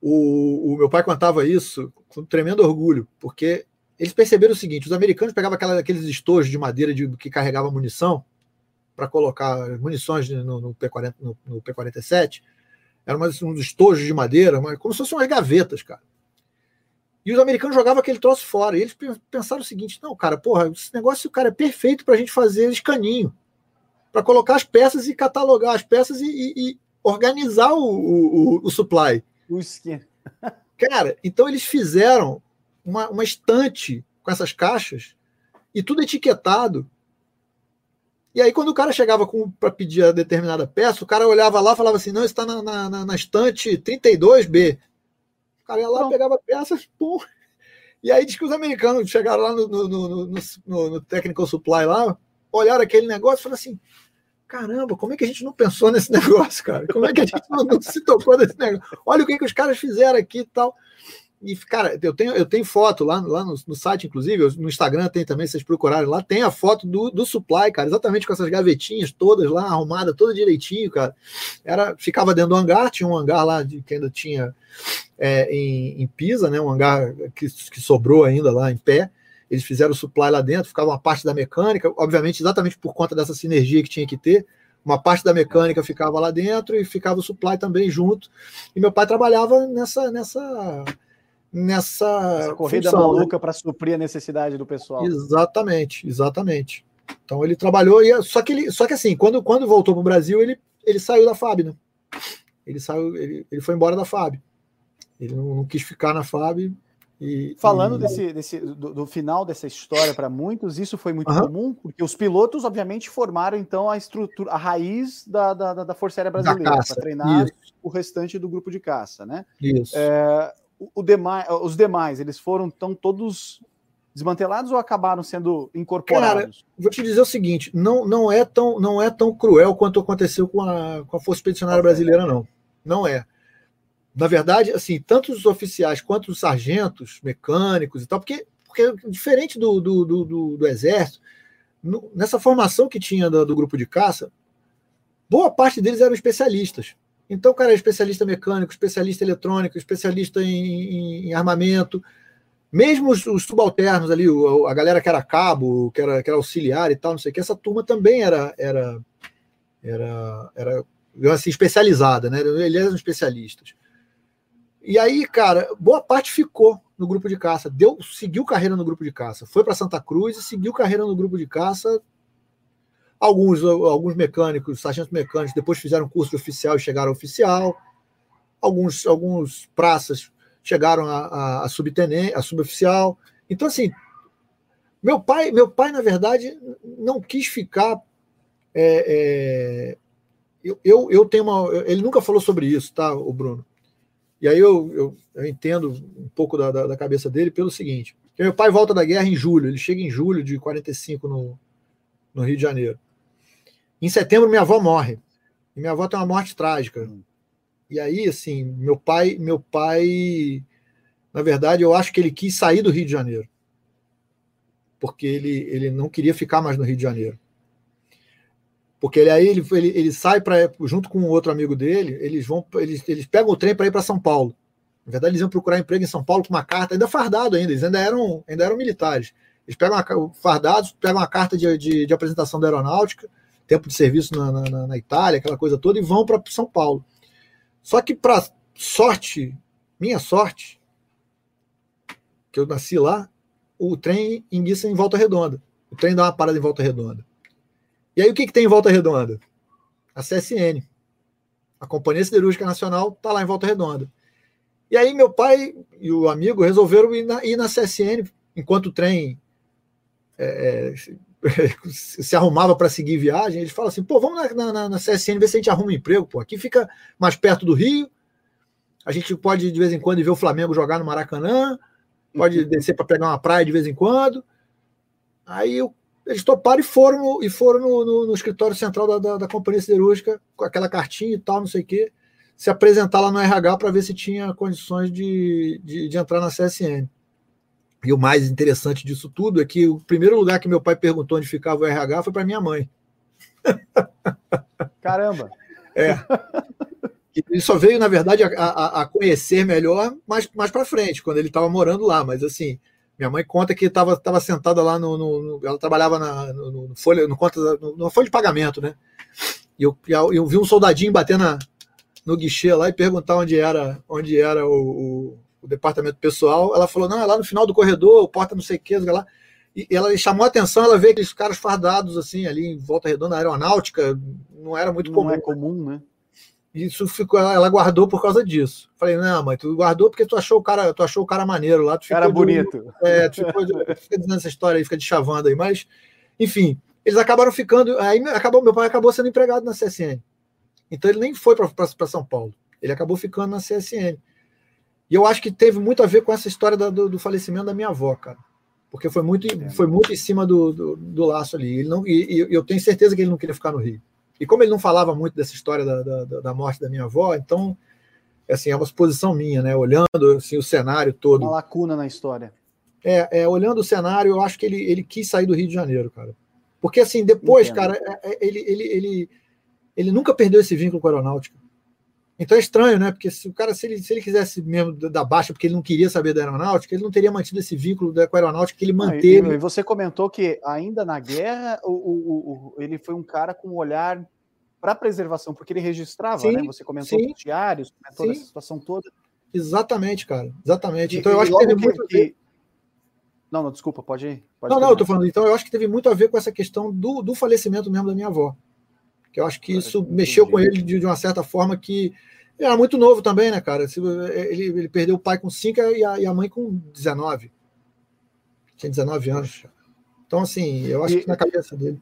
O, o meu pai contava isso com tremendo orgulho, porque eles perceberam o seguinte: os americanos pegavam aquela, aqueles estojos de madeira de, que carregava munição, para colocar munições no, no, P40, no, no P-47. Era uma, um estojos de madeira, uma, como se fossem umas gavetas, cara. E os americanos jogavam aquele troço fora. E eles pensaram o seguinte: não, cara, porra, esse negócio, cara, é perfeito para a gente fazer escaninho. Para colocar as peças e catalogar as peças e, e, e organizar o, o, o, supply. Cara, então eles fizeram uma, uma estante com essas caixas e tudo etiquetado e aí, quando o cara chegava para pedir a determinada peça, o cara olhava lá e falava assim: não, está na, na, na estante 32B. O cara ia lá, não. pegava peças, pum. E aí diz que os americanos chegaram lá no, no, no, no, no Technical Supply lá, olharam aquele negócio e falaram assim: caramba, como é que a gente não pensou nesse negócio, cara? Como é que a gente não, não se tocou nesse negócio? Olha o que, que os caras fizeram aqui e tal. E, cara, eu tenho, eu tenho foto lá, lá no, no site, inclusive, no Instagram tem também, vocês procurarem lá, tem a foto do, do supply, cara, exatamente com essas gavetinhas todas lá, arrumada, toda direitinho, cara. Era, ficava dentro do hangar, tinha um hangar lá de, que ainda tinha é, em, em Pisa, né? Um hangar que, que sobrou ainda lá em pé. Eles fizeram o supply lá dentro, ficava uma parte da mecânica, obviamente, exatamente por conta dessa sinergia que tinha que ter. Uma parte da mecânica ficava lá dentro e ficava o supply também junto. E meu pai trabalhava nessa, nessa nessa Essa corrida função, né? maluca né? para suprir a necessidade do pessoal. Exatamente, exatamente. Então ele trabalhou e só que ele, só que assim, quando, quando voltou para o Brasil, ele, ele saiu da FAB, né? Ele saiu, ele, ele foi embora da FAB. Ele não, não quis ficar na FAB E, Falando e... Desse, desse, do, do, final dessa história para muitos, isso foi muito uhum. comum, porque os pilotos, obviamente, formaram então a estrutura, a raiz da, da, da Força Aérea Brasileira para treinar isso. o restante do grupo de caça, né? Isso. É, demais, os demais, eles foram então todos desmantelados ou acabaram sendo incorporados? Cara, vou te dizer o seguinte: não, não, é, tão, não é tão cruel quanto aconteceu com a, com a Força Expedicionária Brasileira, não. Não é. Na verdade, assim, tanto os oficiais quanto os sargentos, mecânicos e tal, porque, porque diferente do, do, do, do, do Exército, no, nessa formação que tinha do, do, grupo de caça, boa parte deles eram especialistas. Então, o cara era especialista mecânico, especialista eletrônico, especialista em, em, armamento, mesmo os, os, subalternos ali, a galera que era cabo, que era, que era auxiliar e tal, não sei o que, essa turma também era era era, era assim, especializada, né? Eles eram especialistas. E aí, cara, boa parte ficou no grupo de caça, deu, seguiu carreira no grupo de caça, foi para Santa Cruz e seguiu carreira no grupo de caça. Alguns, alguns mecânicos, sargentos mecânicos, depois fizeram curso de oficial e chegaram a oficial. Alguns, alguns praças chegaram a, a, a subtenente, a suboficial. Então, assim, meu pai, meu pai, na verdade, não quis ficar. É, é, eu, eu, eu tenho uma. Ele nunca falou sobre isso, tá, o Bruno? E aí eu, eu, eu entendo um pouco da, da, da, cabeça dele pelo seguinte: meu pai volta da guerra em julho, ele chega em julho de 45 no, no Rio de Janeiro. Em setembro, minha avó morre. E minha avó tem uma morte trágica. E aí, assim, meu pai, meu pai, na verdade, eu acho que ele quis sair do Rio de Janeiro. Porque ele, ele não queria ficar mais no Rio de Janeiro. Porque ele, aí ele, ele, ele sai para junto com outro amigo dele, eles vão eles, eles pegam o trem para ir para São Paulo. Na verdade, eles iam procurar emprego em São Paulo com uma carta, ainda fardado ainda, eles ainda eram, ainda eram militares. Eles pegam uma, fardados, pegam uma carta de, de, de apresentação da aeronáutica, tempo de serviço na, na, na Itália, aquela coisa toda, e vão para São Paulo. Só que, para sorte, minha sorte, que eu nasci lá, o trem enguiça em volta redonda. O trem dá uma parada em volta redonda. E aí o que, que tem em volta redonda? A CSN. A Companhia Siderúrgica Nacional está lá em volta redonda. E aí meu pai e o amigo resolveram ir na, ir na CSN enquanto o trem é, se arrumava para seguir viagem, eles falam assim: pô, vamos na, na, na, CSN ver se a gente arruma um emprego, pô. Aqui fica mais perto do Rio, a gente pode de vez em quando ver o Flamengo jogar no Maracanã, pode uhum. descer para pegar uma praia de vez em quando. Aí eu, eles toparam e foram, e foram no, no, no escritório central da, da, da, Companhia Siderúrgica, com aquela cartinha e tal, não sei o quê, se apresentar lá no RH para ver se tinha condições de, de, de entrar na CSN. E o mais interessante disso tudo é que o primeiro lugar que meu pai perguntou onde ficava o RH foi para minha mãe. Caramba! É. Ele só veio, na verdade, a, a, a conhecer melhor mais, mais para frente, quando ele estava morando lá. Mas, assim, minha mãe conta que estava tava sentada lá no, no, no, Ela trabalhava na, no, no, folha, no conta, no, no folha de pagamento, né? E eu, eu vi um soldadinho bater na, no guichê lá e perguntar onde era, onde era o, o departamento pessoal, ela falou: não, é lá no final do corredor, porta não sei o que, lá. E ela chamou a atenção, ela vê aqueles caras fardados assim, ali em volta redonda, aeronáutica, não era muito não comum. Não é comum, né? Isso ficou, ela guardou por causa disso. Falei, não, mãe, tu guardou porque tu achou o cara, tu achou o cara maneiro lá. Tu cara bonito. é, tu ficou, fica dizendo essa história aí, fica de chavando aí, mas, enfim, eles acabaram ficando. Aí acabou, meu pai acabou sendo empregado na CSN. Então ele nem foi para São Paulo. Ele acabou ficando na CSN. E eu acho que teve muito a ver com essa história do, do falecimento da minha avó, cara. Porque foi muito, é. foi muito em cima do, do, do laço ali. Ele não, e, e, eu tenho certeza que ele não queria ficar no Rio. E como ele não falava muito dessa história da, da, da morte da minha avó, então assim, é uma suposição minha, né? Olhando assim, o cenário todo. Uma lacuna na história. É, é, olhando o cenário, eu acho que ele, ele quis sair do Rio de Janeiro, cara. Porque assim, depois, Entendo. cara, é, é, ele, ele, ele, ele nunca perdeu esse vínculo com a aeronáutica. Então é estranho, né? Porque se o cara, se ele, se ele quisesse mesmo da baixa, porque ele não queria saber da aeronáutica, ele não teria mantido esse vínculo com a aeronáutica que ele manteve. E, e você comentou que ainda na guerra o, o, o ele foi um cara com um olhar para preservação, porque ele registrava, sim, né? Você comentou sim, os diários, comentou essa situação toda. Exatamente, cara. Exatamente. Então e, eu acho que teve que, muito. Que... Não, não, desculpa, pode ir. Pode não, não, eu tô falando. Então eu acho que teve muito a ver com essa questão do, do falecimento mesmo da minha avó que eu acho que isso mexeu com ele de, de uma certa forma que Ele era muito novo também, né, cara? Ele, ele perdeu o pai com 5 e a, e a mãe com 19. Tinha 19 anos. Então, assim, eu acho e, que na cabeça dele.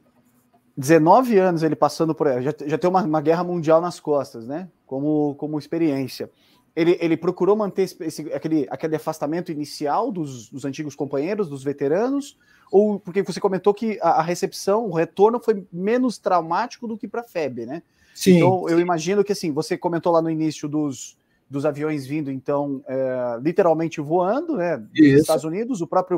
19 anos ele passando por. Já, já tem uma, uma guerra mundial nas costas, né? Como, como experiência. Ele, ele procurou manter esse, aquele, aquele afastamento inicial dos, dos antigos companheiros, dos veteranos, ou porque você comentou que a, a recepção, o retorno foi menos traumático do que para a FEB, né? Sim. Então, eu imagino que assim, você comentou lá no início dos, dos aviões vindo, então, é, literalmente voando, né? Dos Estados Unidos, o próprio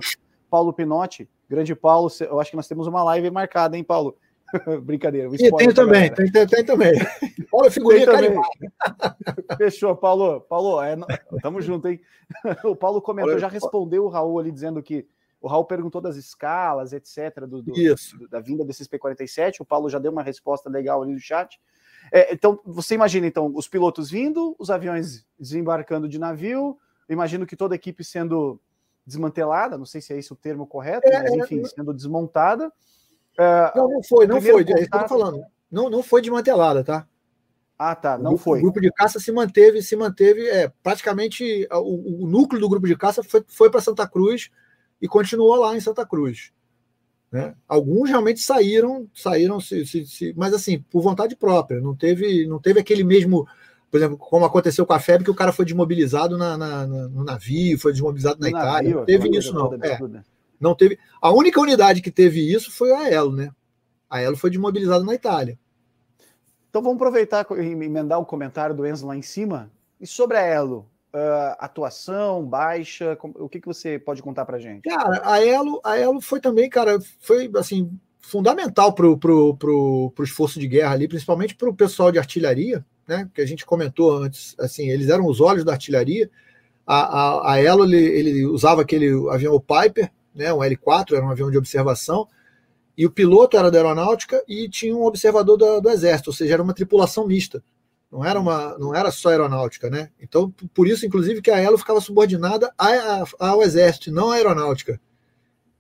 Paulo Pinotti, grande Paulo, eu acho que nós temos uma live marcada, hein, Paulo? Brincadeira. Um e tem também, tem, tem, tem, também. Paulo é figurinha também. Fechou, Paulo. Paulo, é, tamo junto, hein? O Paulo comentou, já respondeu o Raul ali dizendo que o Raul perguntou das escalas, etc., do, do, do da vinda desses P-47. O Paulo já deu uma resposta legal ali no chat. É, então, você imagina, então, os pilotos vindo, os aviões desembarcando de navio, imagino que toda a equipe sendo desmantelada, não sei se é esse o termo correto, é, mas enfim, sendo desmontada. Uh, não, não foi, não foi, contato... é isso que eu tô falando. Não, não foi desmantelada, tá? Ah, tá, não o, foi. O grupo de caça se manteve, se manteve, é, praticamente o, o núcleo do grupo de caça foi, foi para Santa Cruz e continuou lá em Santa Cruz. Né? Alguns realmente saíram, saíram, se, se, se, mas assim, por vontade própria, não teve, não teve aquele mesmo, por exemplo, como aconteceu com a FEB, que o cara foi desmobilizado na, na, na no navio, foi desmobilizado na no Itália. Navio, não teve isso, não. É. Não teve. A única unidade que teve isso foi a Elo, né? A Elo foi desmobilizada na Itália. Então vamos aproveitar e emendar o comentário do Enzo lá em cima. E sobre a Elo, uh, atuação, baixa, o que, que você pode contar para gente? Cara, a Elo, a Elo foi também, cara, foi assim fundamental para o pro, pro, pro esforço de guerra ali, principalmente para o pessoal de artilharia, né? Que a gente comentou antes, assim, eles eram os olhos da artilharia. A, a, a Elo ele, ele usava aquele avião Piper, né, um L4, era um avião de observação, e o piloto era da aeronáutica e tinha um observador do, do exército, ou seja, era uma tripulação mista. Não era, uma, não era só aeronáutica, né? Então, por isso, inclusive, que a Elo ficava subordinada a, a, ao exército, não à aeronáutica.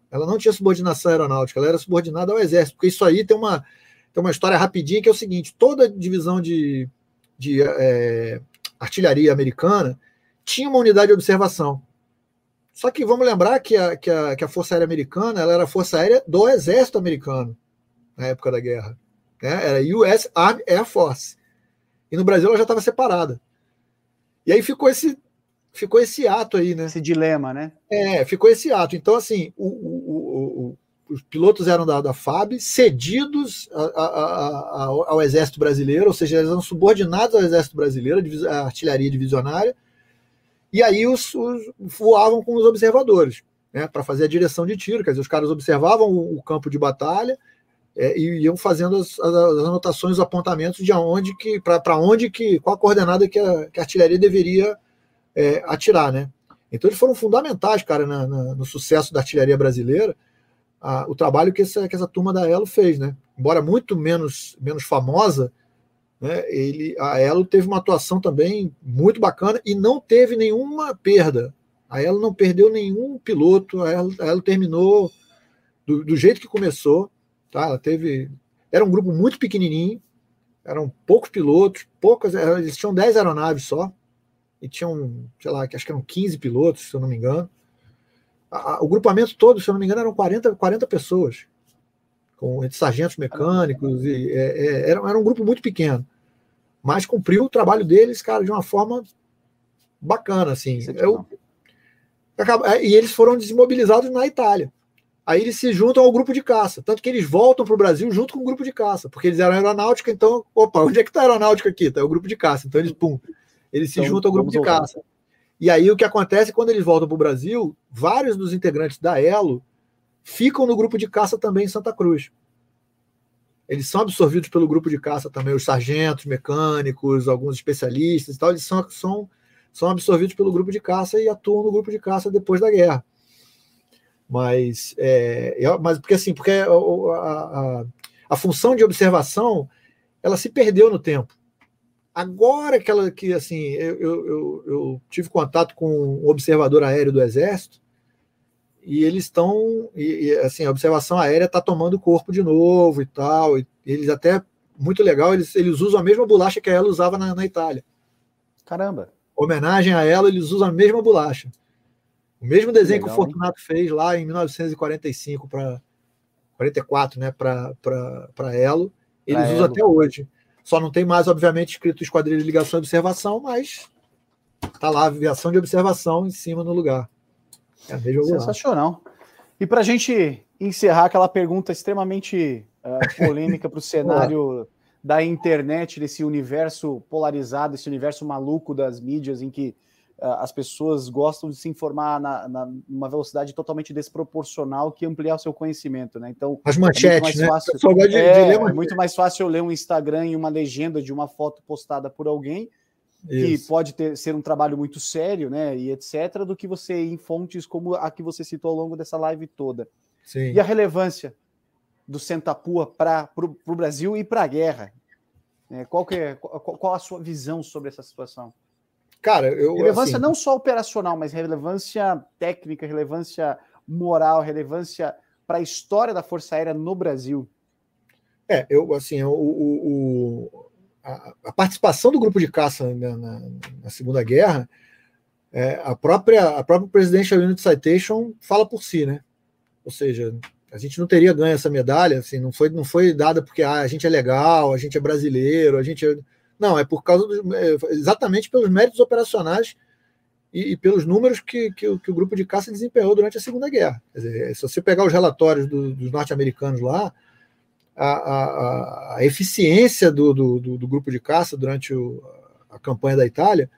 Ela não tinha subordinação aeronáutica, ela era subordinada ao exército, porque isso aí tem uma, tem uma história rapidinha que é o seguinte: toda divisão de, de é, artilharia americana tinha uma unidade de observação. Só que vamos lembrar que a, que a, que a Força Aérea Americana ela era a Força Aérea do Exército Americano na época da guerra. Né? Era US Army Air Force. E no Brasil ela já estava separada. E aí ficou esse, ficou esse ato aí, né? Esse dilema, né? É, ficou esse ato. Então, assim, o, o, o, os pilotos eram da, da FAB, cedidos a, a, ao Exército Brasileiro, ou seja, eles eram subordinados ao Exército Brasileiro, a artilharia divisionária, e aí os, os voavam com os observadores, né, para fazer a direção de tiro. Quer dizer, os caras observavam o, o campo de batalha é, e iam fazendo as, as, anotações, os apontamentos de onde que, para onde que, qual a coordenada que a, que a artilharia deveria é, atirar, né? Então eles foram fundamentais, cara, na, na, no sucesso da artilharia brasileira, a, o trabalho que essa, que essa turma da Elo fez, né? Embora muito menos, menos famosa, né, ele, a Elo teve uma atuação também muito bacana e não teve nenhuma perda. A Elo não perdeu nenhum piloto, a Elo, a Elo terminou do, do, jeito que começou. Tá? Ela teve. Era um grupo muito pequenininho, eram poucos pilotos, poucas, eles tinham 10 aeronaves só, e tinham, sei lá, acho que eram 15 pilotos, se eu não me engano. A, a, o grupamento todo, se eu não me engano, eram 40, 40 pessoas, com sargentos mecânicos, e, é, é, era, era um grupo muito pequeno mas cumpriu o trabalho deles, cara, de uma forma bacana, assim. Eu, é, e eles foram desmobilizados na Itália. Aí eles se juntam ao grupo de caça, tanto que eles voltam para o Brasil junto com o grupo de caça, porque eles eram aeronáutica, então, opa, onde é que está a aeronáutica aqui? Está o grupo de caça, então eles, pum, eles se então, juntam ao grupo de voltar. caça. E aí o que acontece quando eles voltam para o Brasil, vários dos integrantes da Elo ficam no grupo de caça também em Santa Cruz eles são absorvidos pelo grupo de caça também, os sargentos, mecânicos, alguns especialistas e tal, eles são, são, são absorvidos pelo grupo de caça e atuam no grupo de caça depois da guerra. Mas, é, mas porque assim, porque a, a, a, função de observação ela se perdeu no tempo. Agora que ela que assim, eu, eu, eu tive contato com um observador aéreo do Exército, e eles estão, assim, a observação aérea está tomando corpo de novo e tal, e eles até, muito legal, eles, eles usam a mesma bolacha que ela usava na, na Itália. Caramba. Homenagem a ela, eles usam a mesma bolacha. O mesmo desenho que, legal, que o Fortunato hein? fez lá em 1945 para 44, né, para Elo, eles pra usam Elo. até hoje. Só não tem mais, obviamente, escrito Esquadrilha de Ligação e Observação, mas tá lá, aviação de observação em cima no lugar. É Sensacional. E para a gente encerrar aquela pergunta extremamente uh, polêmica para o cenário da internet, desse universo polarizado, esse universo maluco das mídias, em que uh, as pessoas gostam de se informar na, na, numa velocidade totalmente desproporcional que ampliar o seu conhecimento, né? Então, as manchetes, é né? Fácil, de, é, de é muito mais fácil eu ler um Instagram e uma legenda de uma foto postada por alguém que pode ter, ser um trabalho muito sério, né, e etc., do que você ir em fontes como a que você citou ao longo dessa live toda. Sim. E a relevância do Sentapua para o Brasil e para a guerra? É, qual, que é, qual, qual, a sua visão sobre essa situação? Cara, eu. Relevância assim, não só operacional, mas relevância técnica, relevância moral, relevância para a história da Força Aérea no Brasil. É, eu, assim, o, o, a, participação do grupo de caça na, na, na Segunda Guerra, é, a própria a própria Presidential Unit Citation fala por si, né? Ou seja, a gente não teria ganho essa medalha, assim, não foi não foi dada porque ah, a gente é legal, a gente é brasileiro, a gente é... não é por causa do, é, exatamente pelos méritos operacionais e, e pelos números que, que, que, o grupo de caça desempenhou durante a Segunda Guerra. Dizer, se você pegar os relatórios do, dos norte-americanos lá, a, a, a eficiência do, do, do, grupo de caça durante o, a campanha da Itália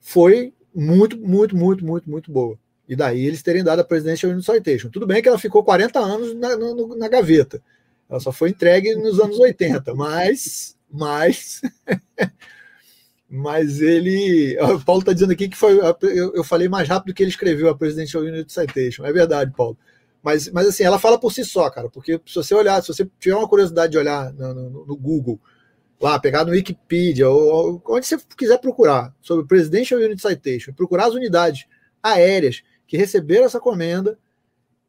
foi muito, muito, muito, muito, muito boa. E daí eles terem dado a Presidential Unit Citation. Tudo bem que ela ficou 40 anos na, na, na gaveta. Ela só foi entregue nos anos 80, mas, mas, mas ele, o Paulo está dizendo aqui que foi, eu, eu, falei mais rápido que ele escreveu a Presidential Unit Citation. É verdade, Paulo. Mas, mas assim, ela fala por si só, cara, porque se você olhar, se você tiver uma curiosidade de olhar no, no, no Google, lá, pegar no Wikipedia, ou, ou, onde você quiser procurar sobre Presidential Unit Citation, procurar as unidades aéreas que receberam essa comenda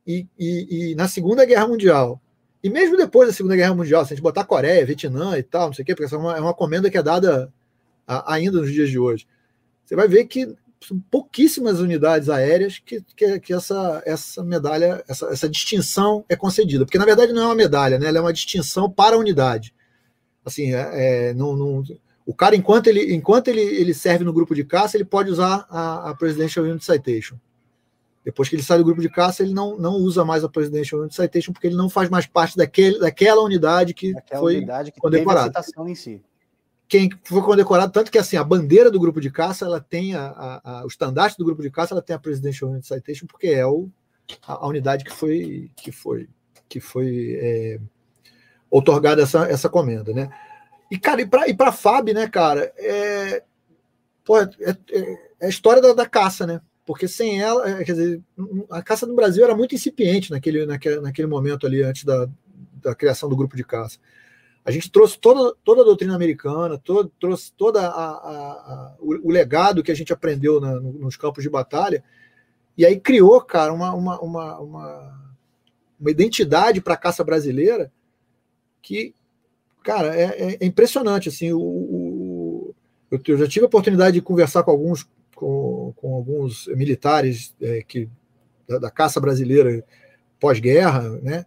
e, e, e, na Segunda Guerra Mundial, e mesmo depois da Segunda Guerra Mundial, se a gente botar Coreia, Vietnã e tal, não sei o quê, porque essa é uma, é uma comenda que é dada a, ainda nos dias de hoje, você vai ver que pouquíssimas unidades aéreas que, que, que essa, essa medalha, essa, essa, distinção é concedida. Porque, na verdade, não é uma medalha, né? ela é uma distinção para a unidade. Assim, é, é, não, não, o cara, enquanto, ele, enquanto ele, ele serve no grupo de caça, ele pode usar a, a Presidential Unit Citation. Depois que ele sai do grupo de caça, ele não, não usa mais a Presidential Unit Citation, porque ele não faz mais parte daquele, daquela unidade que Aquela foi unidade que condecorada. Teve a citação em si quem foi condecorado, tanto que assim, a bandeira do grupo de caça, ela tem a, a, a o estandarte do grupo de caça, ela tem a Presidential Unit Citation, porque é o, a, a unidade que foi que foi que foi é, otorgada essa, essa comenda, né? E, cara, e para e a FAB, né, cara, é, é, é, é, a história da, da, caça, né? Porque sem ela, é, quer dizer, a caça no Brasil era muito incipiente naquele, naquele, naquele momento ali, antes da, da criação do grupo de caça. A gente trouxe toda, toda a doutrina americana, todo, trouxe a, o, o, legado que a gente aprendeu na, nos campos de batalha, e aí criou, cara, uma, uma, uma, uma, uma identidade para a caça brasileira que, cara, é, é, é impressionante. Assim, o, o, eu, já tive a oportunidade de conversar com alguns, com, com alguns militares é, que, da, da caça brasileira pós-guerra, né?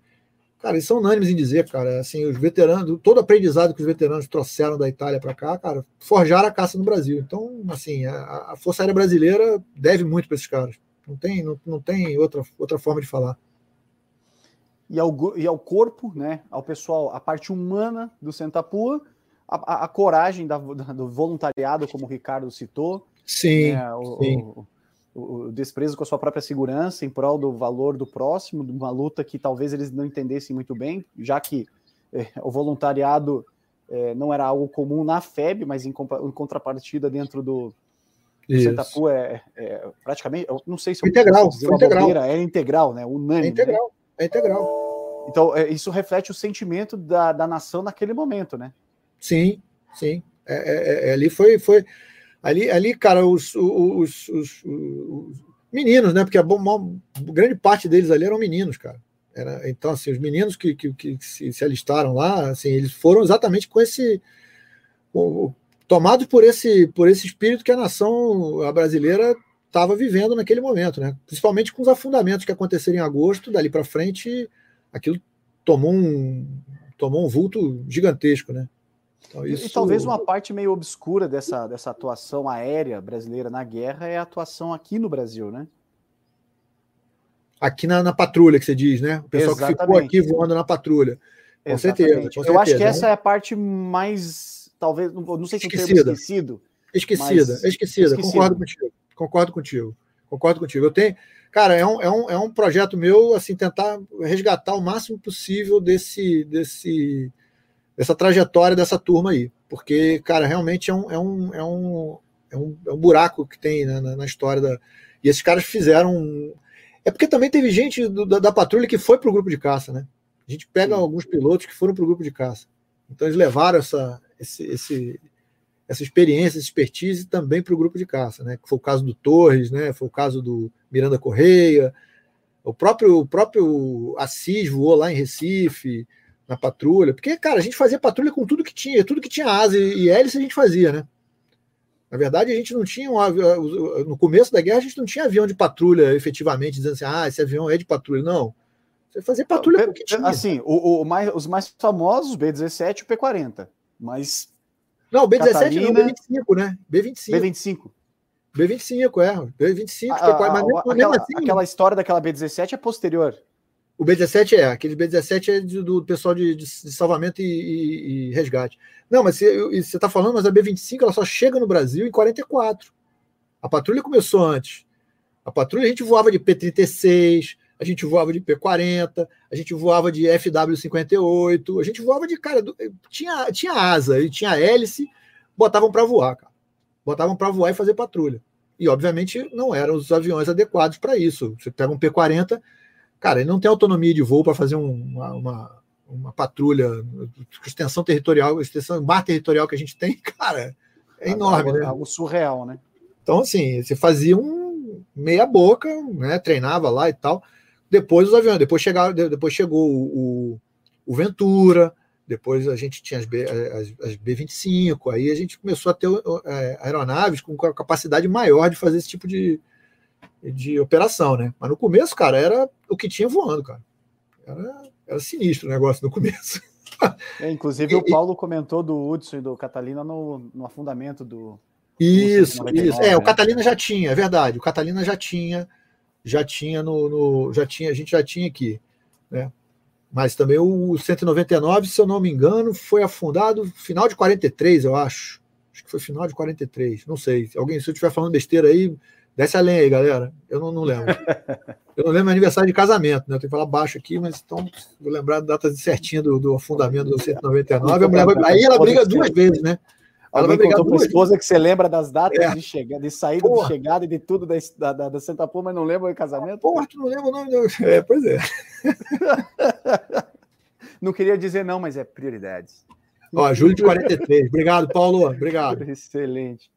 Cara, eles são unânimes em dizer, cara, assim, os veteranos, todo aprendizado que os veteranos trouxeram da Itália para cá, cara, forjaram a caça no Brasil. Então, assim, a, a Força Aérea Brasileira deve muito para esses caras. Não tem, não, não tem outra, outra forma de falar. E ao, e ao corpo, né, ao pessoal, a parte humana do Sentapua, a, a, a coragem da, do voluntariado, como o Ricardo citou. Sim, né, o, sim. O, o desprezo com a sua própria segurança em prol do valor do próximo, de uma luta que talvez eles não entendessem muito bem, já que é, o voluntariado é, não era algo comum na FEB, mas em, em contrapartida dentro do, do Cetapu é, é, praticamente, eu não sei se integral, dizer integral. Bobeira, é integral, né? Unânime. É integral, né? é integral. Então, é, isso reflete o sentimento da, da nação naquele momento, né? Sim, sim. É, é, ali foi, foi, Ali, ali cara, os, os, os, os meninos, né? Porque a bom, grande parte deles ali eram meninos, cara. Era, então, assim, os meninos que, que, que se, se, alistaram lá, assim, eles foram exatamente com esse. Tomados por esse, por esse espírito que a nação a brasileira estava vivendo naquele momento, né? Principalmente com os afundamentos que aconteceram em agosto, dali para frente, aquilo tomou um, tomou um vulto gigantesco, né? Então, isso... E talvez uma parte meio obscura dessa, dessa atuação aérea brasileira na guerra é a atuação aqui no Brasil, né? Aqui na, na patrulha, que você diz, né? O pessoal Exatamente. que ficou aqui voando na patrulha. Com certeza, com certeza. Eu acho que essa é a parte mais, talvez, não sei se esquecida. termo esquecido. Esquecida, esquecida, esquecida. Concordo contigo. Concordo contigo. Concordo contigo. Eu tenho, cara, é um, é um, é um projeto meu, assim, tentar resgatar o máximo possível desse, desse, dessa trajetória dessa turma aí. Porque, cara, realmente é um, é um, é um, é um, é um buraco que tem na, na, história da. E esses caras fizeram. É porque também teve gente do, da, da, patrulha que foi para o grupo de caça, né? A gente pega Sim. alguns pilotos que foram para o grupo de caça. Então eles levaram essa, esse, esse, essa experiência, essa expertise também para o grupo de caça, né? Foi o caso do Torres, né? Foi o caso do Miranda Correia, o próprio, o próprio Assis voou lá em Recife na patrulha, porque cara, a gente fazia patrulha com tudo que tinha, tudo que tinha asa e, hélice a gente fazia, né? Na verdade, a gente não tinha um avião. No começo da guerra, a gente não tinha avião de patrulha efetivamente, dizendo assim, ah, esse avião é de patrulha. Não. Você fazia patrulha com o que tinha. Assim, o, o mais, os mais famosos, B-17 e o P-40. Mas não, B17 Catalina... não, B25, né? B25. B25. B25, é. B25, a, a, mas mesmo, aquela, mesmo assim, aquela história daquela B17 é posterior. O B17 é, aquele B17 é do, do pessoal de, de, de salvamento e, e, e, resgate. Não, mas você está falando, mas a B25 ela só chega no Brasil em 44. A patrulha começou antes. A patrulha a gente voava de P36, a gente voava de P40, a gente voava de FW58, a gente voava de cara, tinha, tinha asa e tinha hélice, botavam para voar, cara. Botavam para voar e fazer patrulha. E obviamente não eram os aviões adequados para isso. Você pega um P40, cara, ele não tem autonomia de voo para fazer uma, uma, uma, patrulha, extensão territorial, extensão mar territorial que a gente tem, cara, é enorme, né? Algo surreal, né? Então, assim, você fazia um meia boca, né? Treinava lá e tal. Depois os aviões, depois, chegaram, depois chegou o, o Ventura, depois a gente tinha as, B, as, as B-25, aí a gente começou a ter é, aeronaves com capacidade maior de fazer esse tipo de, de operação, né? Mas no começo, cara, era o que tinha voando, cara. Era, era sinistro o negócio no começo. É, inclusive e, o Paulo comentou do Hudson e do Catalina no, no afundamento do. Isso, isso. É, o né? Catalina já tinha, é verdade. O Catalina já tinha já tinha no, no, já tinha a gente já tinha aqui, né? Mas também o 199, se eu não me engano, foi afundado final de 43, eu acho. Acho que foi final de 43, não sei. Alguém se eu estiver falando besteira aí, desce a lenha aí, galera. Eu não, não lembro. Eu não lembro aniversário de casamento, né? Eu tenho que falar baixo aqui, mas então vou lembrar a data certinha do, do afundamento do 199. aí ela briga duas vezes, né? Ela Alguém vai contou para a esposa que você lembra das datas é. de, chegada, de saída, Porra. de chegada e de tudo da, da, da Santa Pô, mas não lembra o casamento? Porra, tu não lembra o nome? É, pois é. não queria dizer não, mas é prioridades. Ó, julho de 43. Obrigado, Paulo. Obrigado. Excelente.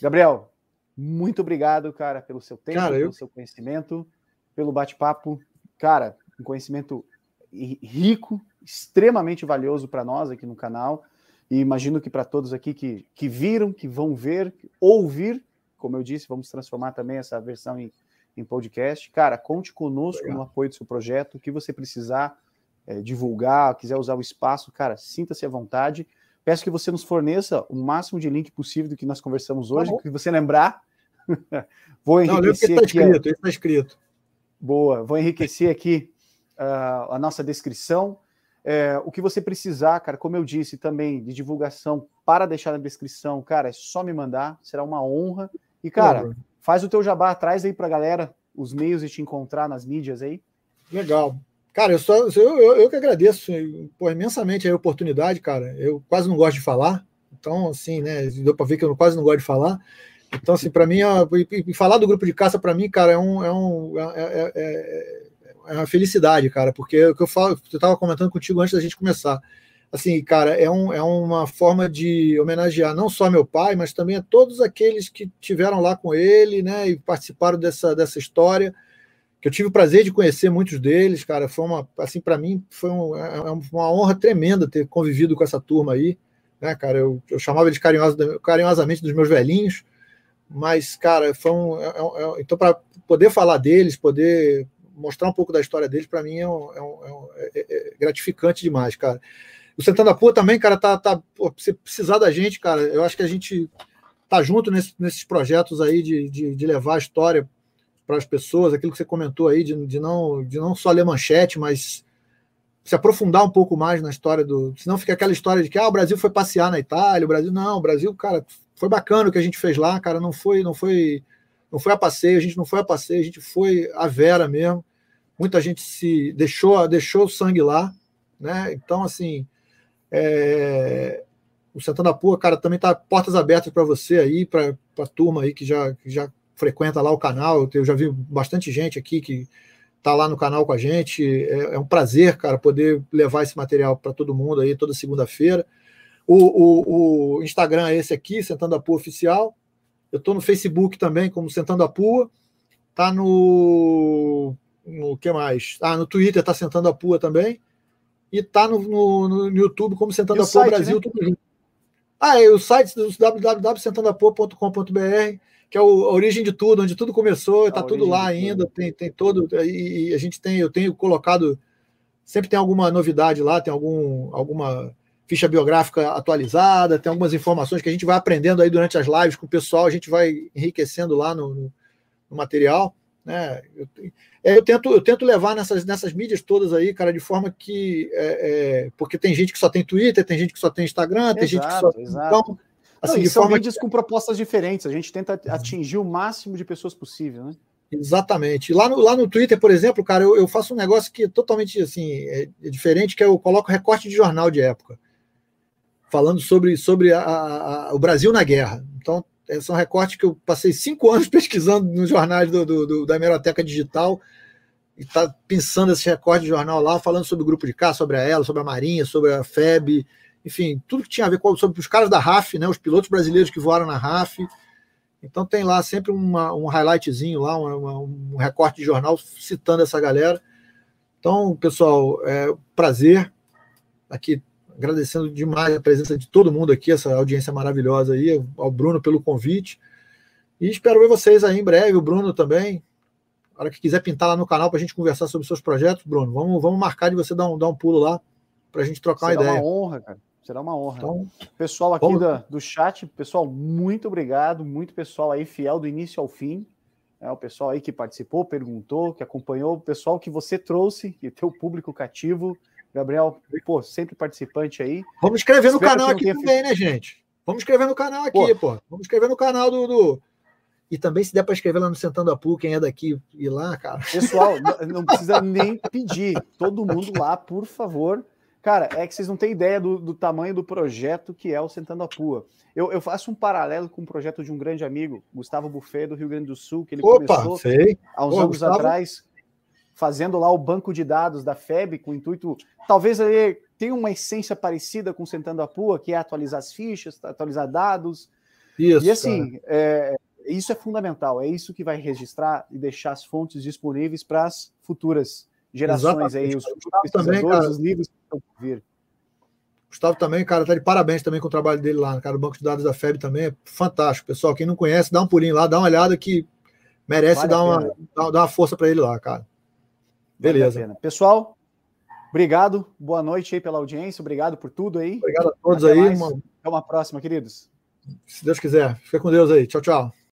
Gabriel, muito obrigado, cara, pelo seu tempo, cara, pelo eu... seu conhecimento, pelo bate-papo. Cara, um conhecimento rico, extremamente valioso para nós aqui no canal. E imagino que para todos aqui que, que viram, que vão ver, ouvir, como eu disse, vamos transformar também essa versão em, em podcast. Cara, conte conosco Legal. no apoio do seu projeto. O que você precisar é, divulgar, quiser usar o espaço, cara, sinta-se à vontade. Peço que você nos forneça o máximo de link possível do que nós conversamos tá hoje, tá que você lembrar. vou enriquecer Não, está escrito, está escrito. Boa, vou enriquecer aqui uh, a nossa descrição é, o que você precisar, cara, como eu disse também, de divulgação para deixar na descrição, cara, é só me mandar, será uma honra. E, cara, uhum. faz o teu jabá, traz aí pra galera os meios de te encontrar nas mídias aí. Legal. Cara, eu, só, eu, eu, eu que agradeço pô, imensamente a oportunidade, cara. Eu quase não gosto de falar, então, assim, né, deu para ver que eu quase não gosto de falar. Então, assim, para mim, falar do grupo de caça, para mim, cara, é um, é um é, é, é é uma felicidade, cara, porque é o que eu falo, eu estava comentando contigo antes da gente começar. Assim, cara, é, um, é uma forma de homenagear não só meu pai, mas também a todos aqueles que tiveram lá com ele, né, e participaram dessa, dessa história. Que eu tive o prazer de conhecer muitos deles, cara. Foi uma, assim, para mim, foi um, é, é uma honra tremenda ter convivido com essa turma aí. né, cara? Eu, eu chamava eles carinhosamente dos meus velhinhos, mas, cara, foi um. É, é, é então, para poder falar deles, poder mostrar um pouco da história deles, para mim é, um, um, é, gratificante demais, cara. O Santana Pua também, cara, tá, tá pô, se precisar da gente, cara, eu acho que a gente tá junto nesse, nesses projetos aí de, de, de levar a história para as pessoas, aquilo que você comentou aí, de, de, não, de não só ler manchete, mas se aprofundar um pouco mais na história do. Senão fica aquela história de que ah, o Brasil foi passear na Itália, o Brasil. Não, o Brasil, cara, foi bacana o que a gente fez lá, cara. Não foi, não foi, não foi a passeio, a gente não foi a passeio, a gente foi a Vera mesmo. Muita gente se deixou, deixou o sangue lá, né? Então, assim, é... o Santana Pua, cara, também tá portas abertas para você aí, para a turma aí que já, que já frequenta lá o canal. Eu já vi bastante gente aqui que tá lá no canal com a gente. É, é um prazer, cara, poder levar esse material para todo mundo aí toda segunda-feira. O, o, o, Instagram é esse aqui, Sentando a Pua Oficial. Eu estou no Facebook também, como Sentando a Pua. Tá no. No que mais? Ah, no Twitter tá Sentando a Pua também. E tá no, no, no YouTube como Sentando a Pua site, Brasil, né? tudo junto. Ah, é o site do www.sentandapua.com.br que é a origem de tudo, onde tudo começou, está tudo lá ainda, tem, tem todo. E, e, a gente tem, eu tenho colocado, sempre tem alguma novidade lá, tem algum, alguma ficha biográfica atualizada, tem algumas informações que a gente vai aprendendo aí durante as lives com o pessoal, a gente vai enriquecendo lá no, no, no material. Né? Eu, é, eu, tento, eu tento levar nessas, nessas mídias todas aí, cara, de forma que. É, é, porque tem gente que só tem Twitter, tem gente que só tem Instagram, exato, tem gente que só. Exato. Então, Assim, Não, são mídias que... com propostas diferentes. A gente tenta atingir o máximo de pessoas possível, né? Exatamente. Lá no, lá no Twitter, por exemplo, cara, eu, eu faço um negócio que é totalmente assim, é, é diferente, que é eu coloco recorte de jornal de época. Falando sobre, sobre a, a, o Brasil na guerra. Então, é, são recortes que eu passei cinco anos pesquisando nos jornais do, do, do da Hemeroteca Digital e tá pensando esse recorte de jornal lá, falando sobre o grupo de cá, sobre a ela, sobre a Marinha, sobre a FEB, enfim, tudo que tinha a ver com sobre os caras da RAF, né, os pilotos brasileiros que voaram na RAF. Então tem lá sempre uma, um highlightzinho lá, uma, um recorte de jornal citando essa galera. Então, pessoal, é um prazer aqui agradecendo demais a presença de todo mundo aqui, essa audiência maravilhosa aí, ao Bruno pelo convite. E espero ver vocês aí em breve, o Bruno também. A hora que quiser pintar lá no canal para a gente conversar sobre seus projetos, Bruno, vamos, vamos marcar de você dar um, dar um pulo lá para a gente trocar Será uma ideia. É uma honra, cara. Será uma honra. Então, pessoal aqui da, do chat, pessoal, muito obrigado. Muito pessoal aí fiel do início ao fim. É, o pessoal aí que participou, perguntou, que acompanhou, o pessoal que você trouxe e teu público cativo. Gabriel, pô, sempre participante aí. Vamos escrever no canal aqui também, feito... né, gente? Vamos escrever no canal aqui, pô. pô. Vamos escrever no canal do, do... E também, se der para escrever lá no Sentando a Pu, quem é daqui, ir lá, cara. Pessoal, não precisa nem pedir. Todo mundo lá, por favor. Cara, é que vocês não têm ideia do, do tamanho do projeto que é o Sentando a Pua. Eu, eu, faço um paralelo com o projeto de um grande amigo, Gustavo Buffet, do Rio Grande do Sul, que ele Opa, começou sei. há uns Ô, anos Gustavo... atrás, fazendo lá o banco de dados da FEB, com o intuito. Talvez ele tenha uma essência parecida com Sentando a Pua, que é atualizar as fichas, atualizar dados. Isso, e assim, é, isso é fundamental, é isso que vai registrar e deixar as fontes disponíveis para as futuras gerações Exatamente. aí, os também, cara, os livros vir. Gustavo também, cara, tá de parabéns também com o trabalho dele lá, cara. O banco de dados da FEB também é fantástico. Pessoal, quem não conhece, dá um pulinho lá, dá uma olhada que merece vale dar, uma, dar, dar, uma força para ele lá, cara. Beleza. Vale Pessoal, obrigado. Boa noite aí pela audiência. Obrigado por tudo aí. Obrigado a todos Até aí. Uma... Até uma próxima, queridos. Se Deus quiser. Fica com Deus aí. Tchau, tchau.